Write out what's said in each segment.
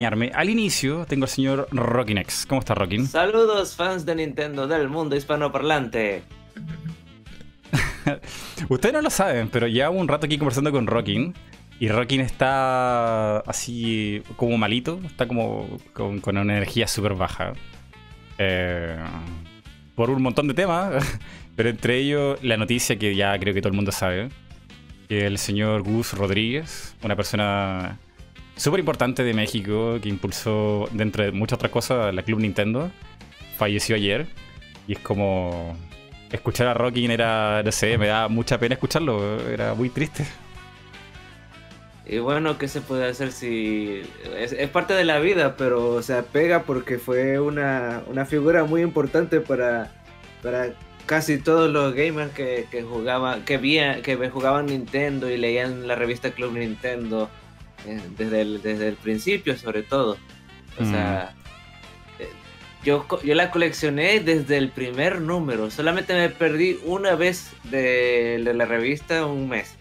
Al inicio tengo al señor Rockinex. ¿Cómo está Rockin? Saludos fans de Nintendo del mundo hispanoparlante. Ustedes no lo saben, pero llevamos un rato aquí conversando con Rockin. Y Rockin está así como malito, está como con, una energía súper baja. Eh, por un montón de temas, pero entre ellos la noticia que ya creo que todo el mundo sabe, que el señor Gus Rodríguez, una persona súper importante de México que impulsó, dentro de muchas otras cosas, la Club Nintendo, falleció ayer. Y es como. Escuchar a Rockin era, no sé, me da mucha pena escucharlo, era muy triste. Y bueno, ¿qué se puede hacer si es, parte de la vida, pero o sea, pega porque fue una, una figura muy importante para, para casi todos los gamers que, que jugaban, que, vía, que jugaban Nintendo y leían la revista Club Nintendo desde, el, desde el principio sobre todo. O sea, mm. eh, yo, yo la coleccioné desde el primer número, solamente me perdí una vez de, la revista un mes,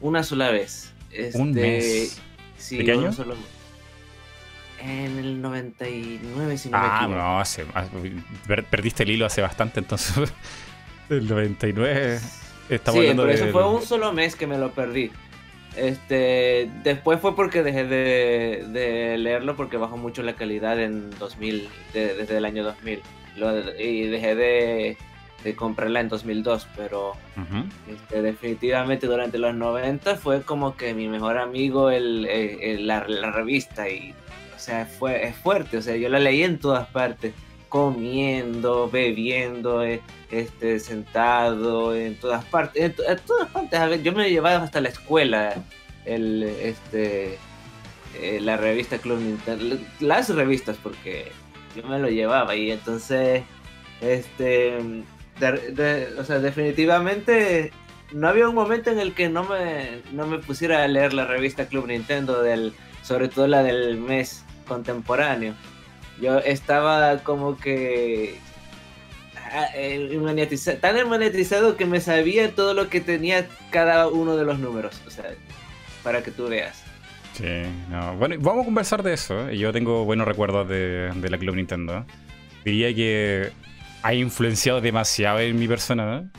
una sola vez. ¿Un este, mes? Sí, ¿De qué año? Solo... En el 99, si no ah, no, hace, perdiste el hilo hace bastante, entonces. el 99. Estamos sí, por eso fue un solo mes que me lo perdí. Este, después fue porque dejé de, leerlo porque bajó mucho la calidad en 2000, desde el año 2000. y dejé de, comprarla en 2002, pero este, definitivamente durante los 90 fue como que mi mejor amigo el, la, revista y, o sea, fue, es fuerte, o sea, yo la leí en todas partes comiendo, bebiendo, eh, este, sentado, en todas partes, en, todas partes. Yo me llevaba hasta la escuela el, este, eh, la revista Club Nintendo, las revistas, porque yo me lo llevaba y entonces, este, o sea, definitivamente no había un momento en el que no me, no me pusiera a leer la revista Club Nintendo, del, sobre todo la del mes contemporáneo. Yo estaba como que ah, eh, tan hermanetizado que me sabía todo lo que tenía cada uno de los números, o sea, para que tú veas. Sí, no. Bueno, vamos a conversar de eso. ¿eh? Yo tengo buenos recuerdos de, la Club Nintendo. Diría que ha influenciado demasiado en mi persona. ¿eh?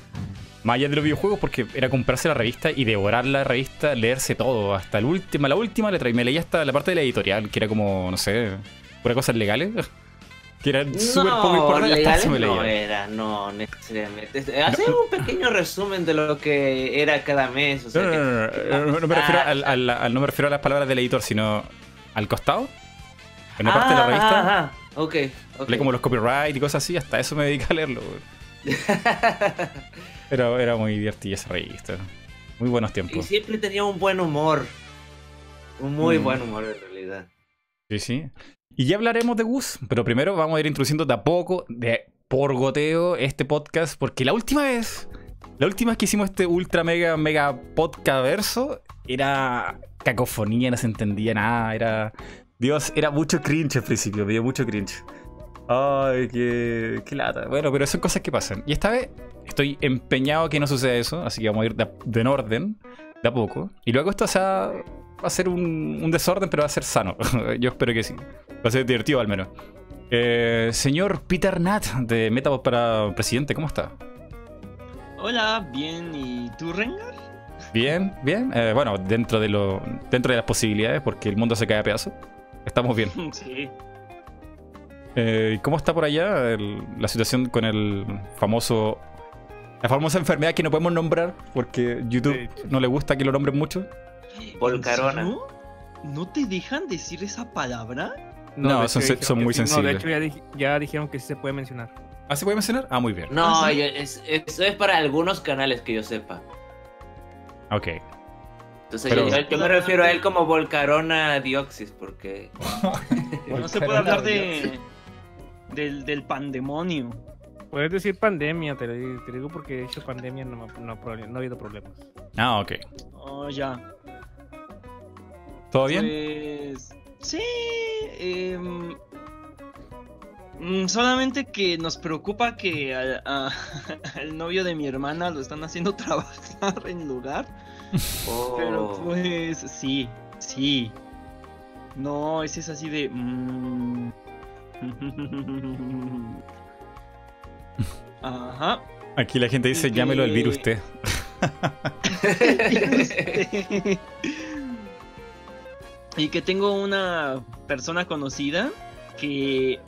Más allá de los videojuegos, porque era comprarse la revista y devorar la revista, leerse todo, hasta la última, la última letra. Y me leía hasta la parte de la editorial, que era como, no sé, pura cosas legales. Que eran súper poco importantes. No, era, no, necesariamente. Hacer un pequeño resumen de lo que era cada mes. O sea, no, no, no, me refiero al, no me refiero a las palabras del editor, sino al costado. En una parte de la ah, revista. Ok. okay. como los copyright y cosas así, hasta eso me dediqué a leerlo. era, era muy divertida esa revista. Muy buenos tiempos. Y siempre tenía un buen humor. Un muy mm. buen humor en realidad. Sí, sí. Y ya hablaremos de Gus, pero primero vamos a ir introduciendo de a poco, de por goteo, este podcast, porque la última vez, la última vez que hicimos este ultra mega mega podcast verso, era cacofonía, no se entendía nada, era... Dios, era mucho cringe al principio, había mucho cringe. Ay, qué, qué lata. Bueno, pero son cosas que pasan. Y esta vez estoy empeñado que no suceda eso, así que vamos a ir de, en orden, de a poco. Y luego esto sea, va a ser un, desorden, pero va a ser sano. Yo espero que sí. Va a ser divertido al menos. Eh, señor Peter Nat de Metapod para Presidente, ¿cómo está? Hola, bien. ¿Y tú, Rengar? Bien, bien. Eh, bueno, dentro de lo, dentro de las posibilidades, porque el mundo se cae a pedazos. Estamos bien. sí. Eh, ¿Cómo está por allá la situación con el famoso la famosa enfermedad que no podemos nombrar porque YouTube no le gusta que lo nombren mucho? Volcarona. ¿No te dejan decir esa palabra? No, son, muy sensibles. No, de hecho ya, dijeron que sí se puede mencionar. ¿Ah, se puede mencionar? Ah, muy bien. No, ¿Ah, es, eso es para algunos canales que yo sepa. Ok. Entonces yo, me refiero a él como Volcarona Dioxis, porque... no se puede hablar de... Del, del pandemonio. Puedes decir pandemia, te, digo porque he hecho pandemia no, no, ha habido problemas. Ah, ok. Oh, ya. ¿Todo bien? Pues. Sí. Em, mm, solamente que nos preocupa que al, novio de mi hermana lo están haciendo trabajar en lugar. Pero oh. pues sí, sí. No, ese es así de. mm. Ajá. Aquí la gente dice, llámelo al que- virus T. y que tengo una persona conocida que.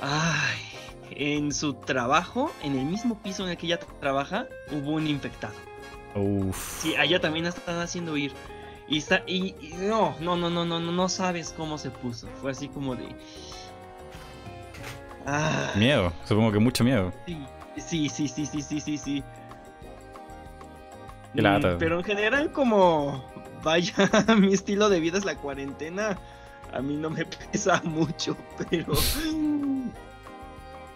Ay. En su trabajo, en el mismo piso en el que ella trabaja, hubo un infectado. Uf. Sí, allá también la están haciendo ir. Y está. Y, y no, no, no, no, no, no, no sabes cómo se puso. Fue así como de. Ah, Miedo, supongo que mucho miedo. sí, sí, sí, sí, sí, sí, sí, sí. Mm, Pero en general, como. Vaya, mi estilo de vida es la cuarentena. A mí no me pesa mucho, pero.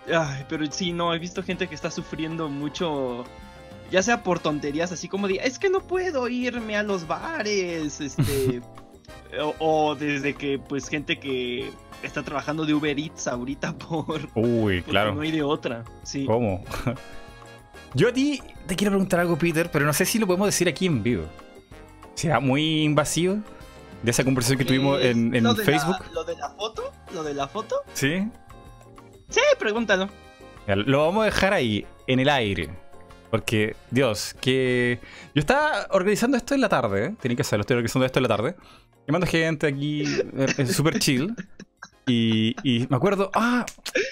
Ay, pero sí, no, he visto gente que está sufriendo mucho. Ya sea por tonterías, así como de, es que no puedo irme a los bares, este. o, o desde que, pues, gente que está trabajando de Uber Eats ahorita por. Uy, claro. No hay de otra, sí. ¿Cómo? Yo a ti te quiero preguntar algo, Peter, pero no sé si lo podemos decir aquí en vivo. ¿Será muy invasivo de esa conversación que tuvimos en, en lo de la- Facebook? ¿Lo de la foto? ¿Lo de la foto? Sí. Sí, pregúntalo. Lo vamos a dejar ahí, en el aire. Porque, Dios, que. Yo estaba organizando esto en la tarde, ¿eh? Tenía que hacerlo, estoy organizando esto en la tarde. Llamando gente aquí, eh, es súper chill. Y, y me acuerdo, ah,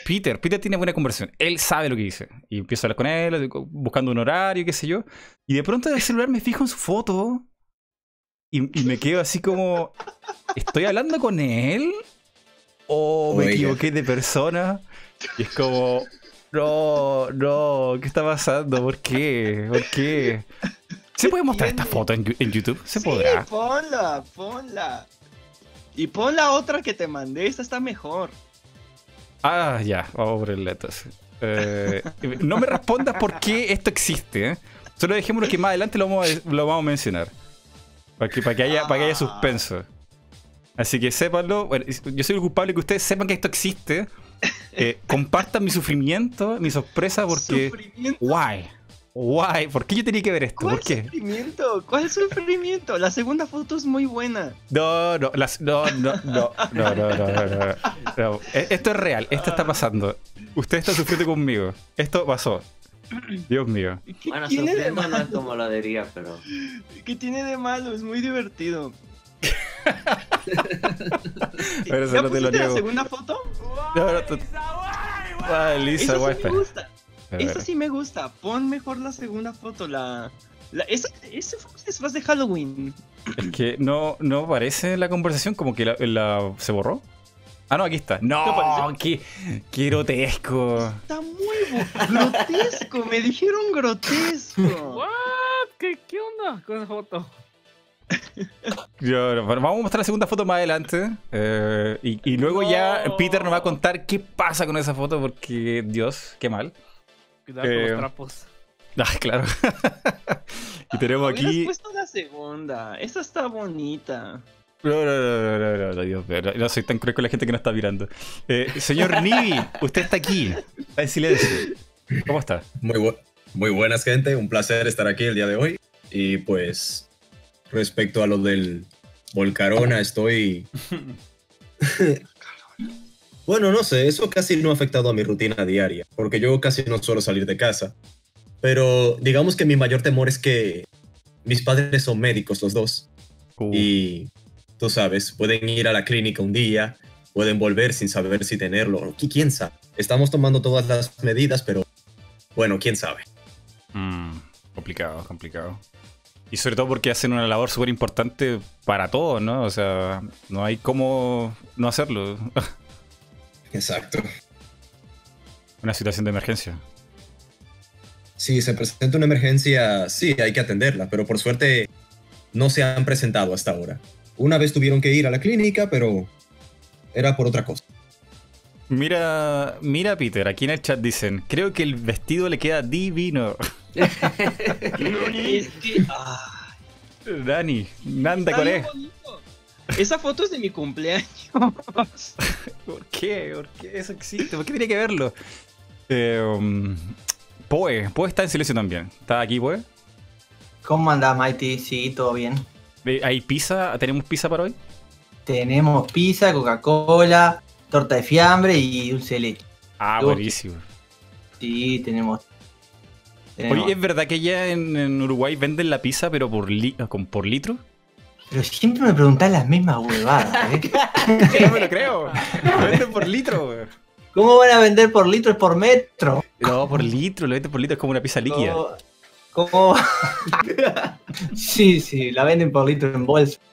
Peter, Peter tiene buena conversación. Él sabe lo que dice. Y empiezo a hablar con él, buscando un horario, qué sé yo. Y de pronto en el celular me fijo en su foto. Y, y me quedo así como, ¿estoy hablando con él? ¿O me Oiga. equivoqué de persona? Y es como, no, no, ¿qué está pasando? ¿Por qué? ¿Por qué? ¿Se puede mostrar esta foto en, YouTube? ¿Se Sí, podrá? ponla, ponla. Y pon la otra que te mandé, esta está mejor. Ah, ya, vamos a ponerla entonces. Eh, no me respondas por qué esto existe. ¿eh? Solo dejémoslo que más adelante lo vamos a, lo vamos a mencionar. Para que, para, que haya, para que haya Ah. suspenso. Así que sépanlo. Bueno, yo soy el culpable que ustedes sepan que esto existe. Eh, compartan mi sufrimiento, mi sorpresa, porque. Sufrimiento. Why? Why? ¿Por qué yo tenía que ver esto? ¿Cuál ¿Por qué? sufrimiento? ¿Cuál sufrimiento? La segunda foto es muy buena. No, no, las- no, no, no, no, no, no, no, no, no. E- Esto es real, esto está pasando. Usted está sufriendo conmigo. Esto pasó. Dios mío. ¿Qué Bueno, tiene de sufriendo no es malo? como lo diría, pero. ¿Qué tiene de malo? Es muy divertido. Pero eso ¿Ya no te lo pusiste la niego. segunda foto? No, no, tú- Ah, Lisa, Esa guay, sí me gusta. Espera. sí me gusta. Pon mejor la segunda foto. La, la esa, esa foto es más de Halloween. Es que no, no aparece en la conversación, como que la, la- se borró. Ah, no, aquí está. ¿Qué No, apareció? qué, qué grotesco. Está muy grotesco. Me dijeron grotesco. ¿What? ¿Qué, ¿Qué onda con esa foto? Yo- bueno, vamos a mostrar la segunda foto más adelante. eh, y, y luego ya. Peter nos va a contar qué pasa con esa foto, porque Dios, qué mal. Cuidado con Eh, los trapos. Ah, claro. y tenemos aquí. puesto la segunda. Esa está bonita. No, no, no, no, no, no, no, Dios mío, no, no soy tan cruel con la gente que no está mirando. Eh, señor Nibi, usted está aquí. Está en silencio. ¿Cómo está? Muy, bu- muy buenas, gente. Un placer estar aquí el día de hoy. Y pues, respecto a lo del Volcarona, estoy. bueno, no sé, eso casi no ha afectado a mi rutina diaria, porque yo casi no suelo salir de casa. Pero digamos que mi mayor temor es que mis padres son médicos, los dos. Uh, Y tú sabes, pueden ir a la clínica un día, pueden volver sin saber si tenerlo. Qui- ¿Quién sabe? Estamos tomando todas las medidas, pero bueno, quién sabe. mm, complicado, complicado. Y sobre todo porque hacen una labor súper importante para todos, ¿no? O sea, no hay cómo no hacerlo. Exacto. una situación de emergencia. Si se presenta una emergencia, sí, hay que atenderla, pero por suerte no se han presentado hasta ahora. Una vez tuvieron que ir a la clínica, pero era por otra cosa. Mira, mira Peter, aquí en el chat dicen, creo que el vestido le queda divino. Es que. ah, Dani, Nanda bonito. Esa foto es de mi cumpleaños. ¿Por qué? ¿Por qué eso existe? ¿Por qué tiene que verlo? Eh, um, Poe, Poe está en silencio también. ¿Está aquí, Poe? ¿Cómo anda, Mighty? Sí, todo bien. ¿Hay pizza? ¿Tenemos pizza para hoy? Tenemos pizza, Coca-Cola, torta de fiambre y dulce de leche. Ah, buenísimo. Sí, tenemos. tenemos. Oye, ¿es verdad que ya en, en Uruguay venden la pizza, pero por, li- con- por litro? Pero siempre me preguntás las mismas huevadas. ¿eh? no me lo creo. Lo venden por litro. ¿Cómo van a vender por litro? Es por metro. No, por litro, lo venden por litro, es como una pizza líquida. Cómo- sí, sí, la venden por litro en bolsa.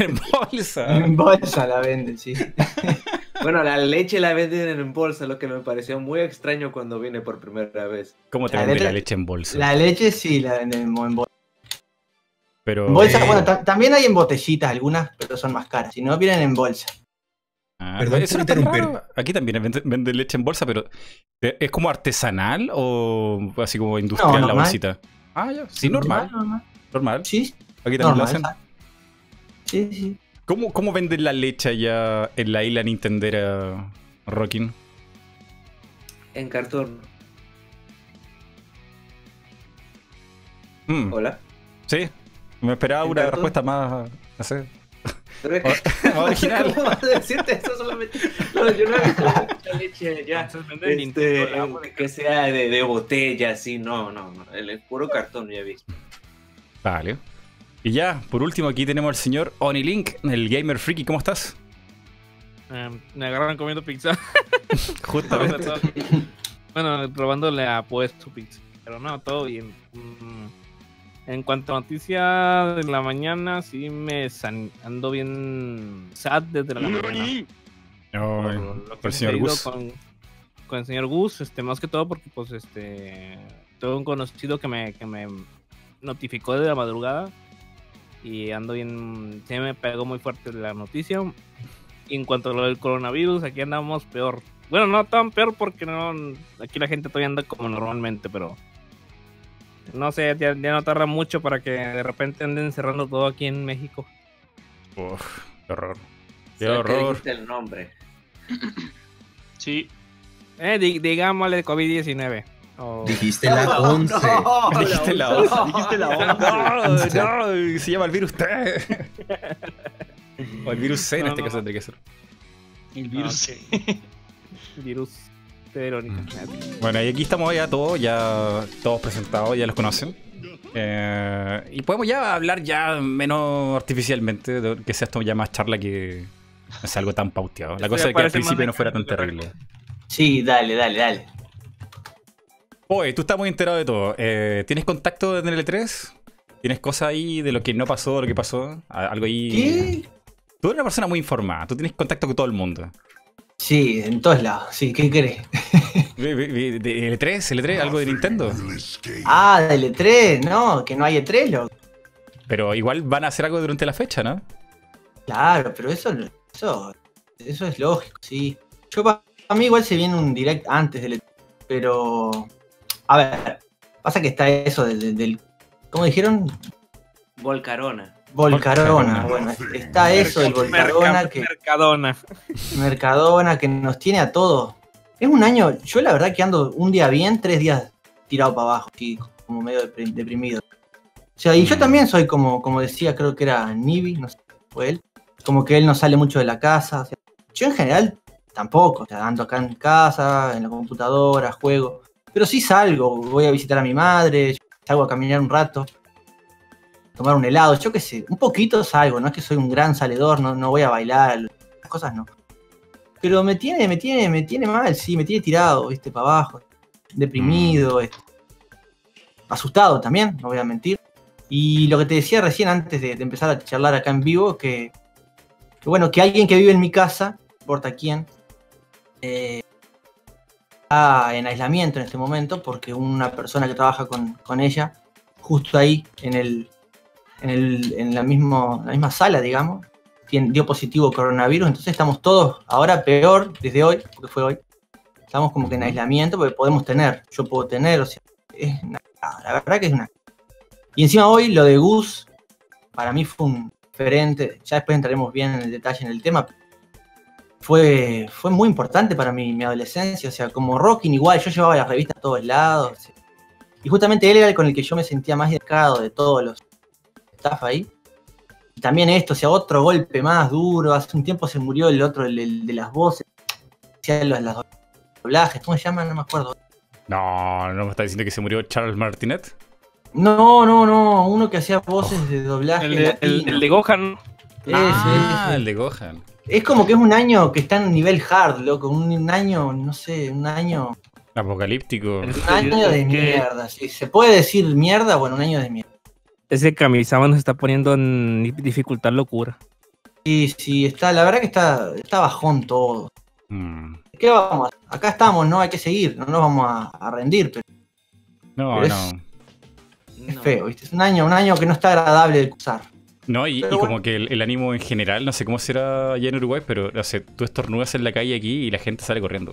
En bolsa. En bolsa la venden, sí. Bueno, la leche la venden en bolsa, lo que me pareció muy extraño cuando vine por primera vez. ¿Cómo te La venden leche- la leche en bolsa? La leche sí la venden en bolsa. Pero. En bolsa, Eh. bueno, ta- también hay en botellitas algunas, pero son más caras. Si no, vienen en bolsa. Ah, Perdón eso por no tan interrumpir. raro. Aquí también venden, venden leche en bolsa, pero ¿es como artesanal o así como industrial la normal. bolsita? Ah, ya. Sí, normal. Normal. Normal. Sí, Aquí también lo normal. hacen. Sí, sí. ¿Cómo, ¿Cómo venden la leche allá en la isla Nintendera, Rockin? En cartón. Mm, Hola. sí, me esperaba ¿En una cartón? respuesta más, no sé, Pero es más original. ¿Cómo vas a decirte eso solamente? No, yo no he visto mucha leche ya. Este, Nintendo, de que sea de, de botella, sí, no, no, no. El, puro cartón ya he visto. Vale. Y ya, por último, aquí tenemos al señor Onilink, el gamer freaky. ¿Cómo estás? Eh, me agarraron comiendo pizza. Justamente. bueno, probándole a puesto pizza. Pero no, todo bien. Mm, En cuanto a noticia de la mañana, sí me san- ando bien sad desde la mañana. Por lo que por el señor Gus. Con, con el señor Gus, este, más que todo porque pues este tuve un conocido que me, que me notificó de la madrugada y ando bien, se me pegó muy fuerte la noticia. Y en cuanto a lo del coronavirus, aquí andamos peor. Bueno, no tan peor porque no, aquí la gente todavía anda como normalmente, pero no sé, ya, ya no tarda mucho para que de repente anden cerrando todo aquí en México. Uf, qué horror. Qué Solo que horror. dijiste el nombre. Sí. Eh, di- digámosle COVID-19. o- Dijiste la 11. Dijiste la once. Dijiste la No, once. no, se llama el virus T. O el virus C en No, este no. caso tendría que ser. El virus. virus Verónica. Bueno, y aquí estamos ya todos, ya todos presentados, ya los conocen. Eh, y podemos ya hablar ya menos artificialmente, de- que sea esto ya más charla que no sea algo tan pauteado. La cosa es que al principio no fuera tan terrible. Sí, dale, dale, dale. Oye, tú estás muy enterado de todo. Eh, ¿Tienes contacto en el E3? ¿Tienes cosas ahí de lo que no pasó, de lo que pasó? Algo ahí. ¿Qué? Tú eres una persona muy informada, tú tienes contacto con todo el mundo. Sí, en todos lados. Sí, ¿qué querés? ¿De E3? ¿El E3? ¿Algo de Nintendo? Ah, del E3, no, que no hay E3, loco. Pero igual van a hacer algo durante la fecha, ¿no? Claro, pero eso, eso, eso es lógico, sí. Yo para mí igual se viene un direct antes del E3, pero a ver, pasa que está eso del, del- del- ¿cómo dijeron? Volcarona. Volcarona. Bueno, está eso del Volcarona que Mercadona. Mercadona que nos tiene a todos. Es un año, yo la verdad que ando un día bien, tres días tirado para abajo, así, como medio depri- deprimido. O sea, y yo Mm. también soy como, como decía, creo que era Nibi, no sé, fue él, como que él no sale mucho de la casa. o sea, yo en general tampoco, o sea, ando acá en casa, en la computadora, juego. Pero sí salgo, voy a visitar a mi madre, salgo a caminar un rato, tomar un helado, yo qué sé, un poquito salgo, no es que soy un gran saledor, no, no voy a bailar, las cosas no. Pero me tiene, me tiene, me tiene mal, sí, me tiene tirado, viste, para abajo, deprimido, este, asustado también, no voy a mentir. Y lo que te decía recién antes de, de empezar a charlar acá en vivo, que, que bueno, que alguien que vive en mi casa, no importa quién, eh, está en aislamiento en este momento, porque una persona que trabaja con, con ella, justo ahí en el, en, el, en la, mismo, la misma sala, digamos, dio positivo coronavirus, entonces estamos todos ahora peor desde hoy, porque fue hoy. Estamos como que en aislamiento porque podemos tener, yo puedo tener, o sea, es una la verdad que es una Y encima hoy lo de Gus, para mí fue un diferente, ya después entraremos bien en el detalle en el tema, fue, fue muy importante para mi, mi adolescencia, o sea, como Rockin igual, yo llevaba las revistas a todos lados, y justamente él era el con el que yo me sentía más identificado de todos los staff ahí. también esto, o sea, otro golpe más duro. Hace un tiempo se murió el otro, el, el de las voces, hacía los, los doblajes, ¿cómo se llama? No me acuerdo. No, no me está diciendo que se murió Charles Martinet. No, no, no, uno que hacía voces de doblaje. El de, el, latino. el de Gohan. Ese, ah, ese. el de Gohan. Es como que es un año que está en nivel hard, loco. Un, un año, no sé, un año. Apocalíptico. Un año de mierda. Si se puede decir mierda, bueno, un año de mierda. Ese Kamisama nos está poniendo en dificultad locura. Sí, sí, está, la verdad que está, está bajón todo. Mm. ¿Qué vamos? Acá estamos, ¿no? Hay que seguir, no nos vamos a, a rendir, pero No, Pero es- no. es No. feo, ¿viste? Es un año, un año que no está agradable de usar. No, y, y como que el, el ánimo en general, no sé cómo será allá en Uruguay, pero sé, tú estornudas en la calle aquí y la gente sale corriendo.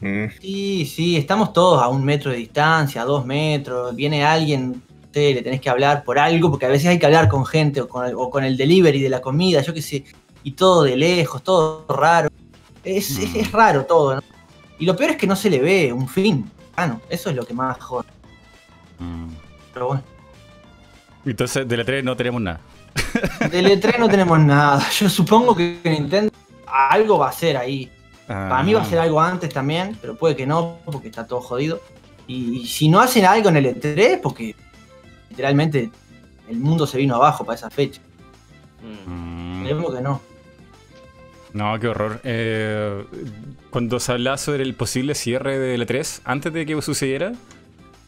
Mm. Sí, sí, estamos todos a un metro de distancia, a dos metros. Viene alguien, le tenés que hablar por algo, porque a veces hay que hablar con gente o con el, o con el delivery de la comida, yo qué sé. Y todo de lejos, todo raro. Es, es- Mm. es raro todo, ¿no? Y lo peor es que no se le ve un fin. Ah, no, eso es lo que más jode. Mm. Pero bueno. Entonces, de la 3 no tenemos nada. Del E3 no tenemos nada. Yo supongo que Nintendo algo va a hacer ahí. Para mí va a ser algo antes también, pero puede que no, porque está todo jodido. Y, y si no hacen algo en el E3, porque literalmente el mundo se vino abajo para esa fecha. Mm. Mm. Que no. No, qué horror. Eh, cuando se hablaba sobre el posible cierre de L3, antes de que sucediera,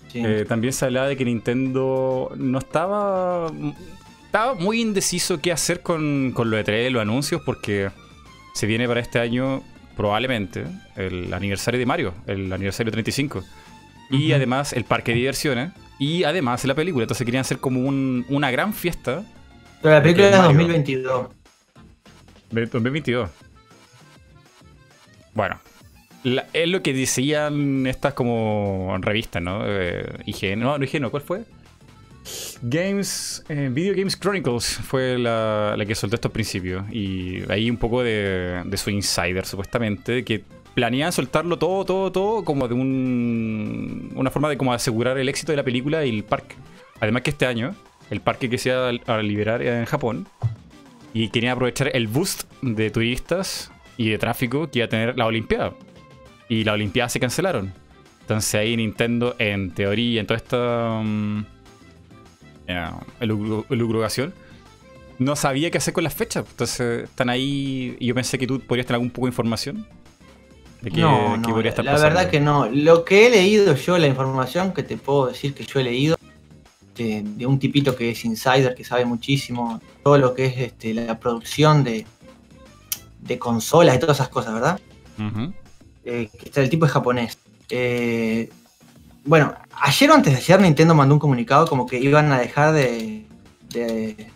Sí. eh, también se hablaba de que Nintendo no estaba. Estaba muy indeciso qué hacer con, con lo de 3, los anuncios, porque se viene para este año probablemente el aniversario de Mario, el aniversario 35. Y Ujú. además el parque de diversiones. Y además la película. Entonces querían hacer como un- una gran fiesta pero la película Mario. 2022. De 2022. Bueno, la- es lo que decían estas como revistas, ¿no? Eh, IGN, no, no IGN, ¿cuál fue? Games, eh, Video Games Chronicles fue la, la que soltó esto al principio. Y ahí un poco de, de su insider, supuestamente, que planeaban soltarlo todo, todo, todo, como de un, una forma de como asegurar el éxito de la película y el parque. Además que este año, el parque que se iba a liberar en Japón, y querían aprovechar el boost de turistas y de tráfico que iba a tener la Olimpiada. Y la Olimpiada se cancelaron. Entonces ahí Nintendo, en teoría, en toda esta mm, eh, elucru- elucubración, no sabía qué hacer con las fechas. Entonces están ahí y yo pensé que tú podrías tener algún poco de información. De qué, no, no, podría la, estar la pasando. verdad que no. Lo que he leído yo, la información que te puedo decir que yo he leído, de, de un tipito que es insider, que sabe muchísimo, todo lo que es este, la producción de, de consolas y todas esas cosas, ¿verdad? Eh, que está- el tipo es japonés. Eh, bueno, ayer o antes de ayer Nintendo mandó un comunicado como que iban a dejar de, de,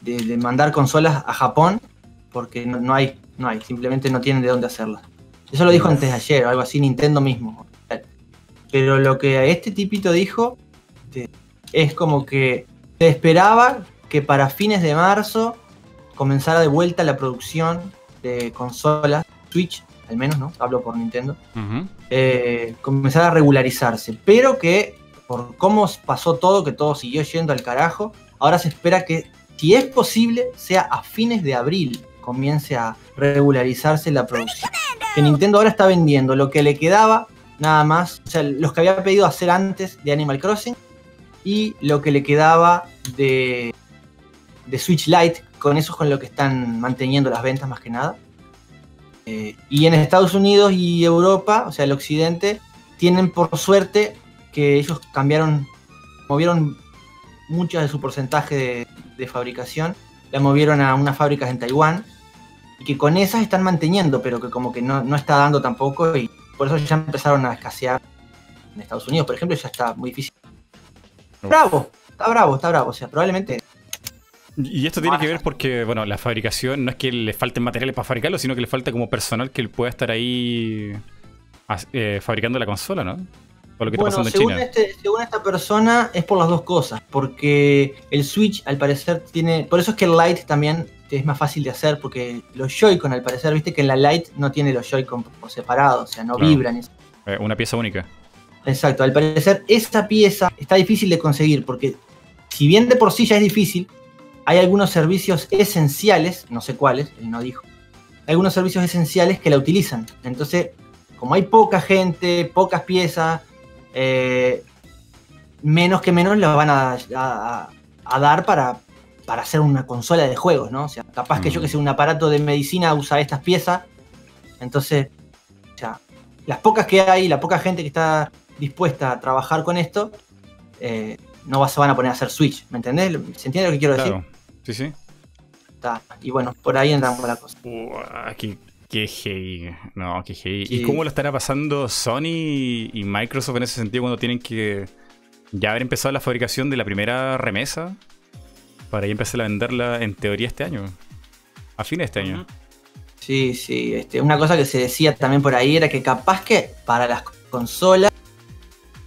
de- de mandar consolas a Japón porque no, no hay, no hay, simplemente no tienen de dónde hacerlas. Eso lo dijo antes de ayer, o algo así, Nintendo mismo. Pero lo que este tipito dijo este, es como que se esperaba que para fines de marzo comenzara de vuelta la producción de consolas Switch, al menos, ¿no? Hablo por Nintendo. Eh, comenzar a regularizarse. Pero que por cómo pasó todo, que todo siguió yendo al carajo, ahora se espera que, si es posible, sea a fines de abril comience a regularizarse la producción. Que Nintendo ahora está vendiendo lo que le quedaba, nada más, o sea, los que había pedido hacer antes de Animal Crossing y lo que le quedaba de, de Switch Lite, con eso es con lo que están manteniendo las ventas más que nada. Eh, y en Estados Unidos y Europa, o sea, el occidente, tienen por suerte que ellos cambiaron, movieron mucho de su porcentaje de, de fabricación, la movieron a unas fábricas en Taiwán, y que con esas están manteniendo, pero que como que no, no está dando tampoco, y por eso ya empezaron a escasear en Estados Unidos, por ejemplo, ya está muy difícil. Bravo, está bravo, está bravo, o sea, probablemente Y esto tiene que ver porque, bueno, la fabricación no es que le falten materiales para fabricarlo, sino que le falta como personal que pueda estar ahí eh, fabricando la consola, ¿no? O lo que está bueno, pasando en según, China. este- según esta persona es por las dos cosas, porque el Switch al parecer tiene, por eso es que el Lite también es más fácil de hacer, porque los Joy-Con al parecer, viste que en la Lite no tiene los Joy-Con por separado, o sea, no Claro. vibran. Eh, una pieza única. Exacto, al parecer esa pieza está difícil de conseguir, porque si bien de por sí ya es difícil, hay algunos servicios esenciales, no sé cuáles, él no dijo, hay algunos servicios esenciales que la utilizan. Entonces, como hay poca gente, pocas piezas, eh, menos que menos la van a, a- a dar para, para hacer una consola de juegos, ¿no? O sea, capaz que yo que sé, un aparato de medicina usa estas piezas. Entonces, o sea, las pocas que hay, la poca gente que está dispuesta a trabajar con esto, eh, no va- se van a poner a hacer Switch, ¿me entendés? ¿Se entiende lo que quiero decir? Sí, sí. Está. Y bueno, por ahí entramos la cosa. Uah, qué, qué heavy. No, qué heavy. Sí. ¿Y cómo lo estará pasando Sony y Microsoft en ese sentido cuando tienen que ya haber empezado la fabricación de la primera remesa para empezar a venderla en teoría este año? A fines de este año. Sí, sí. Este, una cosa que se decía también por ahí era que capaz que para las consolas,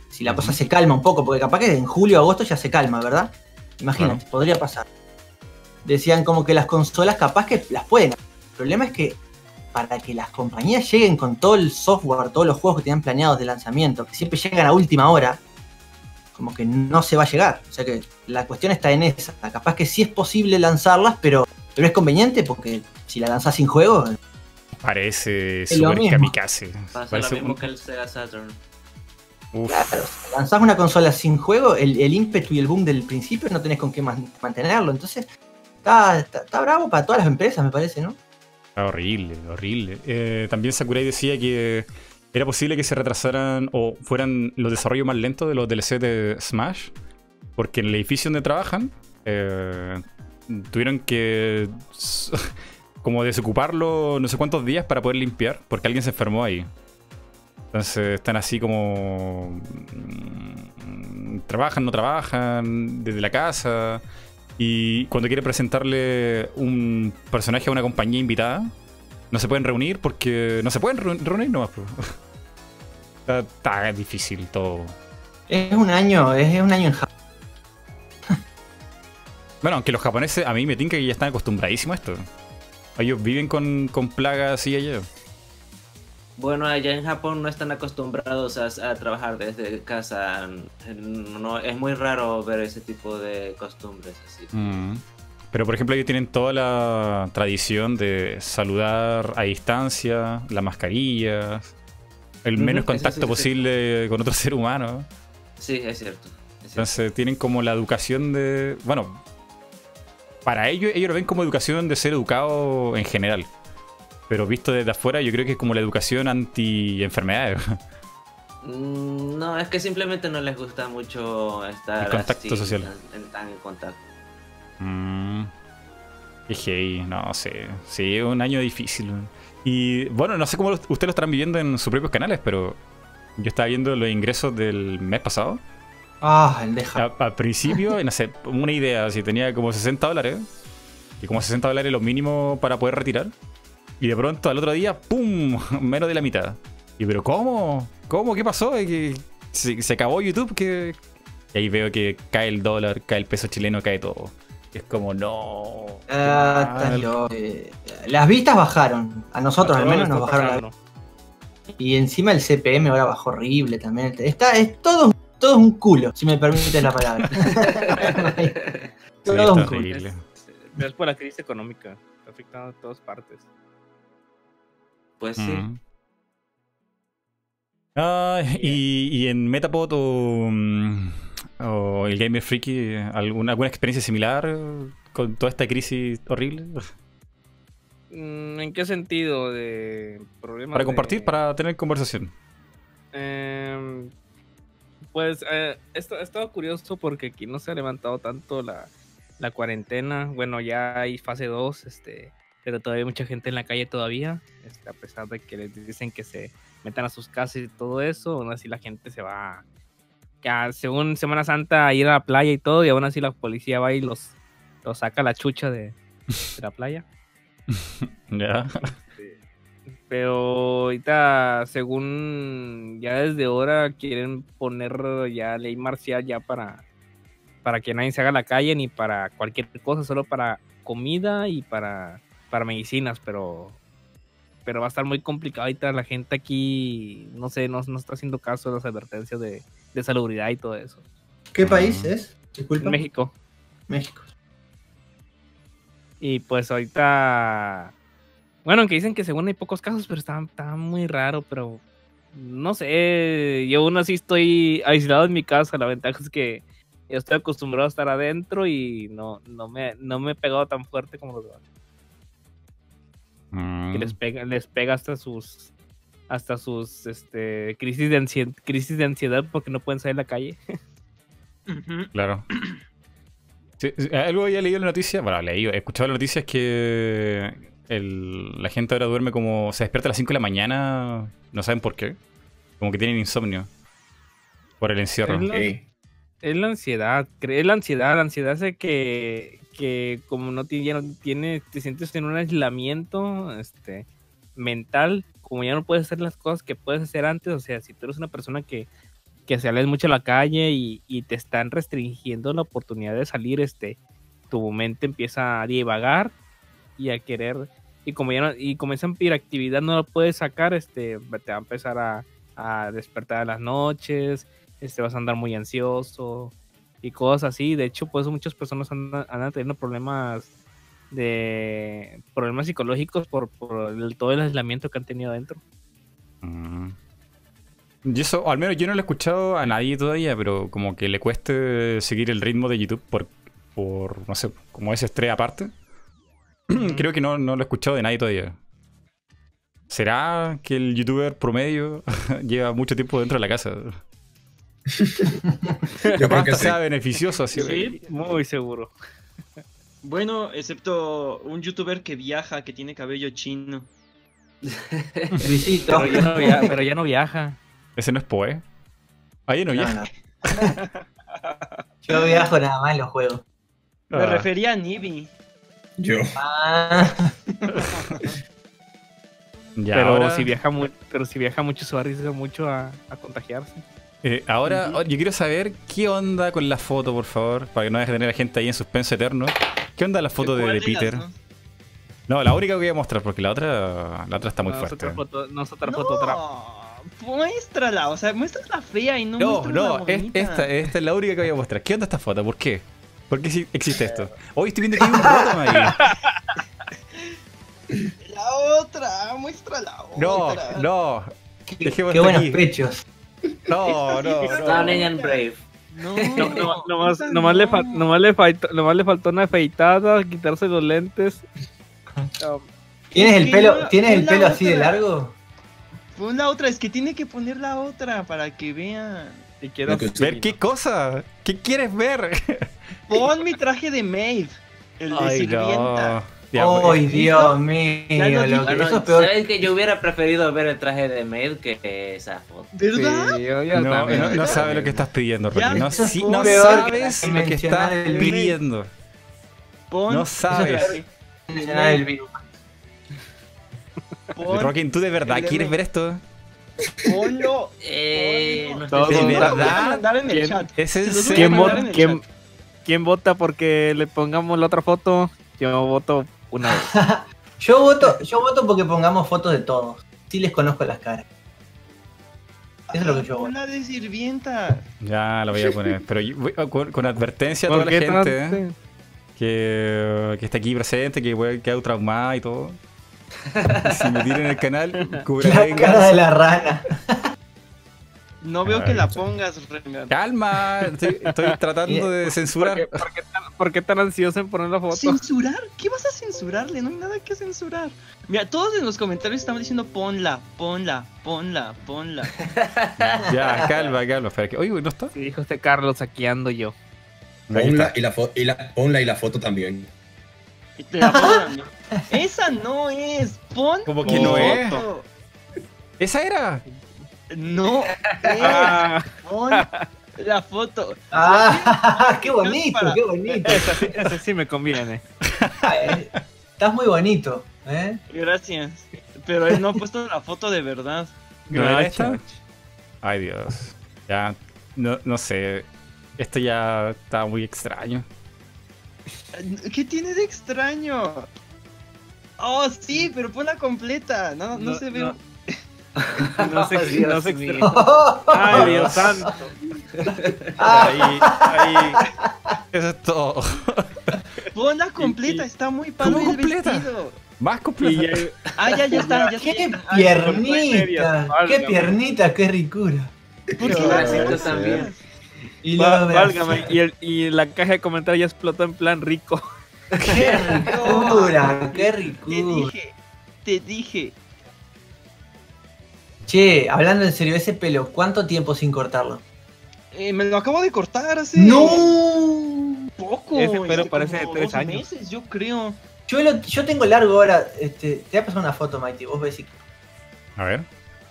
si la cosa se calma un poco, porque capaz que en julio o agosto ya se calma, ¿verdad? Imagínate, podría pasar. Decían como que las consolas capaz que las pueden. El problema es que para que las compañías lleguen con todo el software, todos los juegos que tenían planeados de lanzamiento, que siempre llegan a última hora, como que no se va a llegar. O sea que la cuestión está en esa. Capaz que sí es posible lanzarlas, pero, pero es conveniente porque si la lanzas sin juego, Parece mismo. kamikaze. Pasa Parece lo mismo un- que el Sega Saturn. Uf, Claro, si lanzás una consola sin juego, el, el ímpetu y el boom del principio no tenés con qué man- mantenerlo. Entonces, está, está, está bravo para todas las empresas, me parece, ¿no? Está horrible, horrible. Eh, también Sakurai decía que era posible que se retrasaran o fueran los desarrollos más lentos de los DLC de Smash, porque en el edificio donde trabajan eh, tuvieron que como desocuparlo no sé cuántos días para poder limpiar, porque alguien se enfermó ahí. Entonces están así como... mm, Trabajan, no trabajan, desde la casa. Y cuando quiere presentarle un personaje a una compañía invitada, no se pueden reunir porque no se pueden reu- reunir nomás. Está, está difícil todo. Es un año, es un año en Japón. Bueno, aunque los japoneses a mí me tinca que ya están acostumbradísimos a esto. Ellos viven con, con plagas así allá. Bueno, allá en Japón no están acostumbrados a, a trabajar desde casa. No, es muy raro ver ese tipo de costumbres así. Mm. Pero por ejemplo ellos tienen toda la tradición de saludar a distancia, las mascarillas, el menos contacto sí, sí. posible con otro ser humano. Sí, es cierto. es cierto. Entonces tienen como la educación de. Bueno, para ellos, ellos lo ven como educación de ser educado en general. Pero visto desde afuera, yo creo que es como la educación anti-enfermedades. Mm, No, es que simplemente no les gusta mucho estar El contacto así, social. tan- en, tan en contacto. Mm. Qué heavy, no sé. Sí, un año difícil. Y bueno, no sé cómo ustedes lo estarán viviendo en sus propios canales, pero yo estaba viendo los ingresos del mes pasado. Ah, el de Japón. A- Al principio, no sé, una idea, si tenía como 60 dólares, y como 60 dólares lo mínimo para poder retirar, y de pronto al otro día, ¡pum! Menos de la mitad. Y pero ¿cómo? ¿Cómo? ¿Qué pasó? ¿Es que se, se acabó YouTube? que Y ahí veo que cae el dólar, cae el peso chileno, cae todo. Es como, no. Ah, mal. estás loco. Eh, las vistas bajaron. A nosotros al menos nos bajaron. la- pasando. Y encima el CPM ahora bajó horrible también. Está, es todo, todo un culo, si me permite la palabra. Sí, todo está un culo. horrible. Pero es por la crisis económica. Está afectando a todas partes. Pues sí. Mm. Ah, y, y en Metapod o, mm, o el Gamer Freaky, ¿alguna, ¿alguna experiencia similar con toda esta crisis horrible? Mm, ¿En qué sentido? ¿De problemas? Para de- compartir, para tener conversación. Em, pues eh, esto, he estado curioso porque aquí no se ha levantado tanto la, la cuarentena. Bueno, ya hay fase 2, este, pero todavía hay mucha gente en la calle todavía. Este, a pesar de que les dicen que se metan a sus casas y todo eso, aún así la gente se va, ya, según Semana Santa, a ir a la playa y todo, y aún así la policía va y los, los saca la chucha de, de la playa. Ya. Pero ahorita, según ya desde ahora quieren poner ya ley marcial ya para, para que nadie se haga a la calle ni para cualquier cosa, solo para comida y para, para medicinas, pero pero va a estar muy complicado ahorita la gente aquí, no sé, no, no está haciendo caso de las advertencias de, de salubridad y todo eso. ¿Qué país es? Disculpa. México. México. Y pues ahorita. Bueno, aunque dicen que según hay pocos casos, pero está, está muy raro, pero no sé. Yo aún así estoy aislado en mi casa. La ventaja es que yo estoy acostumbrado a estar adentro y no, no, me, no me he pegado tan fuerte como los demás. Mm, Que les pega, les pega hasta sus hasta sus este crisis de ansiedad, crisis de ansiedad porque no pueden salir a la calle. Claro. Sí, algo había leído en la noticia, bueno, leído, he escuchado la noticia es que el- la gente ahora duerme como, se despierta a las 5 de la mañana, no saben por qué, como que tienen insomnio por el encierro. Es la- Ok. Es la ansiedad, es la ansiedad, la ansiedad hace que, que como no tiene, ya no tiene, te sientes en un aislamiento este, mental, como ya no puedes hacer las cosas que puedes hacer antes, o sea, si tú eres una persona que, que sales mucho a la calle y, y te están restringiendo la oportunidad de salir, este, tu mente empieza a divagar y a querer, y como ya no, y como esa hiperactividad no la puedes sacar, este, te va a empezar a, a despertar en las noches, este, vas a andar muy ansioso y cosas así. De hecho, pues muchas personas andan, andan teniendo problemas de problemas psicológicos por, por el- todo el aislamiento que han tenido adentro. Mm. Y eso, al menos yo no lo he escuchado a nadie todavía, pero como que le cueste seguir el ritmo de YouTube por, por no sé, como ese estrés aparte. Creo que no, no lo he escuchado de nadie todavía. ¿Será que el youtuber promedio lleva mucho tiempo dentro de la casa? Yo creo que sí. sea beneficioso así. Sí. Muy seguro. Bueno, excepto un youtuber que viaja, que tiene cabello chino. Luisito. Pero ya no, via- pero ya no viaja. Ese no es Poe. Ahí no, no. Yo viajo nada más en los juegos. Me Ah. refería a Nibi. Yo. Ah, Ya, pero, ahora, si viaja mu- pero si viaja mucho se va a arriesgar mucho a, a contagiarse. eh, ahora yo quiero saber qué onda con la foto, por favor, para que no deje de tener a la gente ahí en suspenso eterno. ¿Qué onda la foto de, ¿Cuál de de las Peter? No, la única que voy a mostrar, porque la otra, la otra está muy no, es fuerte. otra foto, no es otra No, foto, otra. muéstrala, o sea, muéstrala fea y no No, no, es- esta, esta es la única que voy a mostrar. ¿Qué onda esta foto? ¿Por qué? ¿Por qué existe esto? Hoy estoy viendo que hay un bottom ahí. La otra, muestra la No, otra. no, qué, Dejemos qué buenos aquí. pechos. no, no, no. Stunning and Brave. No, No, no, nomás, le no. fa- nomás le faltó, nomás le faltó una afeitada, quitarse los lentes. Um, ¿Tienes Es el pelo, no- ¿tienes el pelo así de largo? Pon la otra, es que tiene que poner la otra para que vean. si quieres Lo que Ver qué cosa. ¿Qué quieres ver? Pon mi traje de maid, el de Ay, sirvienta. no. ¡Ay, Dios mío! Lo que- eso es peor. ¿Sabes que yo hubiera preferido ver el traje de Maid que esa foto? ¿Verdad? Sí, yo ya No, también. no, no sabes lo que estás pidiendo, Rocky. No, que sabes lo que estás el- pidiendo. Pon, No sabes. el virus. Rocky, ¿tú de verdad quieres ver esto? ponlo. Eh, ponlo. ¿De verdad? en el ¿Quién? chat. ¿Es en Se los voy a serio? ¿Quién, mandar vota, en el quién- chat. quién vota porque le pongamos la otra foto? Yo voto una vez. Yo voto, yo voto porque pongamos fotos de todos. Sí les conozco las caras. Eso es lo que yo voto. la de sirvienta. Ya lo voy a poner. Pero yo voy- con, con advertencia a toda ¿Por la gente ¿eh? que, que está aquí presente, que puede quedar traumada y todo. si me tiran el canal, cubra La cara de la rana. No veo que la pongas, Rengar. Calma, estoy, estoy tratando de ¿Por censurar. qué, por qué tan, por qué tan ansioso en poner la foto? ¿Censurar? ¿Qué vas a censurarle? No hay nada que censurar. Mira, todos en los comentarios estaban diciendo ponla, ponla, ponla, ponla. Ya, calma, calma. Espera, que... Oye, no está. Sí, dijo este Carlos, aquí ando yo. Ponla y, la y la, ponla y la foto también. Y te la a mí. Esa no es. Pon. ¿Cómo que no es? foto. ¿Esa era? No es. Ah, Pon la foto. Ah, qué bonito, Para- qué bonito. ese, sí- me conviene. Ay, Estás muy bonito, ¿eh? Gracias. Pero él no ha puesto la foto de verdad. ¿No esta? Ay, Dios. Ya, no, no sé. Esto ya está muy extraño. ¿Qué tiene de extraño? Oh, sí, pero ponla completa. No, no, No, se ve. no. No sé, Dios no mío. Ay, Dios santo. Ah, Ahí, ahí. Eso es todo. Ponla completa, está muy padre ¿Cómo el completa? vestido. Más ya- Ah, ya, ya está, ya ¡Qué está. piernita! ¡Qué piernita! ¡Qué ricura! ¿Por qué haces? también. Y válgame, y, el- y la caja de comentarios ya explotó en plan rico. ¡Qué ricura! ¡Qué Te ricura! dije, te dije. Che, hablando en serio, ese pelo, ¿cuánto tiempo sin cortarlo? Eh, me lo acabo de cortar hace ¡No! poco. Ese pelo este, parece de tres dos años. meses, yo creo. Yo, lo- yo tengo largo ahora. Este, te voy a pasar una foto, Mighty. Vos ves si- A ver.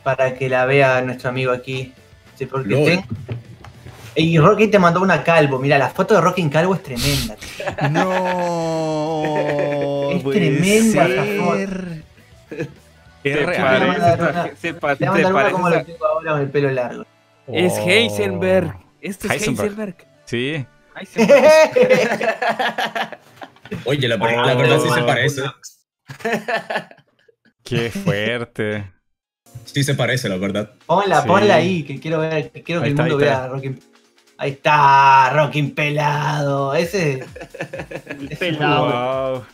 para que la vea nuestro amigo aquí. Sí, porque Lol. ten- Y Rocky te mandó una calvo. Mira, la foto de Rocky en calvo es tremenda. No. Es tremenda esa ser. Es Se real. pare- mandar una- se pa- Te voy a se mandar una parece como a- lo tengo ahora con el pelo largo. Es. Heisenberg. Este es Heisenberg. Heisenberg. Sí. Heisenberg. Oye, la, ver- la verdad sí se parece. Qué fuerte. Sí se parece, la verdad. Ponla, Sí. ponla ahí, que quiero ver, que quiero que el mundo vea a. Ahí está, Rocky pelado. Ese. Pelado. Wow.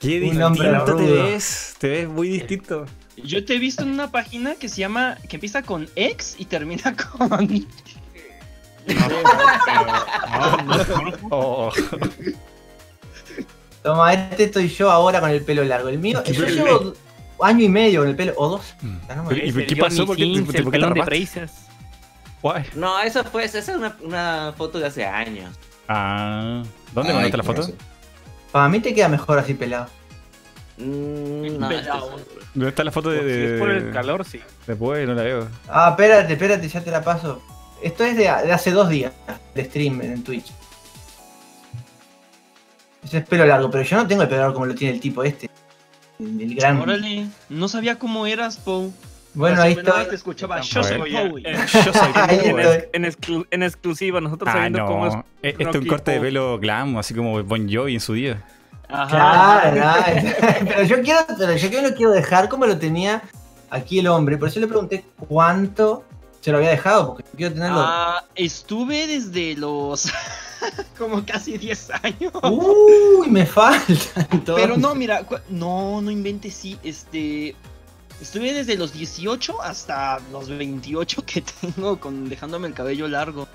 Qué distinto te ves. Te ves muy distinto. Yo te he visto en una página que se llama, que empieza con X y termina con... Oh. Toma, este estoy yo ahora con el pelo largo. El mío, yo llevo año y medio con el pelo, o dos. Ya no me Pero, ¿Y qué pasó? ¿Por qué, Johnny por qué el pelón de. No, esa fue, esa es una, una foto de hace años. Ah. ¿Dónde mandaste la foto? Para mí te queda mejor así pelado. Mm, no, Pelado. ¿Dónde está la foto de, Si es por el calor, sí. Después no la veo. Ah, espérate, espérate, ya te la paso. Esto es de, de hace dos días, de stream en Twitch. Ese es pelo largo, pero yo no tengo el pelo largo como lo tiene el tipo este. El, el gran. Órale, no sabía cómo eras, Poe. Bueno, ahí estoy. te escuchaba, yo soy. Poe. Eh, Yo soy Ahí En, exclu- en exclusiva, nosotros Ah, sabiendo cómo es. Eh, Este es un corte de pelo glam, así como Bon Jovi en su día. Ajá. Claro, pero yo quiero, pero yo lo quiero dejar como lo tenía aquí el hombre. Por eso le pregunté cuánto se lo había dejado, porque quiero tenerlo. Ah, estuve desde los como casi 10 años. Uy, me faltan. Pero no, mira, no, no inventes, sí, este... Estuve desde los 18 hasta los 28 que tengo con dejándome el cabello largo.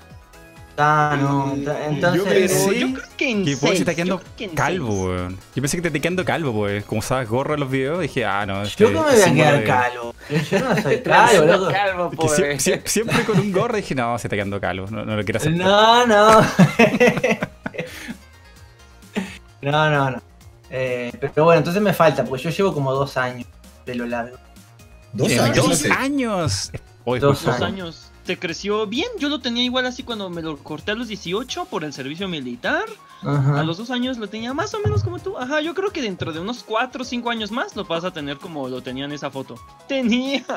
Ah, no. Yo Entonces. pensé- yo creo que en Que se está quedando que calvo, weón. Yo pensé que te está quedando calvo, pues. Como usabas gorro en los videos, dije, ah, no. Este, Yo que me voy a quedar de- calvo. Yo no soy calvo, loco. Calvo, siempre, siempre- siempre con un gorro dije, no, se está quedando calvo. No, no lo quiero hacer. No, no. no, no, no. Eh, pero bueno, entonces me falta, porque yo llevo como dos años pelo largo. Dos En años. ¡Dos años! Dos años. ¿Te creció bien? Yo lo tenía igual así cuando me lo corté a los 18 por el servicio militar. Ajá. A los dos años lo tenía más o menos como tú. Ajá, yo creo que dentro de unos 4 o 5 años más lo vas a tener como lo tenía en esa foto. Tenía.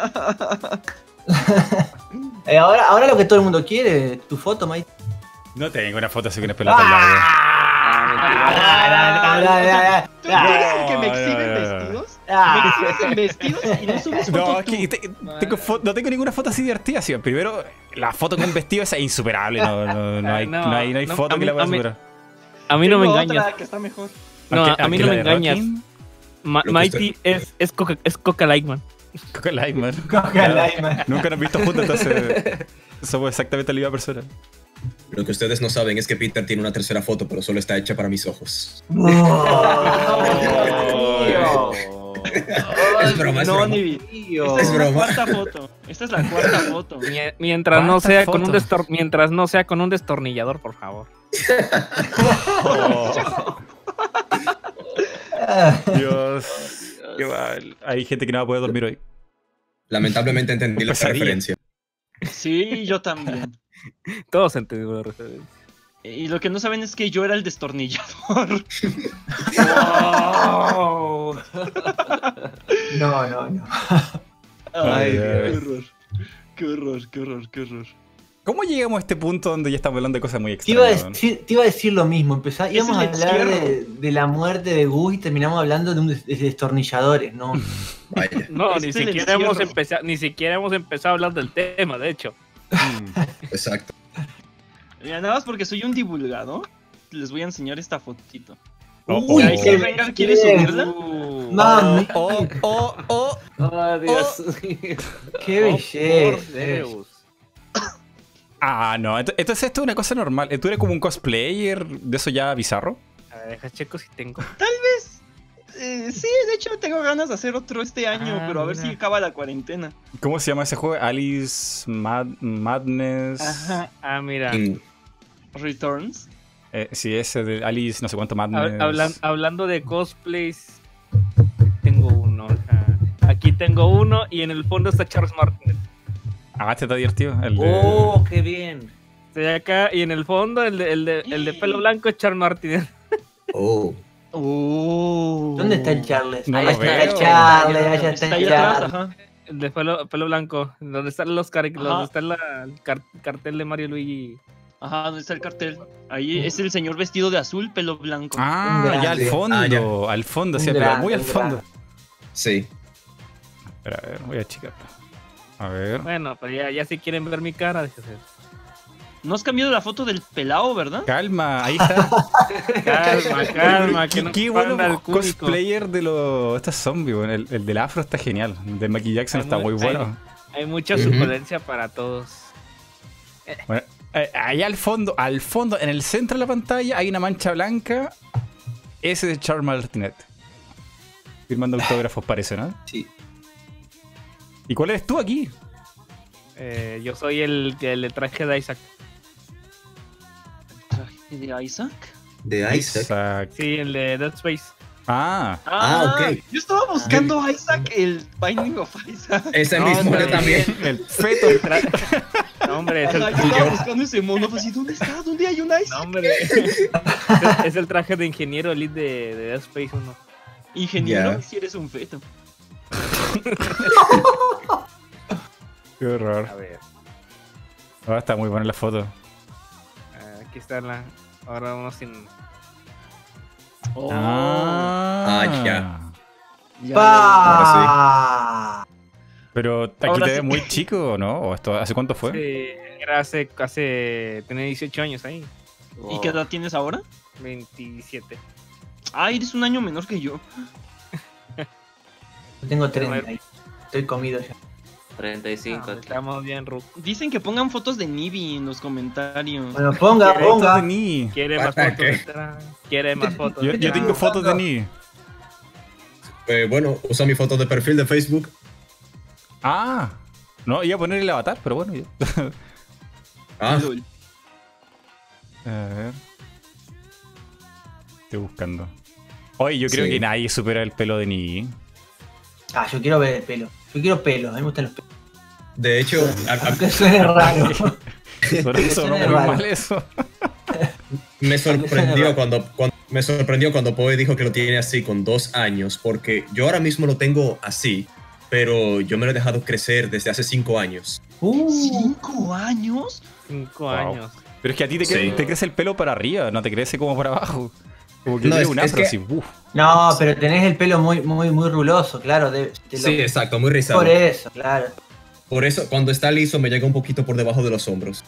Eh, ahora, ahora lo que todo el mundo quiere, tu foto, Mike. No tengo una foto así con el pelo tan largo. Ah, ¿Tú crees que me no, exhiben no, no. vestidos? ¿Me vestidos y no subes foto No, te- tengo fo- no tengo ninguna foto así divertida. sí. Primero, la foto con vestido es insuperable. No, no, no hay, No, no hay, no hay no, foto que mí- la pueda a mí- superar. A mí no me engañas. que está mejor. No, Aunque- a mí no me engañas. Mighty es, es Coca, es Coca Lightman. Coca Lightman. Coca Lightman. Nunca nos han visto juntos, entonces somos exactamente la misma persona. Lo que ustedes no saben es que Peter tiene una tercera foto, pero solo está hecha para mis ojos. Es broma, es no, broma. Nivi. Tío. Esta es, Es la broma. cuarta foto. Esta es la cuarta foto. Mie- Mientras no ¿Cuántas sea con un destor- mientras no sea con un destornillador, por favor. Dios. Qué mal. Hay gente que no va a poder dormir hoy. Lamentablemente entendí la referencia. Sí, yo también. Todos entendimos la referencia. Y lo que no saben es que yo era el destornillador. No, no, no. Ay, qué horror. Qué horror, qué horror, qué horror. ¿Cómo llegamos a este punto donde ya estamos hablando de cosas muy Te iba, a extrañas? decir, te iba a decir lo mismo. Empezá, íbamos a hablar de, de la muerte de Gus y terminamos hablando de, un des- de destornilladores, ¿no? Vaya. No, ni siquiera hemos empezado, ni siquiera hemos empezado a hablar del tema, de hecho. Exacto. Mira, nada más porque soy un divulgador, les voy a enseñar esta fotito. Oh, Uy, oh. qué venga, ¿quieres bien. subirla? Mami, Oh, oh, oh. Oh, Dios mío. qué Oh, belleza. por Zeus. Ah, no. ent- Entonces esto es una cosa normal. ¿Tú eres como un cosplayer de eso ya bizarro? A ver, deja checo si tengo. Eh, sí, de hecho tengo ganas de hacer otro este año, Ah, pero a ver mira. si acaba la cuarentena. ¿Cómo se llama ese juego? Alice Mad- Madness. Ajá. Ah, mira. Mm, Returns. Eh, sí, ese de Alice, no sé cuánto Madness. hablan- hablando de cosplays, tengo uno. Aquí tengo uno y en el fondo está Charles Martin. Ah, este está divertido. El de... Oh, qué bien. Estoy acá y en el fondo el de, el de, el de pelo blanco es Charles Martin. Oh. Oh. ¿Dónde está el Charles? No ahí está veo. el Charles, allá está Está el atrás, Charles. de pelo, pelo blanco. Donde están los car- Ajá. donde está la- el car- cartel de Mario Luigi. Ajá, ¿dónde está el cartel? Ahí es el señor vestido de azul, pelo blanco. Ah, Un ya al fondo. Ah, ya. Al fondo, sí, pero muy al fondo. grande. Sí. Espera, a ver, voy a checar. A ver. Bueno, pero ya, ya si quieren ver mi cara, déjese. No has cambiado la foto del pelado, ¿verdad? Calma, ahí está. Calma, calma, que Qué, no qué bueno el cosplayer de los. Estos zombies, weón. el, el del afro está genial. El de Michael Jackson Hay está muy- muy bueno. Hay mucha Ujú. suculencia para todos. Bueno, eh, allá al fondo, al fondo, en el centro de la pantalla, hay una mancha blanca. Ese de Charles Martinet. Firmando autógrafos, parece, ¿no? Sí. ¿Y cuál eres tú aquí? Eh, yo soy el que le traje de Isaac. De Isaac. De Isaac. Isaac. Sí, el de Dead Space. Ah, Ah, ok. Yo estaba buscando a Isaac, el Binding of Isaac. Ese No, mismo, yo también. el feto. No, hombre, es el, Ajá, yo estaba buscando ese mono, pues, ¿y dónde está? ¿Dónde hay un no, Isaac? hombre. es, el traje de ingeniero elite de, de Dead Space 1. Ingeniero, Ya. si eres un feto. Qué horror. A ver, Ah, está muy buena la foto. eh, aquí está la. Ahora uno sin. Oh, Ah, Ah, ya. ya, ¡Pa! Pero aquí Ahora te sí. ves muy chico, ¿no? ¿O esto, ¿Hace cuánto fue? Sí, era hace, hace. Tenía 18 años ahí. ya. ¿Y qué edad tienes ahora? 27. Ah, eres un año menor que yo. Yo tengo 30. ahí. Estoy comido ya. 35 Ah, estamos bien, Rook. Dicen que pongan fotos de Nibi en los comentarios. Bueno, ponga, Fotos de ponga. Ni. Quiere más ¿Para fotos qué? detrás. Quiere más fotos. Yo, yo tengo fotos de Ni. Eh, bueno, usa mi foto de perfil de Facebook. Ah, no, iba a poner el avatar, pero bueno. ya. Ah. A ver. Estoy buscando. Oye, yo creo Sí. que nadie supera el pelo de Ni. Ah, yo quiero ver el pelo. Yo quiero pelo, a mí me gustan los pelos. de hecho, Aunque suene raro. Por eso no mal eso. me sorprendió cuando, cuando me sorprendió cuando Poe dijo que lo tiene así con dos años, porque yo ahora mismo lo tengo así, pero yo me lo he dejado crecer desde hace cinco años. Uh, ¿Cinco años? 5 Wow. años. Pero es que a ti te, Sí. cre- te crece el pelo para arriba, no te crece como para abajo. Como que No, tiene es- un es afro que- así. uf. no, pero tenés el pelo muy, muy, muy ruloso, claro. de- lo- Sí, exacto, muy rizado. por eso, claro. Por eso, cuando está liso, me llega un poquito por debajo de los hombros.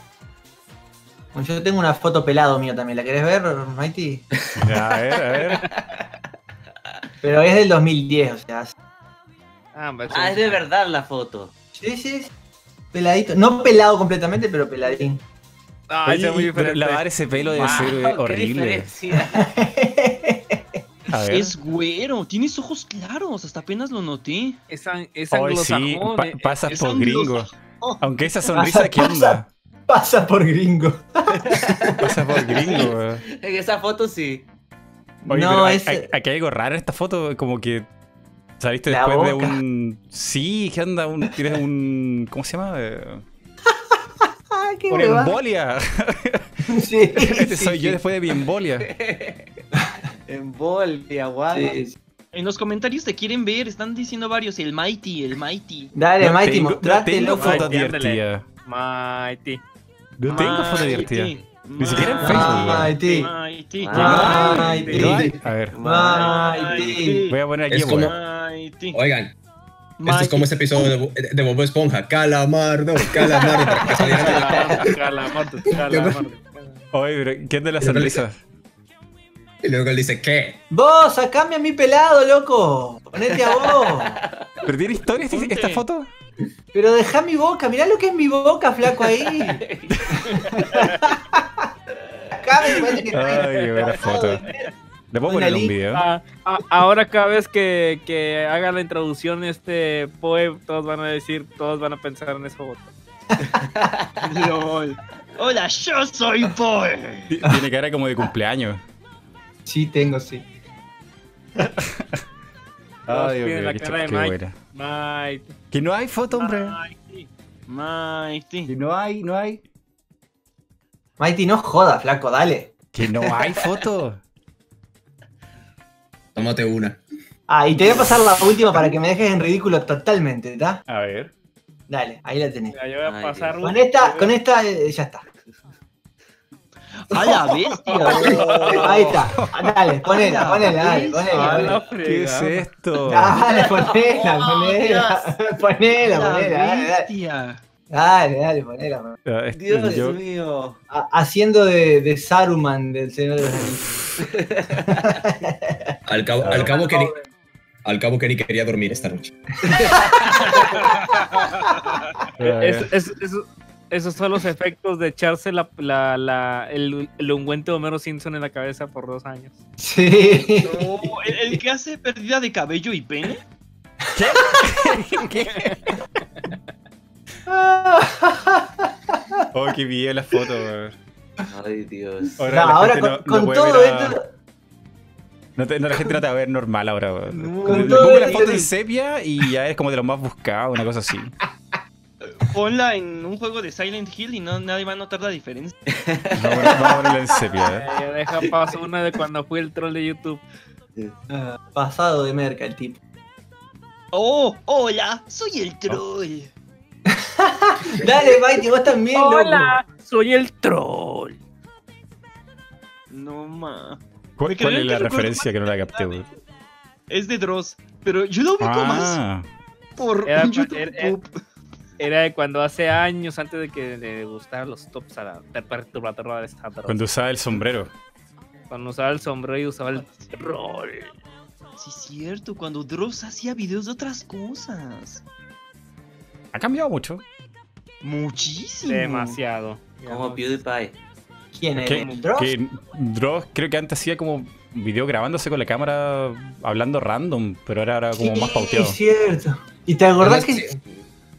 Yo tengo una foto pelado mío también. ¿La querés ver, Mighty? Ya, a ver, a ver. Pero es del 2010, o sea. Ah, Ah, es de verdad la foto. Sí, sí, sí. Peladito. No pelado completamente, pero peladín. Ah, Oye, es muy diferente. lavar ese pelo debe Wow, ser eh, horrible. Es güero, tienes ojos claros, hasta apenas lo noté. Es, an- es sí, pa- eh, es por gringo. Aunque esa sonrisa, ¿qué pasa. onda? Pasa por gringo. Pasas por gringo, weón. En esa foto sí. Oye, no, pero hay- aquí hay algo raro en esta foto, como que saliste La después de un... Sí, ¿qué onda? Un... Tienes un... ¿Cómo se llama? Ah, qué Una hueva. embolia. Sí, Este sí, soy yo sí. después de mi embolia. En Bolivia, guau. Sí. En los comentarios te quieren ver, están diciendo varios, el Mighty, el Mighty. Dale, No Mighty, tengo, no mostrate, tengo loco. fotos Mighty. No tengo fotos Mighty, divertidas. Ni siquiera en Mighty, Facebook, weón. Mighty. Mighty, Mighty. A ver, Mighty. voy a poner aquí Es como- embolia. Mighty. Oigan, esto es como ese episodio de, de Bob Esponja. Calamardo, calamardo. Calamardo, calamardo, calamardo. Oye, pero ¿qué es de la sonrisa? Y luego él dice, ¿qué? Vos, sacame a mi pelado, loco. Ponete a vos. ¿Pero tiene historia este- esta foto? Pero deja mi boca, mirá lo que es mi boca, flaco ahí. Sacame, parece que no hay- Ay, buena foto. ¿Le puedo poner un video? Ah, ah, ahora cada vez que, que haga la introducción este Poe, todos van a decir, todos van a pensar en esa foto. LOL. Hola, yo soy Poe. Ti- Tiene cara como de cumpleaños. Sí, tengo, sí. Ay, Dios mío, la qué, cara de qué Mike. buena. Mike. Que no hay foto, hombre. Mike. Mighty. Que no hay, no hay. Mighty, no joda, flaco, dale. Que no hay foto. Tómate una. Ah, y te voy a pasar la última para que me dejes en ridículo totalmente, ¿está? A ver. Dale, ahí la tenés. Mira, yo voy a Ay, pasar Dios. Con esta, con esta eh, ya está. A la bestia. Ahí está. Ah, Dale, ponela, ponela, dale, ponela. la ponela. ¿Qué es esto? Dale, ponela, ponela. Ponela, La ponela, dale, dale. Dale, dale, ponela. Ah, este- Dios yo- mío. Ha- Haciendo de, de Saruman del Señor de los Anillos. Al cabo, al cabo que ni, al cabo que ni quería dormir esta noche. Es- es- eso- esos son los efectos de echarse la, la- la- el, el ungüento de Homero Simpson en la cabeza por dos años. Sí. No, ¿el, el que hace pérdida de cabello y pene? Oh, qué bien la foto. weón. Ay, Dios. Ahora No, ahora con, no- no todo a- esto. No te- no, la gente no te va a ver normal ahora. weón. No. Pongo la foto en sepia y ya es como de los más buscados, una cosa así. Ponla en un juego de Silent Hill y no, nadie va a notar la diferencia. Vamos a, vamos a ponerla en sepia. ¿eh? Eh, deja paso una de cuando fui el troll de YouTube. Ah, pasado de merca el tipo. Oh, hola, soy el troll. Dale, Mighty, vos también, loco. Hola, soy el troll. No ma. ¿Cuál, es la referencia que no la capté? Es de Dross. Pero yo lo ubico más Ah, por Era- YouTube era- era- Pop. Era de cuando hace años, antes de que le gustaran los tops a la perturbadora de esta Dross. cuando usaba el sombrero. Cuando usaba el sombrero y usaba el troll. Sí, es cierto, cuando Dross hacía videos de otras cosas. Ha cambiado mucho. Muchísimo. Demasiado. Como PewDiePie. ¿Quién es? Que, ¿El Dross? que Dross creo que antes hacía como video grabándose con la cámara hablando random, pero ahora era como más pauteado. Sí, cierto. ¿Y te acordás que Sí.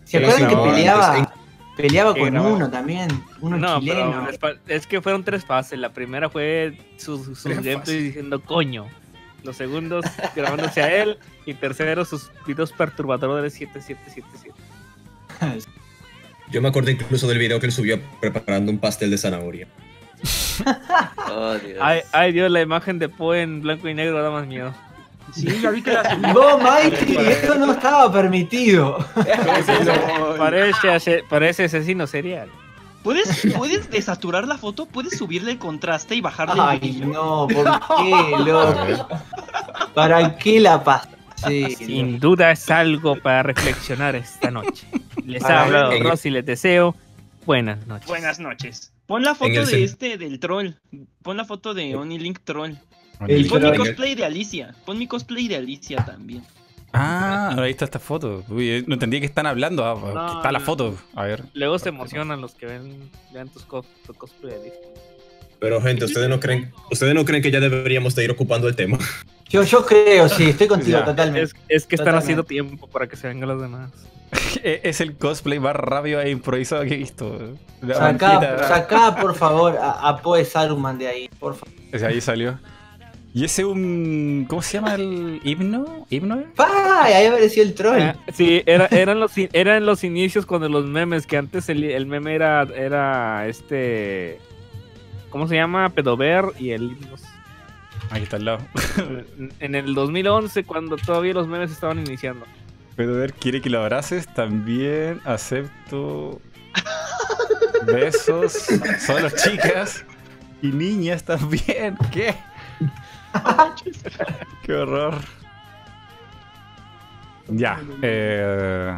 se Pero acuerdan sí, que peleaba? antes, Peleaba con grababa. uno también, uno No, chileno. pero es que fueron tres fases. La primera fue sus, fases. diciendo coño. Los segundos grabándose a él. Y tercero sus videos perturbadores 7777. Yo me acuerdo incluso del video que él subió preparando un pastel de zanahoria. Oh, Dios. Ay, ay Dios, la imagen de Poe en blanco y negro da más miedo. Sí, ya vi que la subí. Vos, Mighty, eso no estaba permitido. Parece, ase- parece asesino serial. ¿Puedes, ¿Puedes desaturar la foto? ¿Puedes subirle el contraste y bajarle el Ay, brillo? no, ¿por qué, loco? ¿Para qué la pasé? Sin duda es algo para reflexionar esta noche. Les ha hablado ver. Ross y les deseo buenas noches. Buenas noches. Pon la foto el de este, del troll. Pon la foto de OnlyLink Troll. El Y pon mi cosplay de Alicia. Pon mi cosplay de Alicia también. Ah, ahora ahí está esta foto. Uy, eh, no entendía que están hablando. Ah, No, está la foto. A ver. Luego se emocionan los que ven, vean tus cos- tu cosplay. ¿viste? Pero gente, ustedes no creen, ustedes no creen que ya deberíamos de ir ocupando el tema. Yo, yo creo, sí, estoy contigo Ya. totalmente. Es, es que están Totalmente. haciendo tiempo para que se vengan los demás. Eh, Es el cosplay más rápido e improvisado que he visto. Sacá, sacá, por favor, a, a Poe Saruman de ahí, por favor. Ese ahí salió. Y ese un. ¿Cómo se llama el himno? ¿Himno? ¡Ay! Ahí apareció el troll. Ah, sí, era, eran, los, eran los inicios cuando los memes, que antes el, el meme era, era este... ¿Cómo se llama? Pedover y el himnos. Aquí está al lado. En el 2011, cuando todavía los memes estaban iniciando. Pero ver, quiere que lo abraces. También acepto. Besos. Solo chicas. Y niñas también. ¿Qué? Qué horror. Ya. Eh,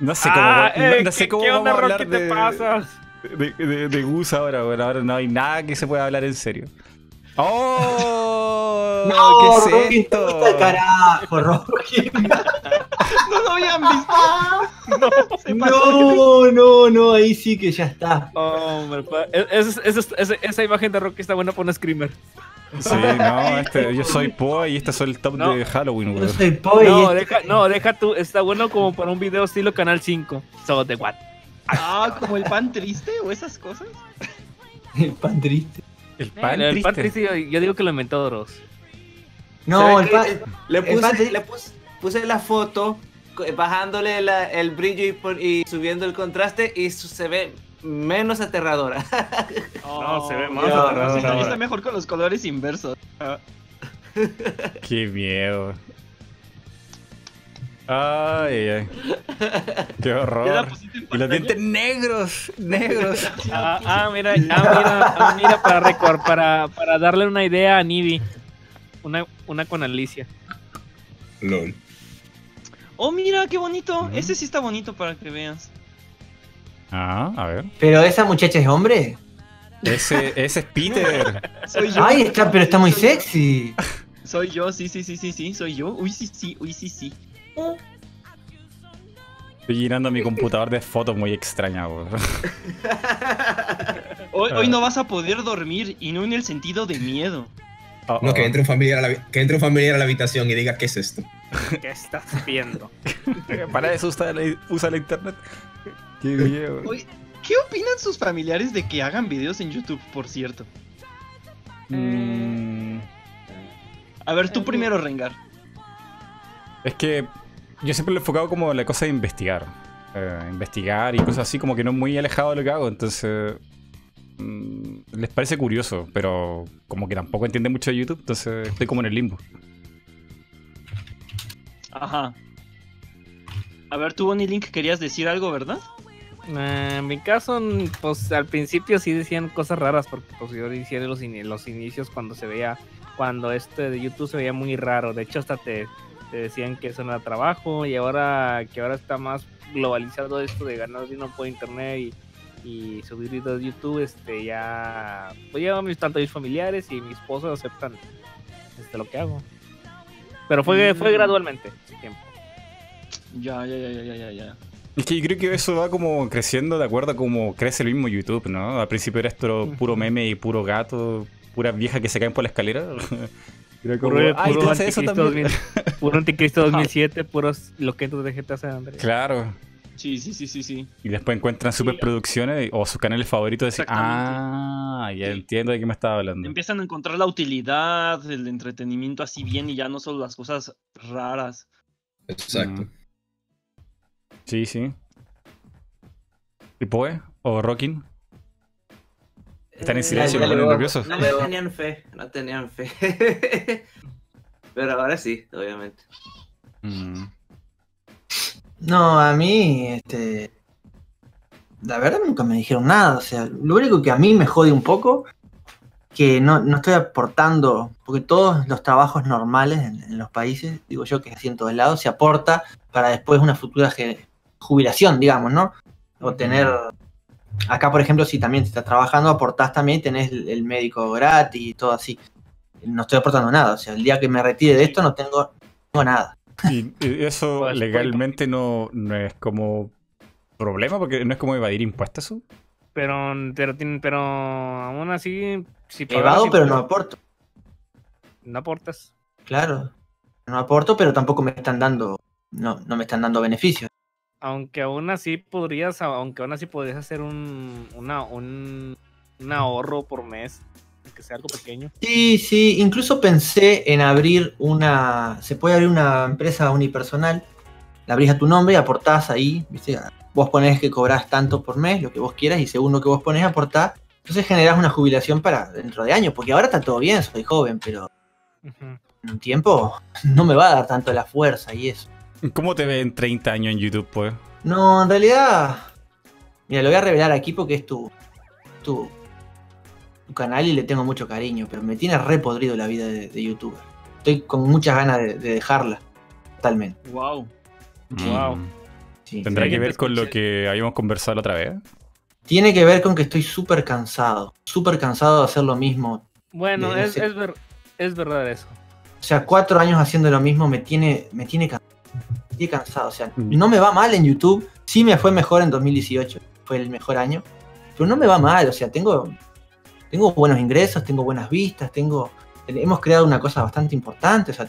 no sé cómo, Ah, no, eh, no sé ¿qué- cómo ¿Qué vamos onda, a Rock? hablar ¿Qué te pasas? de, de- de Gus ahora. Bueno, ahora no hay nada que se pueda hablar en serio. ¡Oh! No, ¿Qué Rocky, es esto? carajo, Rocky. No lo habían visto. No, se pasó. No, no, no, ahí sí que ya está. Hombre, es- es- es- es- esa imagen de Rocky está buena para un screamer. Sí, no, este, yo soy Poe y este es el top No. de Halloween, Yo weón. soy Poi No, y deja, no, deja tú, está bueno como para un video estilo Canal 5. So de what? Ah, como el pan triste o esas cosas. este el pan triste. El pan el pan triste. yo, yo digo que lo inventó Dross. No, ¿Sabe el pan. Le el puse, pan- le puse, puse la foto, bajándole la- el brillo y, y subiendo el contraste y su- se ve menos aterradora. No, se ve más Dios. aterrador Sí, ahora. está mejor con los colores inversos. Qué miedo. Ay, ay. Qué horror. Y los dientes negros, negros. Ah, ah, mira, ah, mira, ah, mira para, recor- para, para darle una idea a Nibi. Una, una con Alicia. LOL. Oh, mira, qué bonito. Ese sí está bonito para que veas. Ah, a ver. Pero esa muchacha es hombre. Ese, ese es Peter. Soy yo. Ay, está, pero está muy sexy. Soy yo, sí, sí, sí, sí, sí, soy yo. Uy, sí, sí, uy, sí, sí. Estoy llenando mi computador de fotos muy extrañas, weón. Hoy, Ah. hoy no vas a poder dormir y no en el sentido de miedo. Oh, No, que entre, un familiar a la, que entre un familiar a la habitación y diga, ¿qué es esto? ¿Qué estás viendo? Para eso usa la, usa la internet. Qué miedo. Oye, ¿qué opinan sus familiares de que hagan videos en YouTube, por cierto? Mm, A ver, tú primero, Rengar. es que yo siempre lo he enfocado como en la cosa de investigar. Eh, investigar y cosas así, como que no muy alejado de lo que hago. Entonces, mm, les parece curioso, pero como que tampoco entiende mucho de YouTube. Entonces, estoy como en el limbo. Ajá. A ver, tú, Bonnie Link, querías decir algo, ¿verdad? Eh, en mi caso, pues al principio sí decían cosas raras, porque pues yo decía los, ini- los inicios cuando se veía, cuando este de YouTube se veía muy raro. De hecho, hasta te, te decían que eso no era trabajo, y ahora que ahora está más globalizado esto de ganar dinero por internet y, y subir videos de YouTube, este ya, pues ya mis, tanto mis familiares y mi esposo aceptan este, lo que hago. Pero fue, fue Mm. gradualmente, el tiempo. Ya, ya, ya, ya, ya, ya, ya. Es que yo creo que eso va como creciendo de acuerdo a cómo crece el mismo YouTube, ¿no? Al principio era esto puro meme y puro gato, puras viejas que se caen por la escalera. Era como, Puro, "Ay, puro tú haces eso anticristo, también". 2000 puro anticristo 2007, puros loquetos de GTA San Andreas. Claro. Sí, sí, sí, sí, sí. Y después encuentran superproducciones o sus canales favoritos y dicen, ah, ya Sí. entiendo de qué me estaba hablando. Empiezan a encontrar la utilidad, el entretenimiento así bien y ya no solo las cosas raras. Exacto. Mm. Sí, sí. ¿Y Poe? ¿O Rockin? Están en Eh, silencio, dale, me ponen vos. nervioso. No me tenían fe, no tenían fe. Pero ahora sí, obviamente. Mm. No, a mí, este. La verdad nunca me dijeron nada. O sea, lo único que a mí me jode un poco, que no, no estoy aportando, porque todos los trabajos normales en, en los países, digo yo que así en todos lados, se aporta para después una futura jubilación, digamos, ¿no? O tener. Acá, por ejemplo, si también estás trabajando, aportás también, tenés el, médico gratis y todo así. No estoy aportando nada. O sea, el día que me retire de esto no tengo, no tengo nada. Y eso legalmente no, no es como problema, porque no es como evadir impuestos. eso. Pero, pero, pero aún así, si Evado, pero no aporto. no aportas. Claro, no aporto, pero tampoco me están dando, no, no me están dando beneficios. Aunque aún así podrías, aunque aún así podrías hacer un, una, un, un ahorro por mes, que sea algo pequeño. Sí, sí, incluso pensé en abrir una, se puede abrir una empresa unipersonal, la abrís a tu nombre y aportás ahí, ¿viste? vos ponés que cobrás tanto por mes, lo que vos quieras, y según lo que vos ponés aportás, entonces generás una jubilación para dentro de años, porque ahora está todo bien, soy joven, pero en un tiempo no me va a dar tanto la fuerza y eso. ¿Cómo te ven 30 años en YouTube, pues? No, en realidad. Mira, lo voy a revelar aquí porque es tu, tu, tu canal y le tengo mucho cariño, pero me tiene re podrido la vida de, de youtuber. Estoy con muchas ganas de, de dejarla. Totalmente. Wow. Wow. Mm. sí. ¿Tendrá Sí, que ver con lo que habíamos conversado la otra vez? Tiene que ver con que estoy súper cansado. Súper cansado de hacer lo mismo Bueno, es, es, ver- es verdad eso. O sea, cuatro años haciendo lo mismo me tiene, me tiene, can- tiene cansado. O sea, Mm. no me va mal en YouTube. Sí me fue mejor en 2018, fue el mejor año. Pero no me va mal, o sea, tengo, tengo buenos ingresos, tengo buenas vistas, tengo, hemos creado una cosa bastante importante. O sea,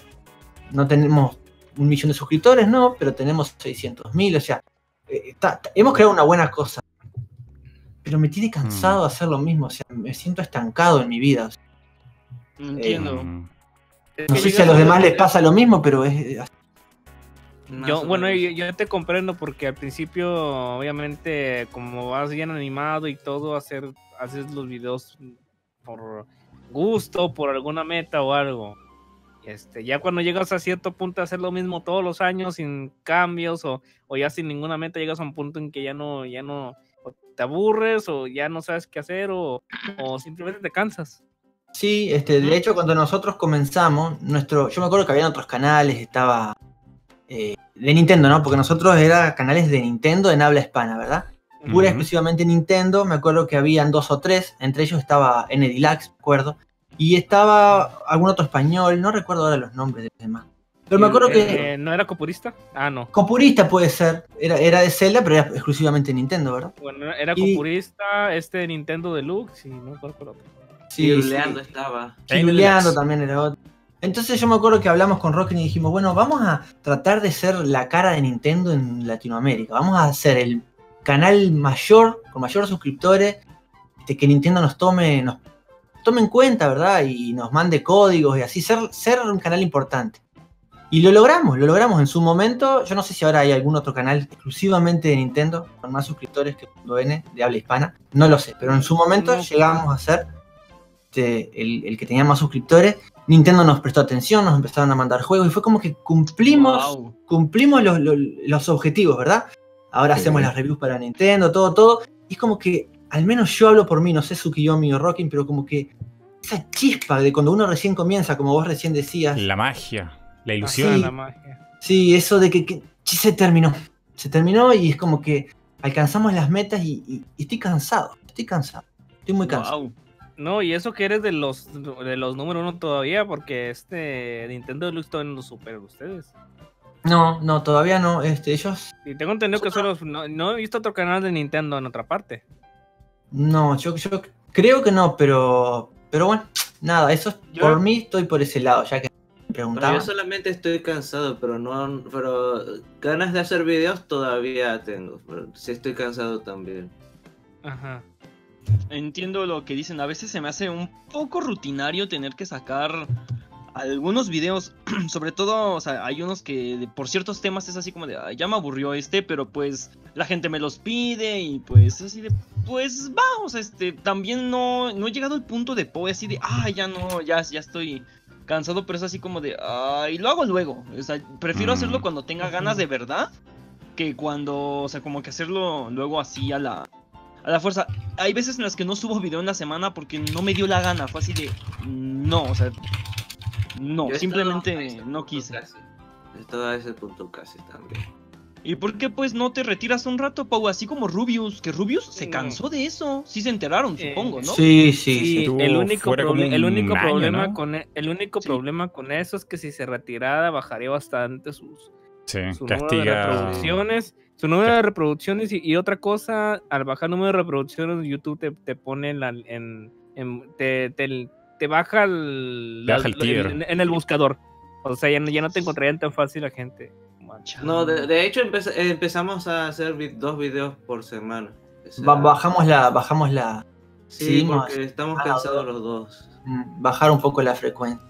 no tenemos un millón de suscriptores, no, pero tenemos 600 mil. O sea, eh, está- está- hemos creado una buena cosa. Pero me tiene cansado hacer lo mismo. O sea, me siento estancado en mi vida. o sea, Entiendo. Mm. No que sé si a los demás les pasa lo mismo, pero es, Yo, bueno, yo, yo te comprendo porque al principio, obviamente, como vas bien animado y todo, hacer, haces los videos por gusto, por alguna meta o algo. Este, ya cuando llegas a cierto punto a hacer lo mismo todos los años sin cambios o, o ya sin ninguna meta, llegas a un punto en que ya no, ya no o te aburres o ya no sabes qué hacer o, o simplemente te cansas. Sí, este, de hecho cuando nosotros comenzamos, nuestro, yo me acuerdo que había otros canales, estaba eh, de Nintendo, ¿no? Porque nosotros era canales de Nintendo en habla hispana, ¿verdad? Pura exclusivamente Nintendo, me acuerdo que habían dos o tres, entre ellos estaba Nedilax, me acuerdo, y estaba algún otro español, no recuerdo ahora los nombres de los demás. Pero me acuerdo que Eh, ¿No era copurista? Ah, no. Copurista puede ser, era, era de Zelda, pero era exclusivamente Nintendo, ¿verdad? Bueno, era Y- copurista, este Nintendo Deluxe y no me acuerdo cuál otro. Sí, Leando estaba. Chiruleando también era otro. Entonces yo me acuerdo que hablamos con Rocky y dijimos, bueno, vamos a tratar de ser la cara de Nintendo en Latinoamérica. Vamos a hacer el canal mayor, con mayor suscriptores, este, que Nintendo nos tome, nos tome en cuenta, ¿verdad? Y nos mande códigos y así, ser, ser un canal importante. Y lo logramos, lo logramos en su momento. Yo no sé si ahora hay algún otro canal exclusivamente de Nintendo con más suscriptores que N de habla hispana. No lo sé, pero en su momento No. llegamos a ser este, el, el que tenía más suscriptores. Nintendo nos prestó atención, nos empezaron a mandar juegos y fue como que cumplimos, Wow. cumplimos los, los- los objetivos, ¿verdad? Ahora Sí. hacemos las reviews para Nintendo, todo, todo. Y es como que, al menos yo hablo por mí, no sé Tsukiyomi o Rocking, pero como que esa chispa de cuando uno recién comienza, como vos recién decías, La magia, la ilusión. la magia. Sí, eso de que, que se terminó. Se terminó y es como que alcanzamos las metas y, y- y estoy cansado. Estoy cansado. Estoy muy cansado. Wow. No, y eso que eres de los de los número uno todavía, porque este Nintendo Deluxe todavía no lo superan ustedes. No, no, todavía no. Este, ellos. Y tengo entendido que solo no, no he visto otro canal de Nintendo en otra parte. No, yo, yo creo que no, pero. Pero bueno, nada, eso es- Yo- por mí estoy por ese lado, ya que me Pero preguntaban. yo solamente estoy cansado, pero no, pero ganas de hacer videos todavía tengo. Pero sí estoy cansado también. Ajá. Entiendo lo que dicen. A veces se me hace un poco rutinario tener que sacar algunos videos. Sobre todo, o sea, hay unos que por ciertos temas es así como de, "Ay, ya me aburrió este, pero pues la gente me los pide y pues así de, pues vamos, este, también no, no he llegado al punto de po, así de, ah, ya no, ya, ya estoy cansado, pero es así como de, ay, lo hago luego. O sea, prefiero Mm. hacerlo cuando tenga ganas de verdad que cuando, o sea, como que hacerlo luego así a la, a la fuerza. Hay veces en las que no subo video en la semana porque no me dio la gana. Fue así de. No, o sea. No, simplemente no quise. casi. He estado a ese punto casi también. ¿Y por qué pues no te retiras un rato, Pau? Así como Rubius, que Rubius se No. cansó de eso. Sí se enteraron, Eh, supongo, ¿no? Sí, sí, Sí, el único, proble- el único año, problema ¿no? con e- el único Sí. problema con eso es que si se retirara bajaría bastante sus, Sí, su número de castiga. reproducciones. Su número de reproducciones y, y otra cosa, al bajar número de reproducciones, YouTube te, te pone en, la- en- en- te, te- te baja el, Te baja el tier. en, en el buscador. O sea, ya no, ya no te encontrarían tan fácil la gente. No, de, de hecho empez- empezamos a hacer vi- dos videos por semana. O sea, Ba- bajamos la. Bajamos la. Sí, porque estamos cansados dos. los dos. mm, Bajar un poco la frecuencia.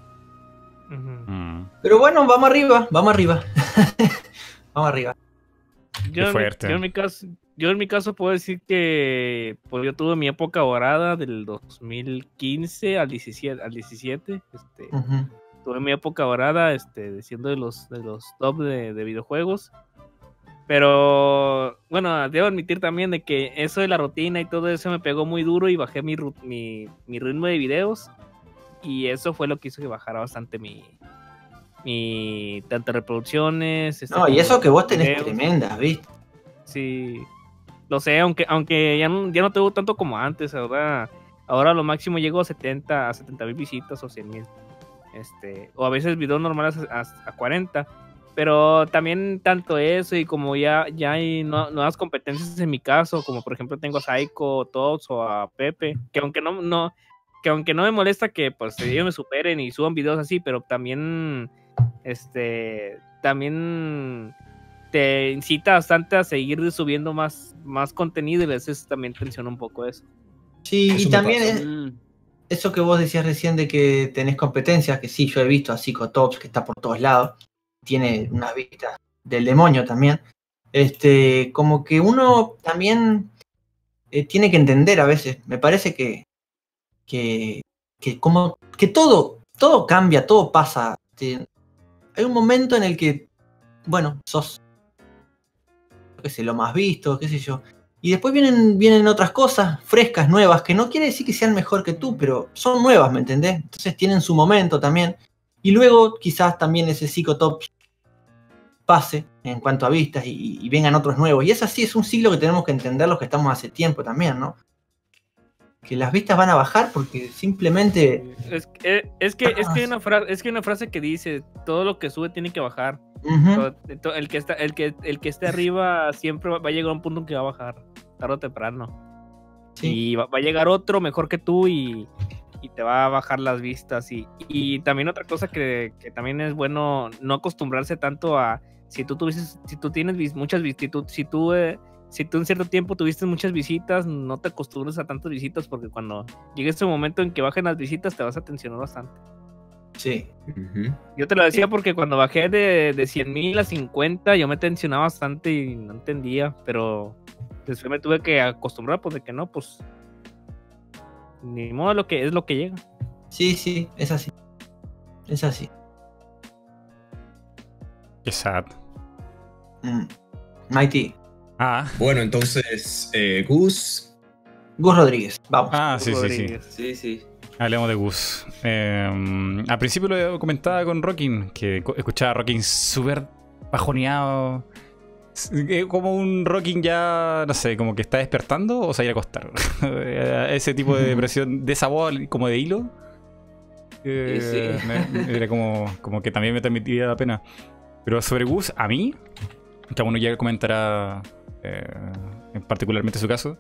Mm. Pero bueno, vamos arriba, vamos arriba. vamos arriba. Yo, en mi- fuerte. yo en mi caso, yo en mi caso puedo decir que pues yo tuve mi época dorada del 2015 al 17, al 17 este, tuve mi época dorada, este, siendo de los, de los top de, de videojuegos. Pero bueno, debo admitir también de que eso de la rutina y todo eso me pegó muy duro y bajé mi, mi, mi ritmo de videos. Y eso fue lo que hizo que bajara bastante mi, mi tantas reproducciones. este, No, y eso que vos tenés videos. tremendas, ¿viste? Sí, lo sé, aunque, aunque ya, no, ya no tengo tanto como antes, ahora, Ahora lo máximo llego a 70 a 70 mil visitas o 100 mil. Este, o a veces videos normales a, a 40. Pero también tanto eso y como ya, ya hay nuevas competencias en mi caso, como por ejemplo tengo a Saiko, Tots o a Pepe, que aunque no, no, que aunque no me molesta que pues ellos me superen y suban videos así, pero también este también te incita bastante a seguir subiendo más, más contenido y a veces también tensiona un poco eso. Sí, y también eso que vos decías recién de que tenés competencias, que sí, yo he visto a Tops que está por todos lados, tiene una vista del demonio también. Este, como que uno también eh, tiene que entender a veces, me parece que, que, que como que todo, todo cambia, todo pasa. Hay un momento en el que, bueno, sos, sé, lo más visto, qué sé yo. Y después vienen, vienen otras cosas frescas, nuevas, que no quiere decir que sean mejor que tú, pero son nuevas, ¿me entendés? Entonces tienen su momento también. Y luego quizás también ese psicotop pase en cuanto a vistas y, vengan otros nuevos. Y es así, es un ciclo que tenemos que entender los que estamos hace tiempo también, ¿no? Que las vistas van a bajar porque simplemente... Es, que, es, que, hay una frase, es que una frase que dice, todo lo que sube tiene que bajar. el, que está, el, que, el que esté arriba siempre va a llegar a un punto en que va a bajar, tarde o temprano. Y va, a llegar otro mejor que tú y, y te va a bajar las vistas. Y, y también otra cosa que, que, también es bueno no acostumbrarse tanto a si tú tuviste, si tú tienes muchas visitas, si tú, eh, si tú en cierto tiempo tuviste muchas visitas, no te acostumbres a tantas visitas porque cuando llegue ese momento en que bajen las visitas te vas a tensionar bastante. Sí. Yo te lo decía porque cuando bajé de, de 100 mil a 50 yo me tensionaba bastante y no entendía, pero después me tuve que acostumbrar pues de que no, pues ni modo lo que es lo que llega. Sí, sí, es así. Es así. Qué sad. Mm. Mighty. Ah. Bueno, entonces, eh, Gus. Gus Rodríguez, vamos. Ah, sí, sí, sí. Sí, sí. Hablemos de Gus. Eh, al principio lo comentaba con Rockin, que escuchaba a Rockin súper bajoneado. Eh, como un Rockin ya, no sé, como que está despertando o se va a acostar. Ese tipo de depresión, de esa voz como de hilo. Eh, era como, como que también me transmitía la pena. Pero sobre Gus, a mí, que uno ya comentará eh, particularmente su caso,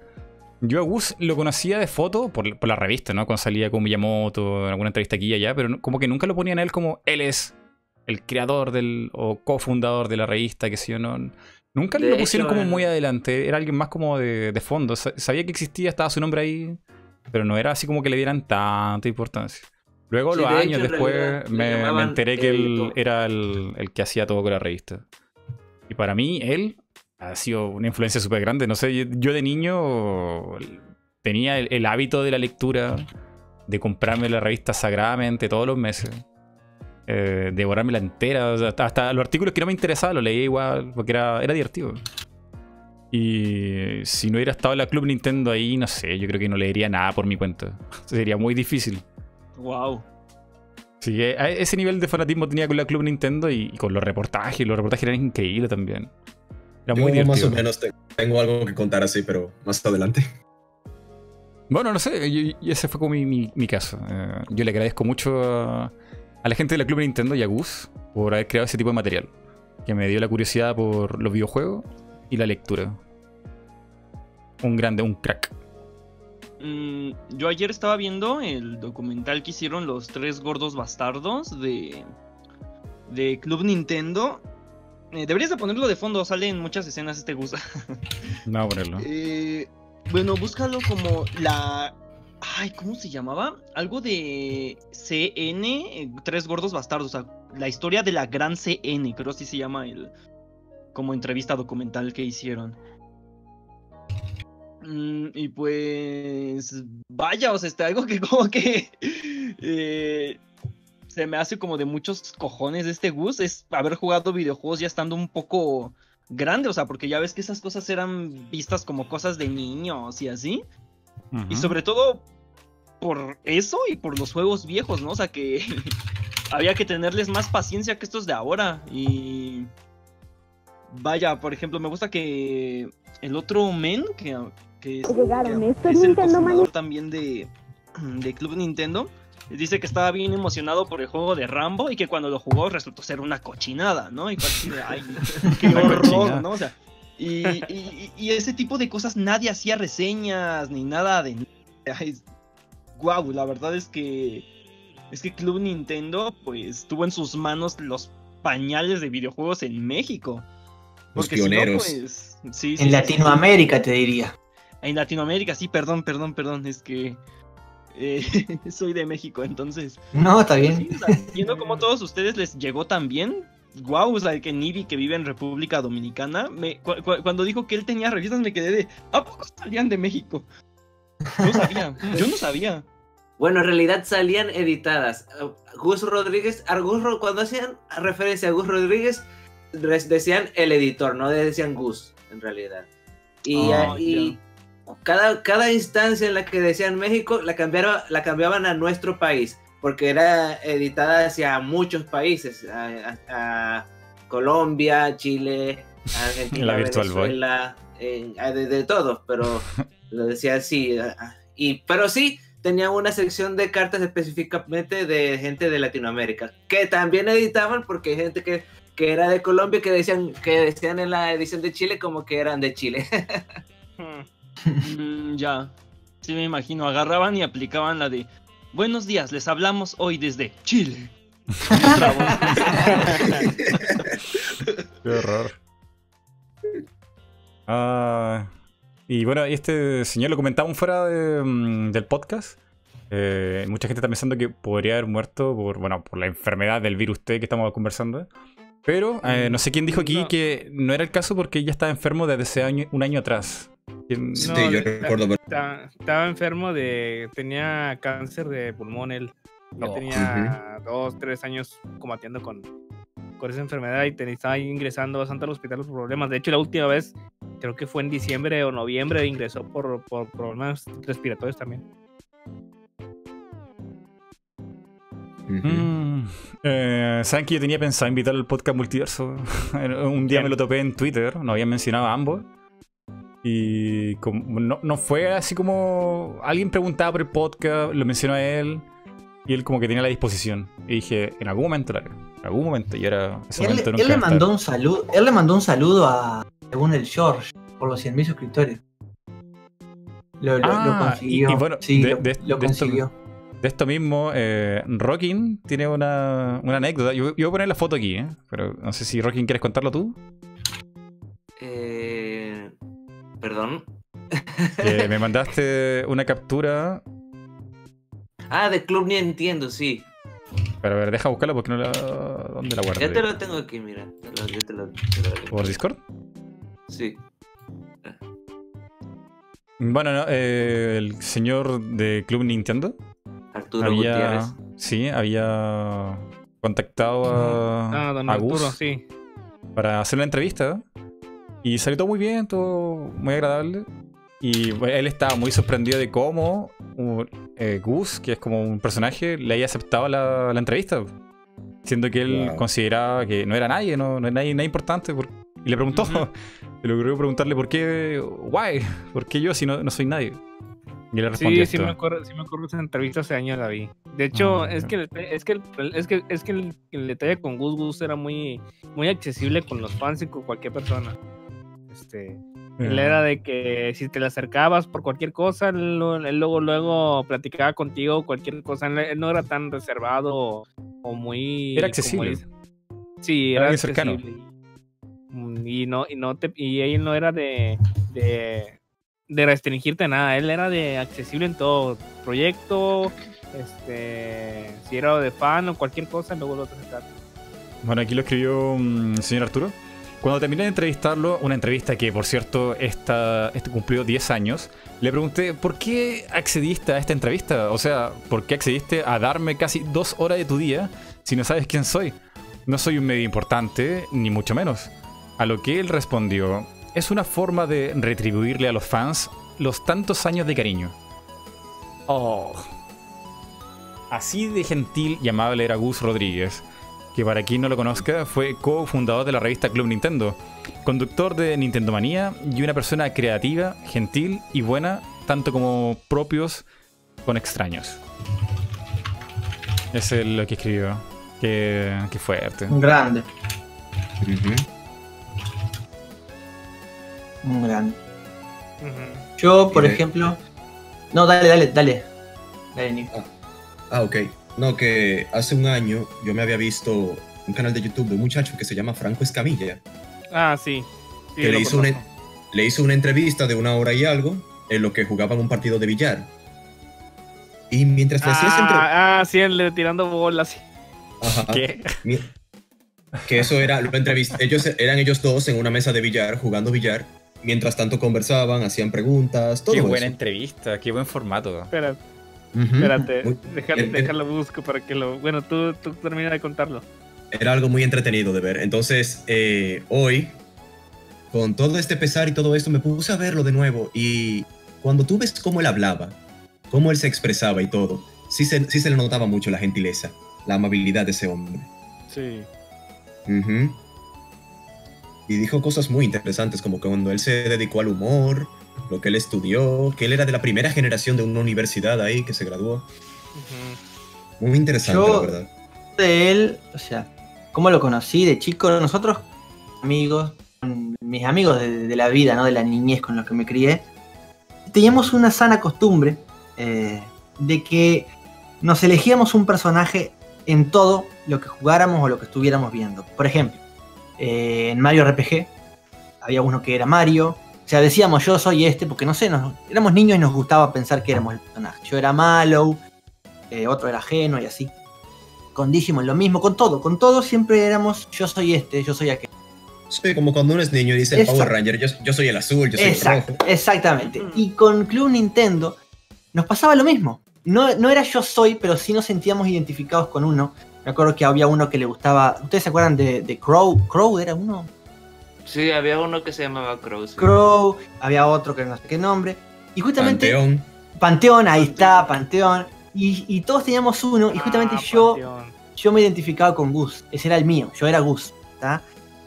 yo a Gus lo conocía de foto por, la revista, ¿no? Cuando salía con Miyamoto, en alguna entrevista aquí y allá, pero como que nunca lo ponían a él como él es el creador del, o cofundador de la revista, que sé yo, no. Nunca lo pusieron como muy adelante, era alguien más como de, de fondo. Sabía que existía, estaba su nombre ahí, pero no era así como que le dieran tanta importancia. Luego, los años después, me, enteré que él era el, que hacía todo con la revista. Y para mí, él ha sido una influencia súper grande. No sé, yo de niño tenía el, hábito de la lectura, de comprarme la revista sagradamente todos los meses. Eh, devorarme la entera. hasta, los artículos que no me interesaban los leía igual, porque era, era divertido. Y si no hubiera estado en la Club Nintendo ahí, no sé, yo creo que no leería nada por mi cuenta. Sería muy difícil. Wow. Sí, ese nivel de fanatismo tenía con la Club Nintendo y, con los reportajes. Los reportajes eran increíbles también. Era muy divertido. Más o menos tengo algo que contar así, pero más adelante. Bueno, no sé, y ese fue como mi, caso. Eh, yo le agradezco mucho a, la gente de la Club Nintendo y a Gus por haber creado ese tipo de material. Que me dio la curiosidad por los videojuegos y la lectura. Un grande, un crack. Mm, yo ayer estaba viendo el documental que hicieron los tres gordos bastardos de, de Club Nintendo. Eh, deberías de ponerlo de fondo, salen muchas escenas este gusta. No, ponerlo. Eh, bueno, búscalo como la... Ay, ¿cómo se llamaba? Algo de CN, eh, Tres Gordos Bastardos, o sea, la historia de la gran CN, creo así se llama el... como entrevista documental que hicieron. Mm, y pues, vaya, o sea, este, algo que como que eh, se me hace como de muchos cojones este Gus es haber jugado videojuegos ya estando un poco grande, o sea, porque ya ves que esas cosas eran vistas como cosas de niños y así. Y sobre todo por eso y por los juegos viejos, ¿no? O sea, que había que tenerles más paciencia que estos de ahora. Y vaya, por ejemplo, me gusta que el otro men que, que es, el cofundador también de, de Club Nintendo dice que estaba bien emocionado por el juego de Rambo y que cuando lo jugó resultó ser una cochinada, ¿no? Y así de, ay, qué horror, ¿no? O sea, y, y, y, ese tipo de cosas nadie hacía reseñas ni nada de... Guau, la verdad es que... Es que Club Nintendo pues tuvo en sus manos los pañales de videojuegos en México. Porque los pioneros. pues, sí, en Latinoamérica te diría. En Latinoamérica, sí, perdón, perdón, perdón, es que eh, soy de México, entonces. No, está bien. viendo cómo a todos ustedes les llegó tan bien. Wow, o sea, que Nibi que vive en República Dominicana, me, cuando dijo que él tenía revistas me quedé de, ¿a poco salían de México? No sabía, yo no sabía. Bueno, en realidad salían editadas. Gus Rodríguez, cuando hacían referencia a Gus Rodríguez, decían el editor, no decían Gus, en realidad. Y, oh, cada, cada instancia en la que decían México, la, cambiaron, la cambiaban a nuestro país, porque era editada hacia muchos países, a, Colombia, Chile, Argentina, Venezuela, de, de, todos, pero lo decía así. Y, pero sí, tenían una sección de cartas específicamente de gente de Latinoamérica, que también editaban porque hay gente que, que era de Colombia que decían, que decían en la edición de Chile como que eran de Chile. Mm, ya. Sí, me imagino. Agarraban y aplicaban la de Buenos días, les hablamos hoy desde Chile. Qué horror. Ah, y bueno, este señor lo comentaba fuera mm, del podcast. Eh, mucha gente está pensando que podría haber muerto por, bueno, por la enfermedad del virus T que estamos conversando. Pero eh, no sé quién dijo aquí que no era el caso porque ella estaba enfermo desde ese año, un año atrás. Sí, yo recuerdo. Estaba, enfermo de. Tenía cáncer de pulmón él. Ya tenía dos, tres años combatiendo con, con esa enfermedad y estaba ingresando bastante al hospital por problemas. De hecho, la última vez, creo que fue en diciembre o noviembre, ingresó por, por problemas respiratorios también. Mm, eh, Saben que yo tenía pensado invitar al podcast multiverso. Un día me lo topé en Twitter, no había mencionado a ambos. Y como, no, fue así como alguien preguntaba por el podcast, lo mencionó a él, y él como que tenía la disposición. Y dije, en algún momento En algún momento. Y era él, él le mandó un saludo, él le mandó un saludo a según el George por los 100.000 suscriptores. Lo, ah, consiguió. bueno, sí, lo, consiguió. de esto mismo, eh, Rockin tiene una, anécdota. Yo, yo, voy a poner la foto aquí, ¿eh? pero no sé si Rockin quieres contarlo tú. Perdón. me mandaste una captura. Ah, de Club Ni Entiendo, sí. Pero a ver, deja buscarla porque no la. ¿Dónde la guardé? Ya te lo tengo aquí, mira. ¿Por Discord? Sí. Bueno, no, eh, el señor de Club Nintendo. Arturo había, Gutiérrez. Sí, había contactado a, ah, don Arturo, sí. para hacer una entrevista. Y salió todo muy bien, todo muy agradable. Y él estaba muy sorprendido de cómo eh, Gus, que es como un personaje, le haya aceptado la, entrevista. Siendo que él consideraba que no era nadie, no, no era nadie, importante. y le preguntó, le logró preguntarle por qué, why, por qué yo si no, no soy nadie. Y le respondió sí, sí me acuerdo, sí me acuerdo esa entrevista hace años la vi. De hecho, ah, es, que, es, que, es que es que el, el detalle con Gus Gus era muy, muy accesible con los fans y con cualquier persona. Este, él era de que si te le acercabas por cualquier cosa, él, luego, luego platicaba contigo cualquier cosa. Él, no era tan reservado o, muy. Era accesible. sí, era, cercano. Y no, y no te, y él no era de, de, de restringirte nada. Él era de accesible en todo proyecto. Este, si era de fan o cualquier cosa, luego lo acercaba. Bueno, aquí lo escribió mm, el señor Arturo. Cuando terminé de entrevistarlo, una entrevista que por cierto esta, este cumplió 10 años, le pregunté ¿por qué accediste a esta entrevista? O sea, ¿por qué accediste a darme casi dos horas de tu día si no sabes quién soy? No soy un medio importante, ni mucho menos. A lo que él respondió, es una forma de retribuirle a los fans los tantos años de cariño. Oh. Así de gentil y amable era Gus Rodríguez que para quien no lo conozca fue cofundador de la revista Club Nintendo, conductor de Nintendo Manía y una persona creativa, gentil y buena, tanto como propios con extraños. Ese es lo que escribió. Qué, qué fuerte. Un grande, un grande. Yo, por ejemplo. No, dale, dale, dale. Dale, Nico. Ah, ok. No, que hace un año yo me había visto un canal de YouTube de un muchacho que se llama Franco Escamilla. Ah, sí. Sí, que le hizo, una, le hizo una entrevista de una hora y algo en lo que jugaban un partido de billar. Y mientras le hacía esa entrevista... Ah, ah, sí, el de tirando bolas. ¿Qué? Que eso era, lo entrevist- ellos eran ellos dos en una mesa de billar, jugando billar. Mientras tanto conversaban, hacían preguntas, todo Qué eso. buena entrevista, qué buen formato. Espera, Espérate. Muy- Déjalo, déjalo busco para que lo. Bueno, tú, tú termina de contarlo. Era algo muy entretenido de ver. Entonces, eh, hoy, con todo este pesar y todo esto, me puse a verlo de nuevo. Y cuando tú ves cómo él hablaba, cómo él se expresaba y todo, sí se, sí se le notaba mucho la gentileza, la amabilidad de ese hombre. Sí. Y dijo cosas muy interesantes, como que cuando él se dedicó al humor, lo que él estudió, que él era de la primera generación de una universidad ahí que se graduó. Muy interesante, Yo- la verdad. De él, o sea, ¿cómo lo conocí de chico? Nosotros, amigos, mis amigos de, de la vida, ¿no? De la niñez con los que me crié, teníamos una sana costumbre eh, de que nos elegíamos un personaje en todo lo que jugáramos o lo que estuviéramos viendo. Por ejemplo, eh, en Mario RPG había uno que era Mario. O sea, decíamos yo soy este, porque no sé, nos- éramos niños y nos gustaba pensar que éramos el personaje. Yo era Mallow, eh, otro era Geno y así. Con Digimon lo mismo, con todo, con todo siempre éramos yo soy este, yo soy aquel. Sí, como cuando uno es niño y dice el. Power Ranger, yo, yo soy el azul, yo soy el rojo. exactamente. Mm. Y con Club Nintendo nos pasaba lo mismo. No, no era yo soy, pero sí nos sentíamos identificados con uno. Me acuerdo que había uno que le gustaba. ¿Ustedes se acuerdan de, de Crow? ¿Crow era uno? Sí, había uno que se llamaba Crow. sí. Crow, había otro que no sé qué nombre. Y justamente. Panteón. Panteón, ahí está, Panteón. Y, y todos teníamos uno, y justamente Ah, yo, Panteón. yo me identificaba con Gus. Ese era el mío, yo era Gus.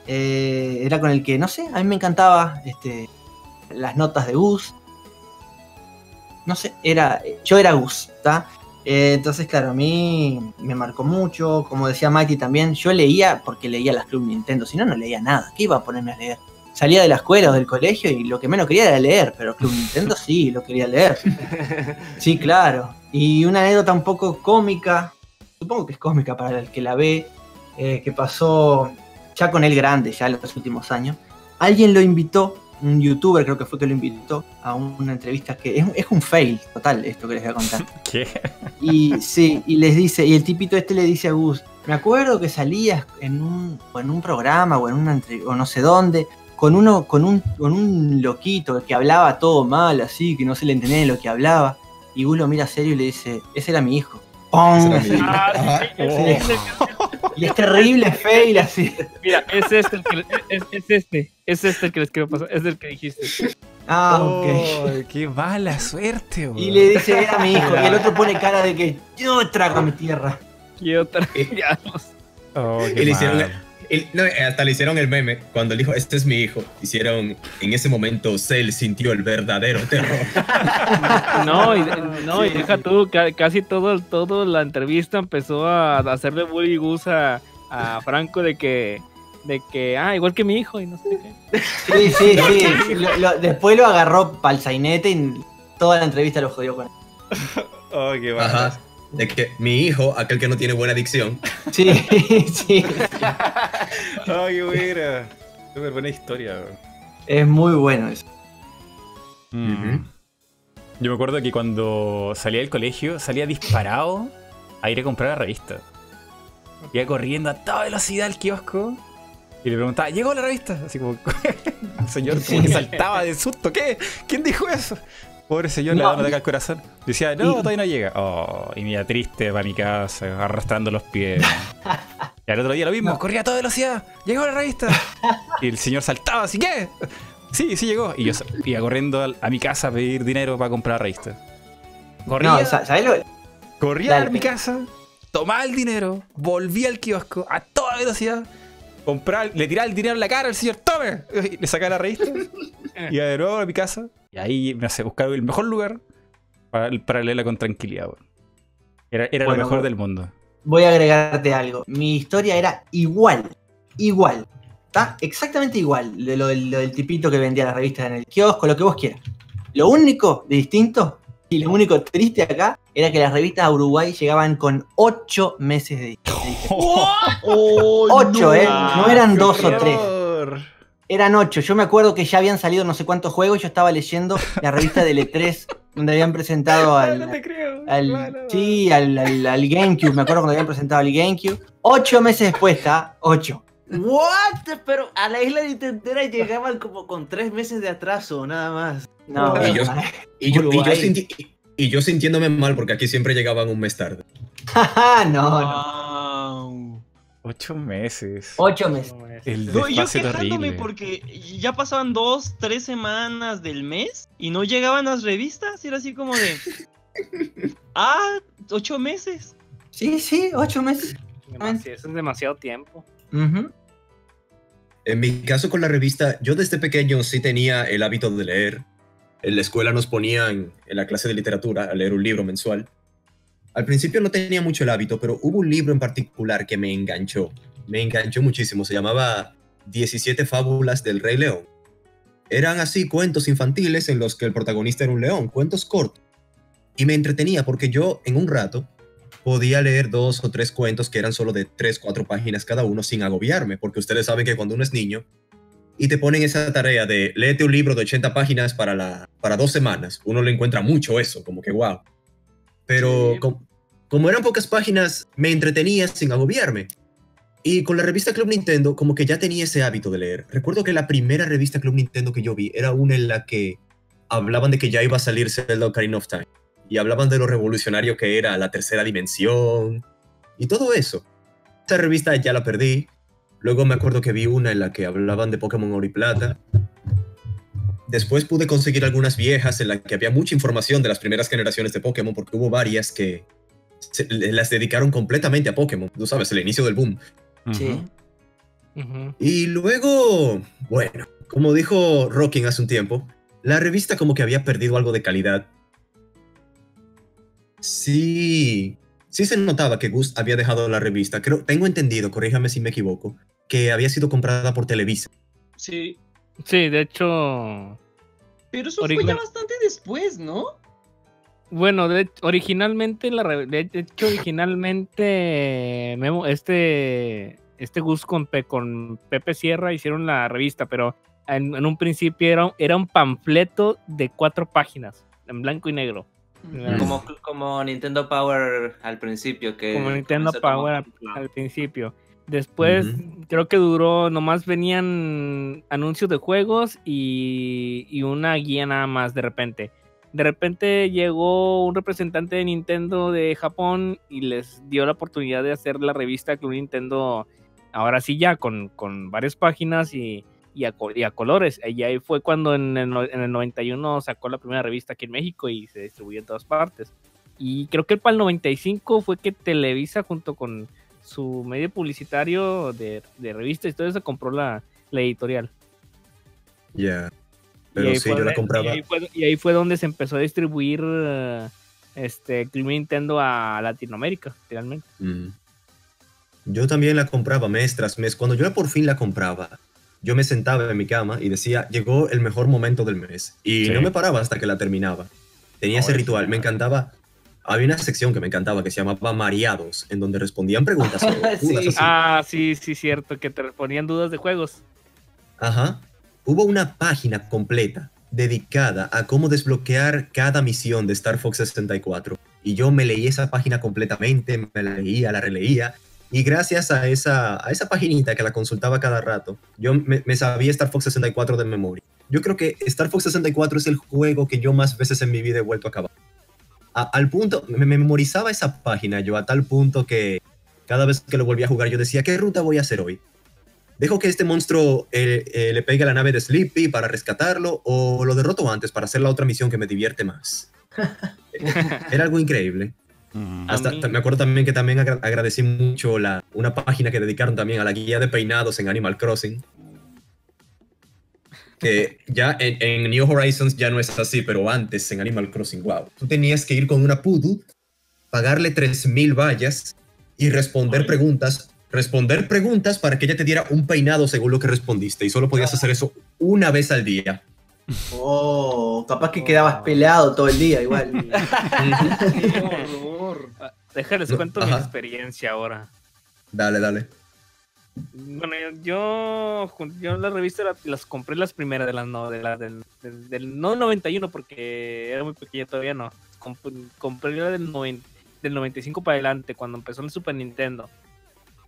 Eh, era con el que, no sé, a mí me encantaba este, las notas de Gus. No sé, era, yo era Gus. ¿tá? Eh, entonces, claro, a mí me marcó mucho. Como decía Mighty también, yo leía porque leía las Club Nintendo, si no, no leía nada. ¿Qué iba a ponerme a leer? Salía de la escuela o del colegio y lo que menos quería era leer, pero Club Nintendo sí, lo quería leer. Sí, claro. Y una anécdota un poco cómica, supongo que es cómica para el que la ve, eh, que pasó ya con él grande, ya en los últimos años. Alguien lo invitó, un youtuber creo que fue que lo invitó a una entrevista que es, es un fail total esto que les voy a contar. ¿Qué? Y sí, y les dice, y el tipito este le dice a Gus, me acuerdo que salías en un, o en un programa o en una o no sé dónde, con uno, con un, con un loquito que hablaba todo mal, así, que no se le entendía lo que hablaba. Y Gus lo mira serio y le dice, ese era mi hijo. Ah, Ajá. sí, sí, Oh. Y es terrible fail así. Mira, es este el que es, es este, es este el que les quiero pasar, es el que dijiste. Ah, ok. Oh, qué mala suerte, Y weón. le dice, era mi hijo. Y el otro pone cara de que yo trago mi tierra. Y otra, ya los- Oh, qué Y le hicieron. No, hasta le hicieron el meme cuando él dijo, este es mi hijo. Hicieron, en ese momento, Cell sintió el verdadero terror. No, y, no, y deja tú, ca- casi todo, todo la entrevista empezó a hacerle bully gus a, a Franco de que, de que, ah, igual que mi hijo y no sé qué. Sí, sí, sí. Lo- lo- después lo agarró pa'l sainete y toda la entrevista lo jodió con él. Oh, qué Ajá. De que mi hijo, aquel que no tiene buena dicción, Sí, sí. Oh, qué buena. Súper buena historia. Es muy bueno eso. Mm. Yo me acuerdo que cuando salía del colegio, salía disparado a ir a comprar la revista. Iba corriendo a toda velocidad al kiosco y le preguntaba, ¿llegó la revista? Así como, el señor como que saltaba de susto. ¿Qué? ¿Quién dijo eso? Pobre señor, le No, daba un ataque al corazón. Decía, no, y- todavía no llega. Oh, y me iba triste para mi casa, arrastrando los pies. Y al otro día lo mismo, No. corría a toda velocidad. Llegó la revista. Y el señor saltaba, ¿así qué? Sí, sí llegó. Y yo iba corriendo a mi casa a pedir dinero para comprar la revista. Corría, No, sa- ¿sabes lo? corría Dale. a mi casa, tomaba el dinero, volvía al kiosco a toda velocidad, compraba, le tiraba el dinero en la cara al señor, ¡tome! Y le sacaba la revista, iba de nuevo a mi casa, y ahí me hace buscar el mejor lugar, para, para leerla con tranquilidad. Era, era Bueno, lo mejor del mundo. Voy a agregarte algo. Mi historia era igual. Igual. ¿Está? Exactamente igual. De lo, del- lo del tipito que vendía las revistas en el kiosco, lo que vos quieras. Lo único de distinto y lo único triste acá era que las revistas a Uruguay llegaban con 8 meses de, de ¡Oh, 8, ¿eh? No eran 2 o 3. horror. Eran 8. Yo me acuerdo que ya habían salido no sé cuántos juegos. Yo estaba leyendo la revista del E3 donde habían presentado al, No te creo. al- sí, al, al- al GameCube. Me acuerdo cuando habían presentado al GameCube. 8 meses después está 8. ¿What? Pero a la isla Nintendera llegaban como con tres meses de atraso, nada más. No, Y yo- no. Y yo, y, yo Uruguay. sinti- y- y yo sintiéndome mal porque aquí siempre llegaban un mes tarde. no, no. Ocho meses. 8 meses. El No, y yo quejándome porque ya pasaban dos, tres semanas del mes y no llegaban las revistas. Y era así como de. Ah, ocho meses. Sí, sí, 8 meses. Demasi- eso es demasiado tiempo. Ujú. En mi caso con la revista, yo desde pequeño sí tenía el hábito de leer. En la escuela nos ponían en la clase de literatura a leer un libro mensual. Al principio no tenía mucho el hábito, pero hubo un libro en particular que me enganchó. Me enganchó muchísimo. Se llamaba 17 fábulas del Rey León. Eran así cuentos infantiles en los que el protagonista era un león, cuentos cortos. Y me entretenía porque yo en un rato podía leer dos o tres cuentos que eran solo de tres, cuatro páginas cada uno sin agobiarme, porque ustedes saben que cuando uno es niño y te ponen esa tarea de léete un libro de 80 páginas para, la, para dos semanas, uno le encuentra mucho eso, como que wow. Pero Sí. com- como eran pocas páginas, me entretenía sin agobiarme. Y con la revista Club Nintendo, como que ya tenía ese hábito de leer. Recuerdo que la primera revista Club Nintendo que yo vi era una en la que hablaban de que ya iba a salir Zelda Ocarina of Time. Y hablaban de lo revolucionario que era la tercera dimensión y todo eso. Esa revista ya la perdí. Luego me acuerdo que vi una en la que hablaban de Pokémon Oro y Plata. Después pude conseguir algunas viejas en las que había mucha información de las primeras generaciones de Pokémon, porque hubo varias que se- las dedicaron completamente a Pokémon. Tú sabes, el inicio del boom. Sí. Y luego, bueno, como dijo Rocking hace un tiempo, la revista como que había perdido algo de calidad. Sí, sí se notaba que Gus había dejado la revista. Creo, tengo entendido, corríjame si me equivoco, que había sido comprada por Televisa. Sí. Sí, de hecho, Pero eso fue ya bastante después, ¿no? bueno, de, originalmente, la, de hecho, originalmente, Memo, este, este Gus con, Pe- con Pepe Sierra hicieron la revista, pero en, en un principio era, un- era un panfleto de cuatro páginas, en blanco y negro. Como, como Nintendo Power al principio, que como Nintendo como Power al principio. Después creo que duró, nomás venían anuncios de juegos y, y una guía nada más de repente. De repente llegó un representante de Nintendo de Japón y les dio la oportunidad de hacer la revista Club Nintendo, ahora sí ya, con, con varias páginas y, y, a, co- y a colores. Y ahí fue cuando en el, no- en el 91 sacó la primera revista aquí en México y se distribuyó en todas partes. Y creo que para el 95 fue que Televisa junto con su medio publicitario de, de revistas y todo eso compró la, la editorial. Ya. Y Pero ahí sí, fue yo la donde- compraba. Y ahí, fue, y ahí fue donde se empezó a distribuir eh, este Nintendo a Latinoamérica, realmente. Mm. Yo también la compraba mes tras mes. Cuando yo por fin la compraba, yo me sentaba en mi cama y decía, llegó el mejor momento del mes. Y Sí. no me paraba hasta que la terminaba. Tenía ese ritual, me encantaba. Había una sección que me encantaba que se llamaba Mareados, en donde respondían preguntas. sobre Sí. Ah, sí, sí, cierto, que te ponían dudas de juegos. Ajá. Hubo una página completa dedicada a cómo desbloquear cada misión de Star Fox 64. Y yo me leí esa página completamente, me la leía, la releía. Y gracias a esa, a esa paginita que la consultaba cada rato, yo me, me sabía Star Fox 64 de memoria. Yo creo que Star Fox 64 es el juego que yo más veces en mi vida he vuelto a acabar. A- al punto, me, me memorizaba esa página yo a tal punto que cada vez que lo volvía a jugar yo decía, ¿qué ruta voy a hacer hoy? ¿Dejo que este monstruo eh, eh, le pegue a la nave de Sleepy para rescatarlo o lo derroto antes para hacer la otra misión que me divierte más? Era algo increíble. Hasta, mí- me acuerdo también que también agra- agradecí mucho la, una página que dedicaron también a la guía de peinados en Animal Crossing. que ya en, en New Horizons ya no es así, pero antes en Animal Crossing, wow, tú tenías que ir con una Pudu, pagarle 3.000 vallas y responder preguntas, responder preguntas para que ella te diera un peinado según lo que respondiste y solo podías hacer eso una vez al día. Oh, capaz que quedabas peleado todo el día igual. Qué horror. Déjales cuento mi experiencia ahora. Dale, dale. Bueno, yo, yo las revistas la- las compré las primeras de las no, de la, del, del, del- no 91 porque era muy pequeña todavía no. Comp- compré la del, noven- del 95 para adelante cuando empezó el Super Nintendo.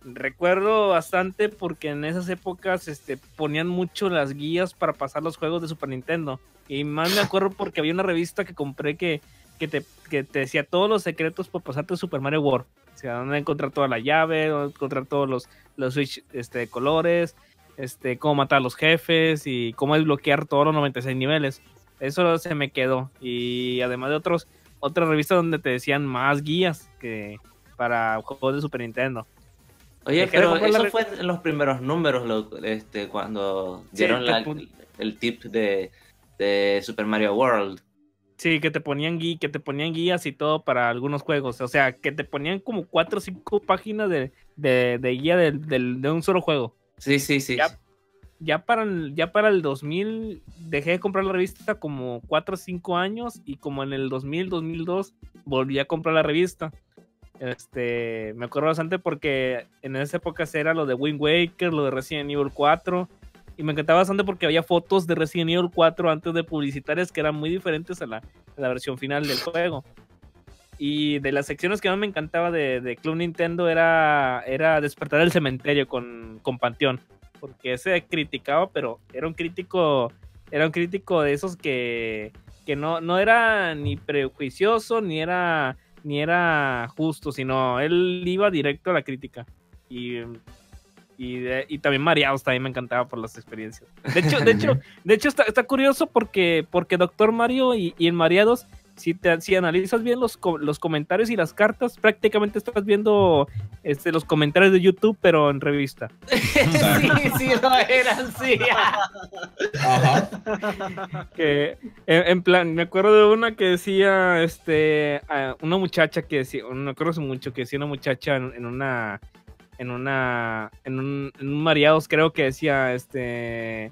Recuerdo bastante porque en esas épocas este, ponían mucho las guías para pasar los juegos de Super Nintendo. Y más me acuerdo porque había una revista que compré que, que, te, que te decía todos los secretos por pasarte Super Mario World. O sea, dónde encontrar toda la llave, dónde encontrar todos los, los switch este, de colores, este, cómo matar a los jefes y cómo desbloquear todos los 96 niveles. Eso se me quedó. Y además de otros, otras revistas donde te decían más guías que para juegos de Super Nintendo. Oye, pero la eso fue en los primeros números, lo- este, cuando Sí, dieron la- pon- el tip de, de Super Mario World. Sí, que te ponían gui- que te ponían guías y todo para algunos juegos. O sea, que te ponían como cuatro o cinco páginas de, de- de guía del- de un solo juego. Sí, sí, sí. Ya. Ya para, el, ya para el 2000 dejé de comprar la revista como 4 o 5 años y como en el 2000, 2002 volví a comprar la revista. Este, me acuerdo bastante porque en esa época era lo de Wind Waker, lo de Resident Evil 4 y me encantaba bastante porque había fotos de Resident Evil 4 antes de publicitarias que eran muy diferentes a la, la versión final del juego. Y de las secciones que más me encantaba de, de Club Nintendo era, era Despertar el Cementerio con, con Panteón porque ese criticaba, pero era un crítico, era un crítico de esos que, que no, no era ni prejuicioso, ni era, ni era justo, sino él iba directo a la crítica. Y, y, de- y también Mareados también me encantaba por las experiencias. De hecho, de hecho, de hecho está, está curioso porque, porque Doctor Mario y, y en Mareados, si, te, si analizas bien los, los comentarios y las cartas, prácticamente estás viendo este, los comentarios de YouTube, pero en revista. sí, sí, lo eran, sí. Ajá. que en, en plan, me acuerdo de una que decía, este, una muchacha que decía, no me acuerdo mucho, que decía una muchacha en, en una, en una, en un, en un mareados creo que decía, este,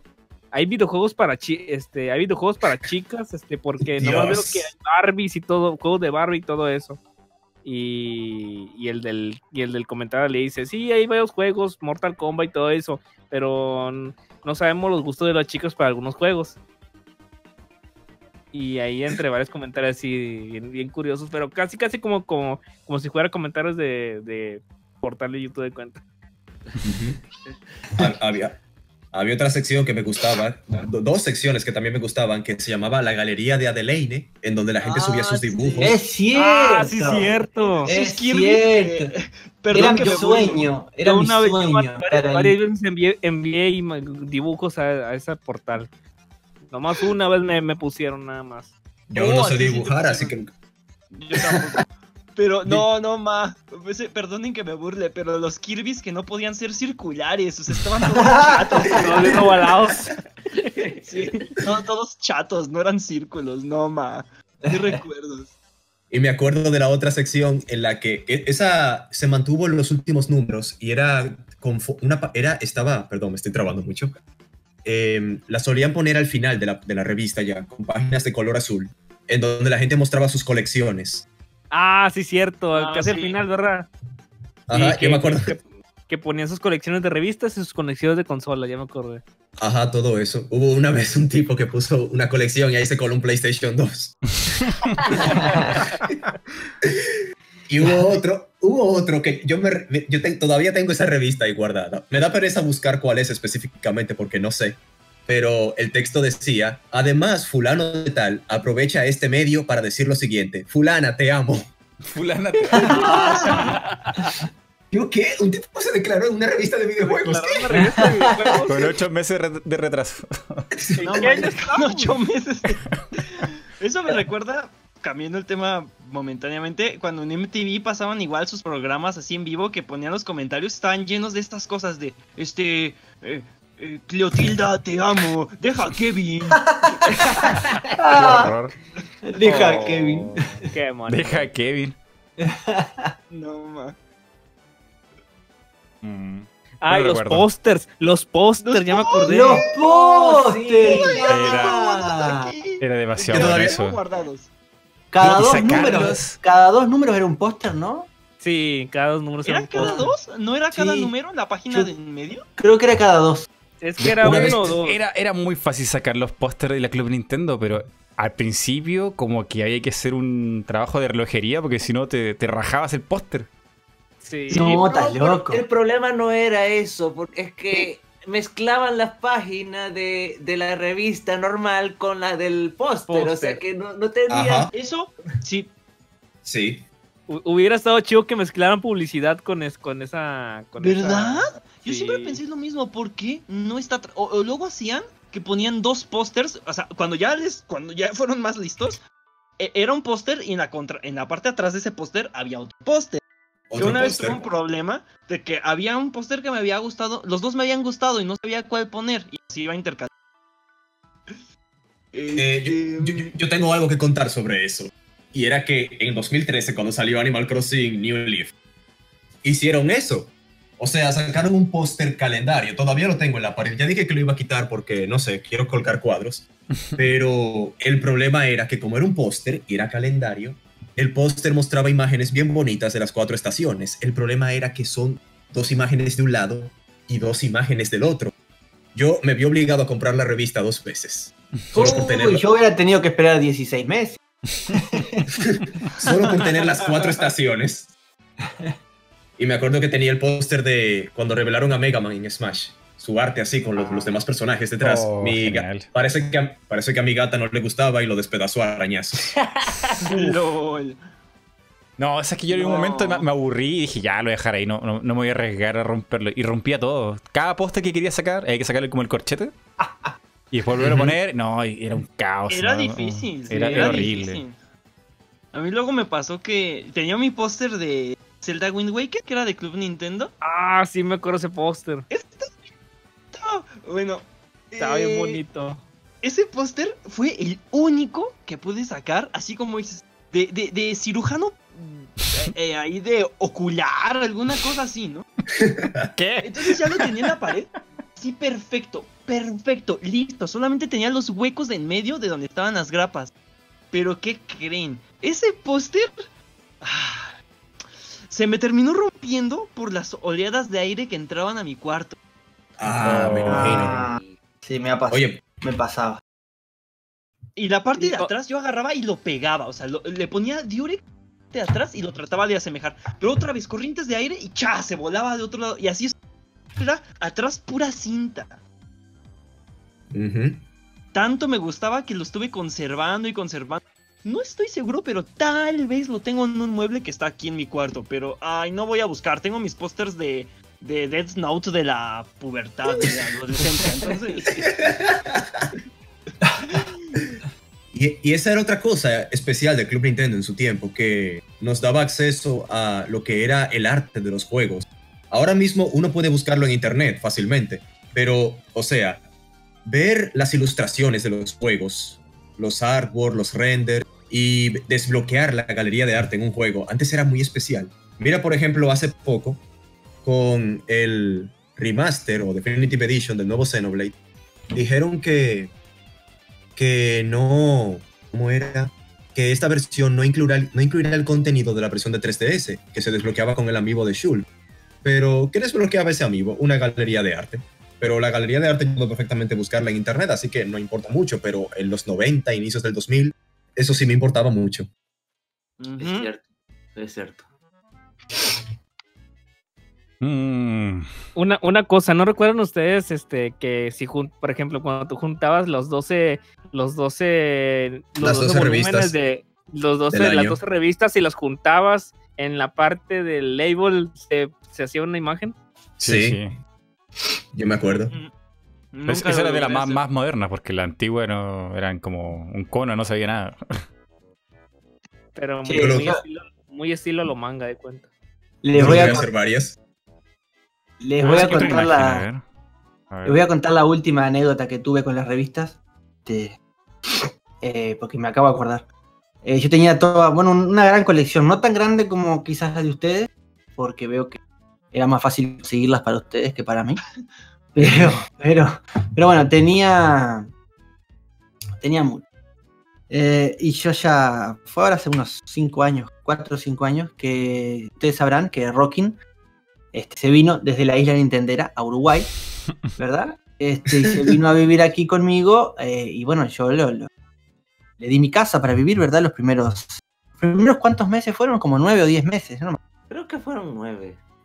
hay videojuegos para chi este, hay videojuegos para chicas, este, porque no veo Dios. que hay Barbies y todo, juegos de Barbie y todo eso. Y, y el del y el del comentario le dice, sí, hay varios juegos, Mortal Kombat y todo eso, pero no sabemos los gustos de las chicas para algunos juegos. Y ahí entre varios comentarios así bien, bien curiosos, pero casi casi como, como, como si fuera comentarios de, de portal de YouTube de cuenta. Ha- Había, había otra sección que me gustaba, do- dos secciones que también me gustaban, que se llamaba La Galería de Adelaine, en donde la gente subía Ah, sus dibujos. Es cierto. Ah, sí, cierto. Es Kirby cierto. Perdón Era que mi sueño. Era mi una sueño. varias- veces envié, dibujos a, a ese portal. Nomás una vez me, me pusieron nada más. Yo Oh, no sé sí dibujar, así que... Yo tampoco. Pero no, no, ma. Pues, eh, Perdonen que me burle, pero los Kirby's que no podían ser circulares, o sea, estaban todos chatos. Todos ovalados. Sí, no, todos chatos, no eran círculos, no, ma. Qué recuerdos. Y me acuerdo de la otra sección en la que esa se mantuvo en los últimos números y era una era estaba, perdón, me estoy trabando mucho. Em, la solían poner al final de la, de la revista ya con páginas de color azul en donde la gente mostraba sus colecciones. Ah, sí, cierto. Ah, casi al sí. final, ¿verdad? Ajá, que, yo me acuerdo. Que, que ponían sus colecciones de revistas y sus colecciones de consola, ya me acordé. Ajá, todo eso. Hubo una vez un tipo que puso una colección y ahí se coló un PlayStation 2. y hubo otro, hubo otro que yo, me, me- yo te- todavía tengo esa revista ahí guardada. Me da pereza buscar cuál es específicamente porque no sé. Pero el texto decía, además, fulano de tal aprovecha este medio para decir lo siguiente, fulana, te amo. Fulana te- Digo, ¿qué? Un tipo se declaró en una revista de videojuegos. Claro, una revista de videojuegos. Con ocho meses de retraso. No, ¿En qué año estamos? ocho meses. Eso me recuerda, cambiando el tema momentáneamente, cuando en MTV pasaban igual sus programas así en vivo que ponían los comentarios, estaban llenos de estas cosas de, este, eh, eh, Cleotilda, te amo. Deja a Kevin. Ah, Deja Oh, Kevin. Qué mono. Deja a Kevin. No, ma. Mm. Ay, No los recuerdo. pósters. Los pósters, ya me acordé. ¡Los pósters! Era-. Era demasiado bueno eso. guardados. Cada dos sacarlos. números. Cada dos números era un póster, ¿no? Sí, cada dos números era ¿Era un cada dos? ¿No era cada Sí. número en la página Yo- de en medio? Creo que era cada dos. Es que era uno o dos. Era, era muy fácil sacar los pósters de la Club Nintendo, pero al principio como que había que hacer un trabajo de relojería porque si no te, te rajabas el póster. Sí. No, estás loco. El problema no era eso, porque es que mezclaban las páginas de, de la revista normal con la del póster. O sea que no, no tenía. Ajá. Eso, sí. Sí. Hu- Hubiera estado chido que mezclaran publicidad con, es- con esa. Con esa- ¿Verdad? Yo Sí. siempre pensé lo mismo, ¿por qué no está tra- o, o luego hacían que ponían dos pósters, o sea, cuando ya les cuando ya fueron más listos, e- era un póster y en la contra en la parte de atrás de ese póster había otro póster. Yo una vez tuve un problema de que había un póster que me había gustado, los dos me habían gustado y no sabía cuál poner y así iba a intercalar. Eh, yo, yo- yo tengo algo que contar sobre eso. Y era que en 2013, cuando salió Animal Crossing New Leaf, hicieron eso. O sea, sacaron un póster calendario. Todavía lo tengo en la pared. Ya dije que lo iba a quitar porque, no sé, quiero colgar cuadros. Pero el problema era que como era un póster y era calendario, el póster mostraba imágenes bien bonitas de las cuatro estaciones. El problema era que son dos imágenes de un lado y dos imágenes del otro. Yo me vi obligado a comprar la revista dos veces. Solo por Uy, yo hubiera tenido que esperar 16 meses. solo por tener las cuatro estaciones. Y me acuerdo que tenía el póster de cuando revelaron a Mega Man en Smash. Su arte así, con los, los demás personajes detrás. Oh, Mi parece, que a, parece que a mi gata no le gustaba y lo despedazó a arañazos. LOL. No, es que yo en un No. momento me, me aburrí y dije, ya, lo voy a dejar ahí, no, no, no me voy a arriesgar a romperlo. Y rompía todo. Cada póster que quería sacar, hay que sacarle como el corchete. Y después volver a poner, no, era un caos. Era no, difícil. sí, Era, era horrible. difícil. A mí luego me pasó que tenía mi póster de Zelda Wind Waker, que era de Club Nintendo. Ah, sí, me acuerdo ese póster. Ah, Bueno, Estaba bien eh, bonito. Ese póster fue el único que pude sacar, así como dices, de, de, de cirujano eh, eh, ahí de ocular, alguna cosa así, ¿no? ¿Qué? Entonces ya lo tenía en la pared. Sí, perfecto, perfecto, listo. Solamente tenía los huecos de en medio de donde estaban las grapas. Pero ¿qué creen? Ese póster ah, se me terminó rompiendo por las oleadas de aire que entraban a mi cuarto. Ah, me imagino. Ah, sí, me ha pasado. Oye, Me pasaba. Y la parte de Y- atrás yo agarraba y lo pegaba. O sea, lo- le ponía Diurex de atrás y lo trataba de asemejar. Pero otra vez, corrientes de aire y ¡cha! Se volaba de otro lado. Y así es. Era atrás pura cinta. Tanto me gustaba que lo estuve conservando y conservando. No estoy seguro, pero tal vez lo tengo en un mueble que está aquí en mi cuarto. Pero, ay, no voy a buscar. Tengo mis pósters de, de Death Note de la pubertad, de la adolescencia. Entonces, Y, y esa era otra cosa especial del Club Nintendo en su tiempo, que nos daba acceso a lo que era el arte de los juegos. Ahora mismo uno puede buscarlo en internet fácilmente, pero, o sea, ver las ilustraciones de los juegos, los artwork, los renders y desbloquear la galería de arte en un juego, antes era muy especial. Mira, por ejemplo, hace poco, con el remaster o Definitive Edition del nuevo Xenoblade, dijeron que que no, ¿cómo era? Que esta versión no incluirá, no incluirá el contenido de la versión de 3DS, que se desbloqueaba con el amiibo de Shul. Pero, ¿qué desbloqueaba ese amiibo? Una galería de arte. Pero la galería de arte yo puedo perfectamente buscarla en internet, así que no importa mucho, pero en los 90, inicios del 2000, eso sí me importaba mucho. Es cierto, es cierto. Mm, Una, una cosa, ¿no recuerdan ustedes este que si jun- por ejemplo cuando tú juntabas los 12 los 12 los Las 12 volúmenes revistas de los 12 del las año. 12 revistas y las juntabas en la parte del label se, se hacía una imagen? sí, Sí, sí. Yo me acuerdo. Mm, esa era de las más, más modernas, porque la antigua no eran como un cono, no sabía nada. Pero Sí, muy, lo- muy estilo, muy estilo lo manga de cuenta. Les voy voy a, hacer varias. les Ah, voy a contar a la, ver. A Les voy a contar la última anécdota que tuve con las revistas. este, eh, porque me acabo de acordar. Eh, yo tenía toda, bueno, una gran colección, no tan grande como quizás la de ustedes, porque veo que era más fácil conseguirlas para ustedes que para mí. Pero, pero, pero bueno, tenía, tenía mucho. Eh, y yo ya, fue ahora hace unos 5 años, 4 o 5 años, que ustedes sabrán que Rockin este, se vino desde la isla Nintendera a Uruguay, ¿verdad? Este, y se vino a vivir aquí conmigo eh, y bueno, yo lo- lo- le di mi casa para vivir, ¿verdad? Los primeros, los primeros cuántos meses fueron, como 9 o 10 meses, ¿no? Creo que fueron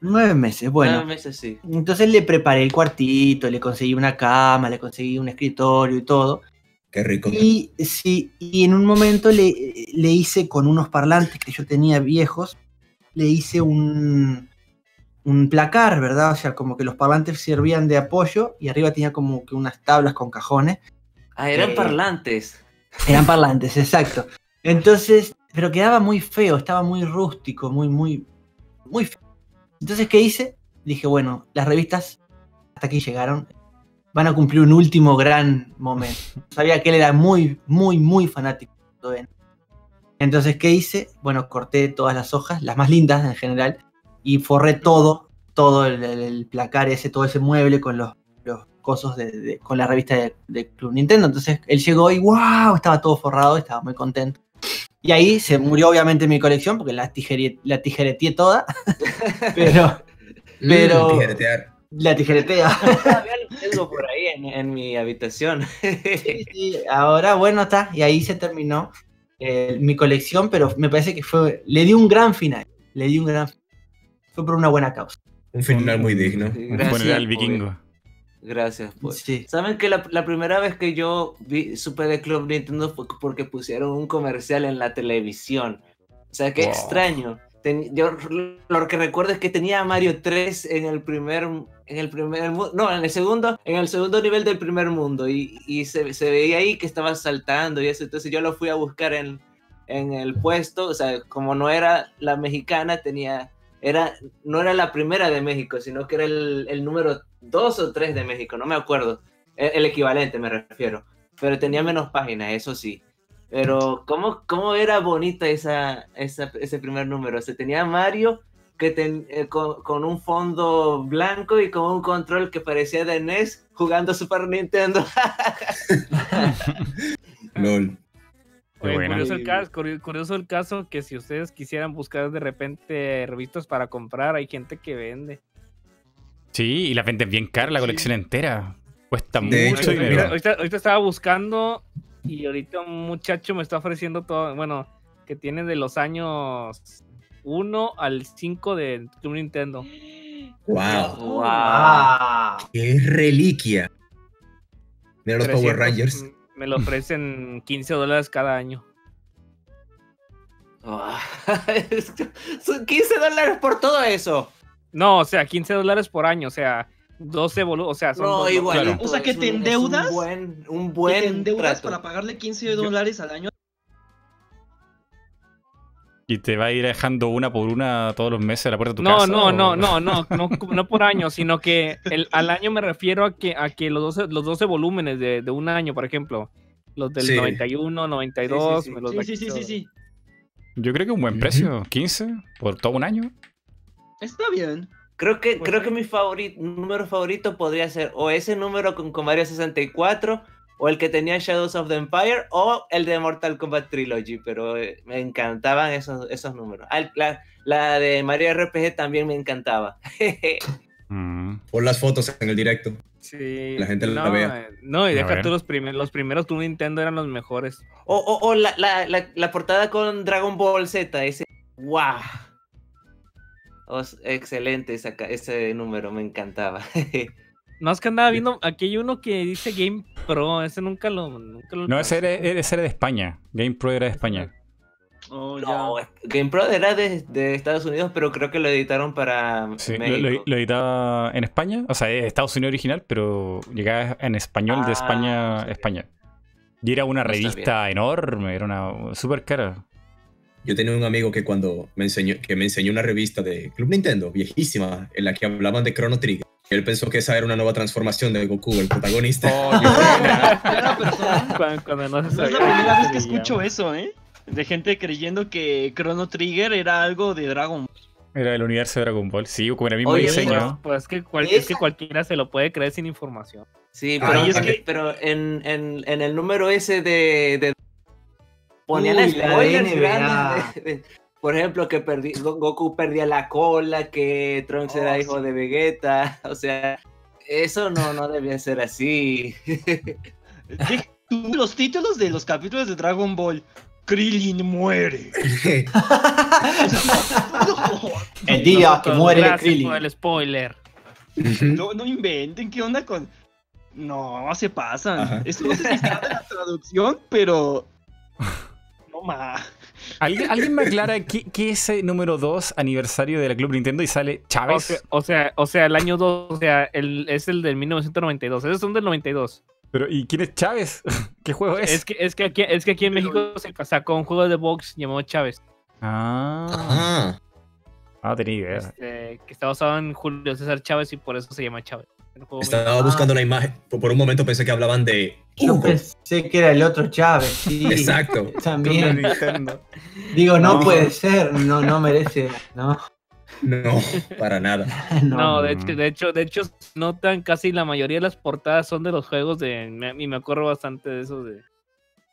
nueve. 9 meses, bueno. Nueve meses sí. Entonces le preparé el cuartito, le conseguí una cama, le conseguí un escritorio y todo. Qué rico. Y sí, y en un momento le, le hice con unos parlantes que yo tenía viejos, le hice un, un placar, ¿verdad? O sea, como que los parlantes servían de apoyo y arriba tenía como que unas tablas con cajones. Ah, eran Eh, parlantes. Eran parlantes, exacto. Entonces, pero quedaba muy feo, estaba muy rústico, muy, muy, muy feo. Entonces, ¿qué hice? Dije, bueno, las revistas hasta aquí llegaron. Van a cumplir un último gran momento. Sabía que él era muy, muy, muy fanático de. Entonces, ¿qué hice? Bueno, corté todas las hojas, las más lindas en general, y forré todo, todo el placar ese, todo ese mueble con los, los cosos de, de- con la revista de, de Club Nintendo. Entonces él llegó y wow, estaba todo forrado, estaba muy contento. Y ahí se murió obviamente mi colección porque la, tijerie- la tijereteé toda, pero pero- Mm, tijeretear. la tijeretea. Todavía lo tengo por ahí en, en mi habitación. Sí, sí, ahora bueno está, y ahí se terminó eh, mi colección, pero me parece que fue, le di un gran final, le di un gran fue por una buena causa. Un final muy digno. Un Gracias, funeral vikingo. Gracias, pues. Sí. ¿Saben que la, la primera vez que yo vi, supe de Club Nintendo fue porque pusieron un comercial en la televisión? O sea, qué Wow. extraño. Ten- yo lo que recuerdo es que tenía a Mario 3 en el primer en el primer no, en el segundo, en el segundo nivel del primer mundo y, y se, se veía ahí que estaba saltando y eso, entonces yo lo fui a buscar en, en el puesto, o sea, como no era la mexicana, tenía era no era la primera de México, sino que era el, número 2 o 3 de México, no me acuerdo. El, el equivalente me refiero. Pero tenía menos páginas, eso sí. Pero cómo, cómo era bonita esa, esa- ese primer número. Se tenía Mario que ten- eh, con, con un fondo blanco y con un control que parecía de NES jugando Super Nintendo. LOL. Oye, curioso, el caso, curi- curioso el caso que si ustedes quisieran buscar de repente revistas para comprar, hay gente que vende. Sí, y la venden bien cara la colección entera. Cuesta De mucho hecho, dinero. mira, Ahorita, ahorita estaba buscando y ahorita un muchacho me está ofreciendo todo, bueno, que tiene de los años 1 al 5 de Club Nintendo. Wow. ¡Wow! Qué reliquia. Mira los Power 300, Rangers. Me lo ofrecen 15 dólares cada año. Son 15 dólares por todo eso. No, o sea, 15 dólares por año, o sea, 12 volúmenes, o sea, son No, dos- igual. claro. O sea, que te endeudas, un buen, un ¿Que buen te endeudas trato. para pagarle 15 dólares al año. Y te va a ir dejando una por una todos los meses a la puerta de tu No, casa. no, ¿o? no, no, no, no, no por año, sino que el, al año me refiero a que, a que los 12, los 12 volúmenes de, de un año, por ejemplo, los del Sí. 91, 92, Sí, sí, sí. me los Sí, sí, sí, 15 sí, sí. Yo creo que un buen precio. 15 por todo un año. Está bien. Creo que, Pues creo sí. que mi favorito, número favorito podría ser o ese número con, con Mario 64 o el que tenía Shadows of the Empire o el de Mortal Kombat Trilogy, pero eh, me encantaban esos, esos números. Ah, la, la de Mario RPG también me encantaba. Mm. Pon las fotos en el directo. Sí. La gente la no, vea. eh, No, y deja tú los, primer- los primeros Club Nintendo eran los mejores. o o, o la, la, la, la portada con Dragon Ball Z, ese. ¡Wow! Excelente esa ese número, me encantaba. No, es que andaba viendo, aquí hay uno que dice Game Pro, ese nunca lo... Nunca lo No, ese era, ese era de España. Game Pro era de España. Oh, No, ya. GamePro era de, de Estados Unidos, pero creo que lo editaron para Sí, lo, México. lo- lo editaba en España. O sea, es Estados Unidos original, pero llegaba en español de Ah, España a. España. Y era una revista enorme, era una súper cara. Yo tenía un amigo que cuando me enseñó, que me enseñó una revista de Club Nintendo, viejísima, en la que hablaban de Chrono Trigger. Él pensó que esa era una nueva transformación de Goku, el protagonista. Oh, Cuando, cuando no se No es la primera vez que escucho eso, ¿eh? De gente creyendo que Chrono Trigger era algo de Dragon Ball. Era el universo de Dragon Ball. Sí, con el mismo Oye, diseño. Pues es que, cual- Esa- es que cualquiera se lo puede creer sin información. Sí, Ah, pero, y es en- que- pero en, en, en el número ese de. de ponían spoilers grandes de- de- por ejemplo, que perdi- Go- Goku perdía la cola, que Trunks Oh, era hijo de Vegeta. O sea, eso no, no debía ser así. Los títulos de los capítulos de Dragon Ball. Krillin muere. El día que muere Krillin. el spoiler. No, no inventen, ¿qué onda con.? No, se pasan. Ajá. Esto no sé si está en la traducción, pero. No más. ¿Alguien, alguien me aclara qué, qué es el número 2 aniversario de la Club Nintendo y sale O Chávez? sea, o sea, o sea, el año 2, o sea, el, es el del 1992. Esos son del 92. Pero, ¿y quién es Chávez? ¿Qué juego es? Es que, es que, aquí, es que aquí en México se sacó un juego de box llamado Chávez. Ah, Ajá. Ah, tenía idea. este, que está basado en Julio César Chávez y por eso se llama Chávez. Estaba buscando la imagen. Por un momento pensé que hablaban de Yo pensé que era el otro Chávez, sí. Exacto. También. Digo, no, No. puede ser, no, no merece, no. No, para nada. No, de hecho, de hecho, de hecho, notan casi la mayoría de las portadas son de los juegos de. Y me acuerdo bastante de eso de.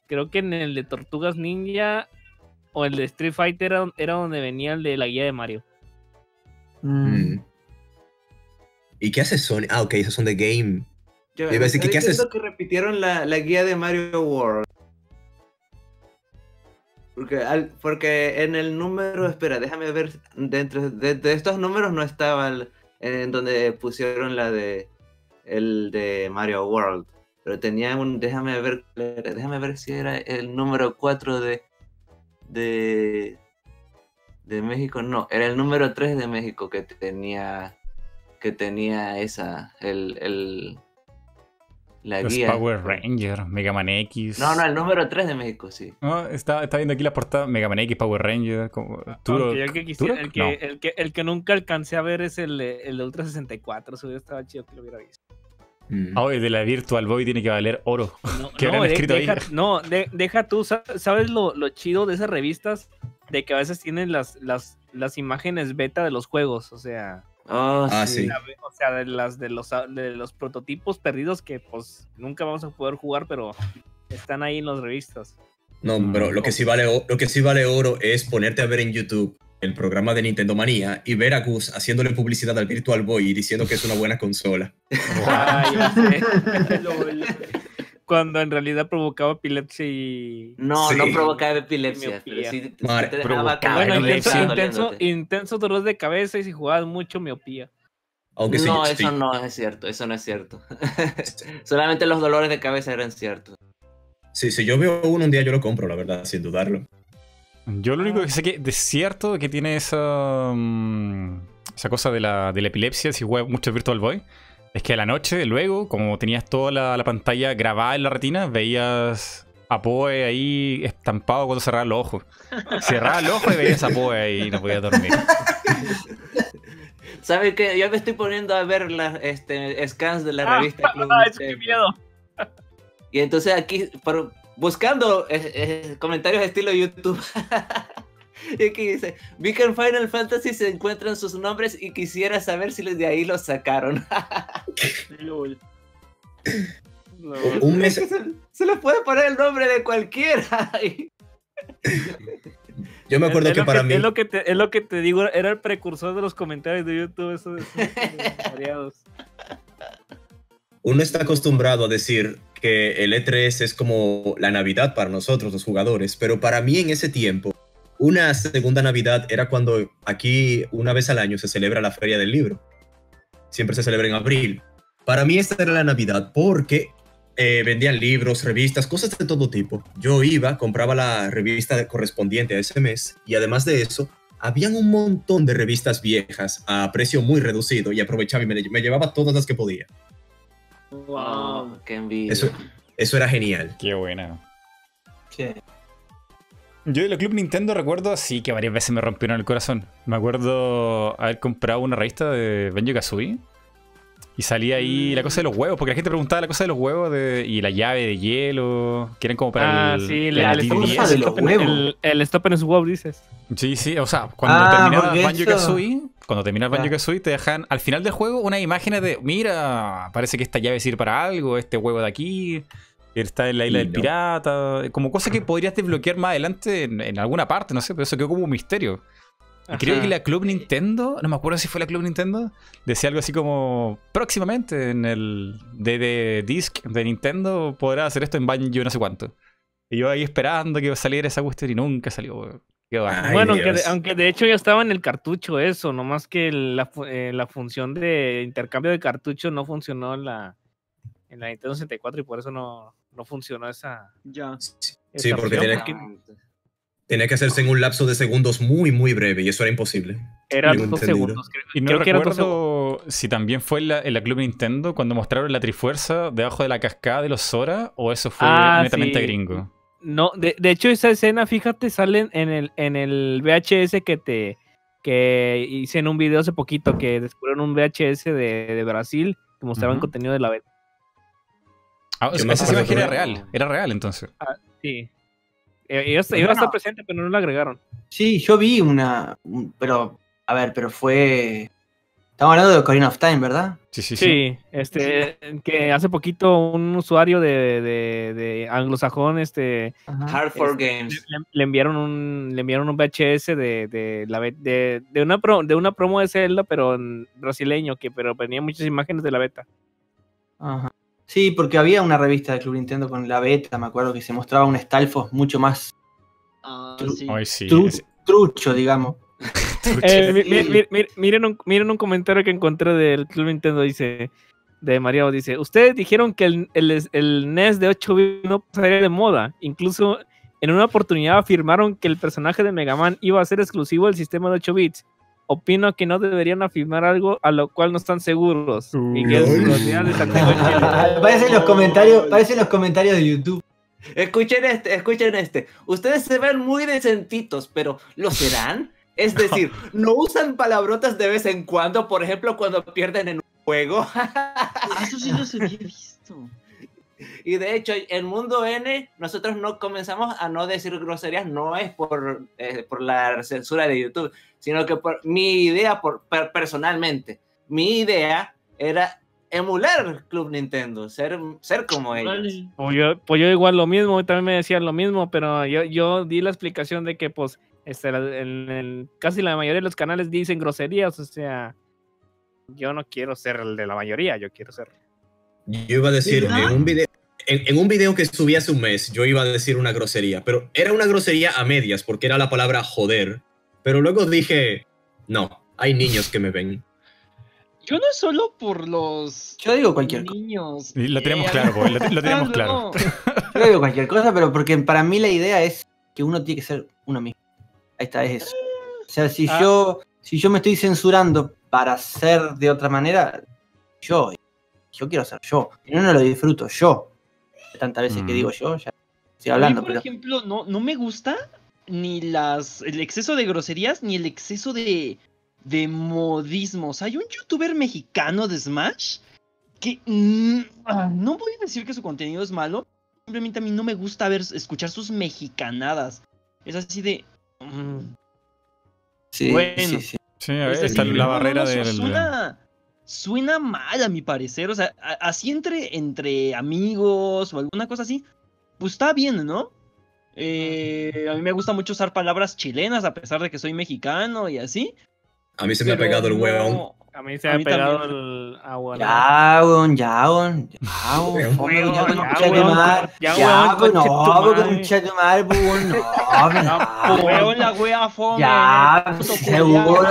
Creo que en el de Tortugas Ninja o el de Street Fighter era, era donde venía el de la guía de Mario. Mm. Mm. ¿Y qué hace Sony? Ah, ok, esos son de Game. Yo, Iba a decir, que repitieron la, la guía de Mario World. Porque, al- porque en el número, espera, déjame ver, dentro de, de estos números no estaba el- en donde pusieron la de el de Mario World. Pero tenía un, déjame ver, déjame ver si era el número 4 de, de, de México. No, era el número 3 de México que tenía, que tenía esa, el, el, la Los guía. Power Rangers, Mega Man X. No, no, el número 3 de México, sí. No, está, está viendo aquí la portada Mega Man X, Power Ranger. Como, Turok. El que, quisiera- el, que, no. el, que, el que nunca alcancé a ver es el, de- el de Ultra 64. Eso hubiera estado chido que lo hubiera visto. Mm. Ah, el de la Virtual Boy tiene que valer oro. No, ¿Qué habrán no, de- escrito ahí? deja, no, de- deja tú, sa- ¿sabes lo, lo chido de esas revistas? De que a veces tienen las, las, las imágenes beta de los juegos, o sea, Oh, Ah, sí. la o sea, de las de los de los prototipos perdidos que pues nunca vamos a poder jugar, pero están ahí en las revistas. No, pero lo que sí vale lo que sí vale oro es ponerte a ver en YouTube el programa de Nintendo Manía y ver a Gus haciéndole publicidad al Virtual Boy y diciendo que es una buena consola. Cuando en realidad provocaba epilepsia y No, Sí. no provocaba epilepsia, pero sí, sí te dejaba bueno, intenso, dolor de cabeza y si jugabas mucho miopía. Aunque sí, no, sí. eso no es cierto, eso no es cierto. Solamente los dolores de cabeza eran ciertos. Sí, si yo veo uno un día yo lo compro, la verdad, sin dudarlo. Yo lo único que sé que de cierto que tiene esa, mm, esa cosa de la, de la epilepsia si juegas mucho Virtual Boy es que a la noche, luego, como tenías toda la, la pantalla grabada en la retina, veías a Poe ahí estampado cuando cerraba los ojos. Cerraba los ojos y veías a Poe ahí y no podías dormir. ¿Sabes qué? Yo me estoy poniendo a ver las este, scans de la Ah, revista Club Ah, es que miedo. Y entonces aquí, por- buscando eh, eh, comentarios estilo YouTube. y aquí dice, vi que en Final Fantasy se encuentran sus nombres y quisiera saber si de ahí los sacaron. Lol. No. Un Es mes, que se, se le puede poner el nombre de cualquiera. Yo me acuerdo es, que para mí, es lo que te, es lo que te digo, era el precursor de los comentarios de YouTube, esos, esos variados. uno está acostumbrado a decir que el E3 es como la Navidad para nosotros, los jugadores, pero para mí en ese tiempo, una segunda Navidad era cuando aquí una vez al año se celebra la Feria del Libro. Siempre se celebra en abril. Para mí esta era la Navidad porque eh, vendían libros, revistas, cosas de todo tipo. Yo iba, compraba la revista correspondiente a ese mes y además de eso, habían un montón de revistas viejas a precio muy reducido y aprovechaba y me, me llevaba todas las que podía. Oh, qué envidia. Eso, eso era genial. Qué buena. Sí. Yo de la Club Nintendo recuerdo así que varias veces me rompieron el corazón. Me acuerdo haber comprado una revista de Benjo Kazooie. Y salía ahí la cosa de los huevos, porque la gente preguntaba la cosa de los huevos de, y la llave de hielo, que eran como para Ah, el, sí, el la- el, TDS. cosa de los stop en- huevos. el, el stop en swap, dices. Sí, sí, o sea, cuando Ah, terminaba Banjo Kazooie, cuando terminaba. Banjo Kazooie, te dejan al final del juego unas imágenes de, mira, parece que esta llave sirve para algo, este huevo de aquí, está en la isla Y del no. pirata, como cosas que podrías desbloquear más adelante en, en alguna parte, no sé, pero eso quedó como un misterio. Y creo Ajá. que la Club Nintendo, no me acuerdo si fue la Club Nintendo, decía algo así como próximamente en el DD Disc de Nintendo podrá hacer esto en Banjo no sé cuánto. Y yo ahí esperando que saliera esa cuestión y nunca salió. Ay, bueno, aunque de, Dios. aunque de hecho ya estaba en el cartucho eso, nomás que la, eh, la función de intercambio de cartucho no funcionó en la, en la Nintendo 64 y por eso no, no funcionó esa. Ya. Sí, porque tiene- Tenía que hacerse en un lapso de segundos muy, muy breve y eso era imposible. Era tengo dos entendido. segundos, creo. Y no creo que eran dos recuerdo si también fue en la, en la Club Nintendo cuando mostraron la Trifuerza debajo de la cascada de los Sora o eso fue Ah, netamente sí. gringo. No, de, de hecho esa escena, fíjate, sale en el, en el VHS que te que hice en un video hace poquito que descubrieron un VHS de, de Brasil que mostraban Ujú. contenido de la beta. Ah, o ¿Qué sea, más esa imagen era real, era real entonces. Sí. Eh, Iba, a estar- iba a estar presente, pero no la agregaron. Sí, yo vi una. un- pero, a ver, pero fue. Estamos hablando de Ocarina of Time, ¿verdad? Sí, sí, sí. Sí, este, que hace poquito un usuario de, de, de anglosajón, este, Hard for Games. le, le enviaron un, le enviaron un VHS de, de, la, de, de una pro- de una promo de Zelda, pero en brasileño, que pero venía muchas imágenes de la beta. Ajá. Sí, porque había una revista de Club Nintendo con la beta, me acuerdo que se mostraba un Stalfos mucho más Ah, Tru- sí. Ay, sí. tru- ese- trucho, digamos. Eh, mi- Sí. mi- mi- mi- miren, un, miren un comentario que encontré del Club Nintendo, dice, de Mario, dice, ustedes dijeron que el, el, el NES de 8 bits no pasaría de moda, incluso en una oportunidad afirmaron que el personaje de Mega Man iba a ser exclusivo del sistema de 8 bits. Opino que no deberían afirmar algo a lo cual no están seguros. y que es parecen los comentarios, parecen los comentarios de YouTube. Escuchen este, escuchen este. Ustedes se ven muy decentitos, pero ¿lo serán? Es decir, no usan palabrotas de vez en cuando, por ejemplo, cuando pierden en un juego. Eso sí los había visto. Y de hecho, en Mundo N, nosotros no comenzamos a no decir groserías, no es por, eh, por la censura de YouTube, sino que por mi idea, por, per- personalmente, mi idea era emular Club Nintendo, ser, ser como ellos. Pues yo, pues yo igual lo mismo, también me decían lo mismo, pero yo, yo di la explicación de que pues este, en, casi la mayoría de los canales dicen groserías, o sea, yo no quiero ser el de la mayoría, yo quiero ser... Yo iba a decir, en un, video, en, en un video que subí hace un mes, yo iba a decir una grosería, pero era una grosería a medias, porque era la palabra joder. Pero luego dije, no, hay niños que me ven. Yo no es solo por los Yo digo cualquier cosa. niños. Y lo tenemos Eh, claro, pues, lo, lo tenemos no, claro. no. Yo digo cualquier cosa, pero porque para mí la idea es que uno tiene que ser uno mismo. Ahí está, es eso. O sea, si Ah. yo, si yo me estoy censurando para ser de otra manera, yo, yo quiero ser yo. Y no, no lo disfruto yo. Tantas veces que Mm. digo yo, ya estoy A mí, hablando, por pero. ejemplo, no, no me gusta ni las el exceso de groserías ni el exceso de, de modismos. Hay un youtuber mexicano de Smash que mm, ah, no voy a decir que su contenido es malo. Simplemente a mí no me gusta ver, escuchar sus mexicanadas. Es así de. mm, Sí, bueno. sí, sí. Sí, a ver, es está decir, la no, no, barrera del... Suena, mal a mi parecer. O sea, a- así entre, entre amigos o alguna cosa así, pues está bien, ¿no? Eh, a mí me gusta mucho usar palabras chilenas a pesar de que soy mexicano y así. A mí se me ha pegado el no- huevón. A mí se me ha pegado también. el agua. Ya, weón, ya, weón. Ya, weón. Ya, weón, ya, weón, no, weón, weón, no, weón, no. La wea fome. Ya, seguro.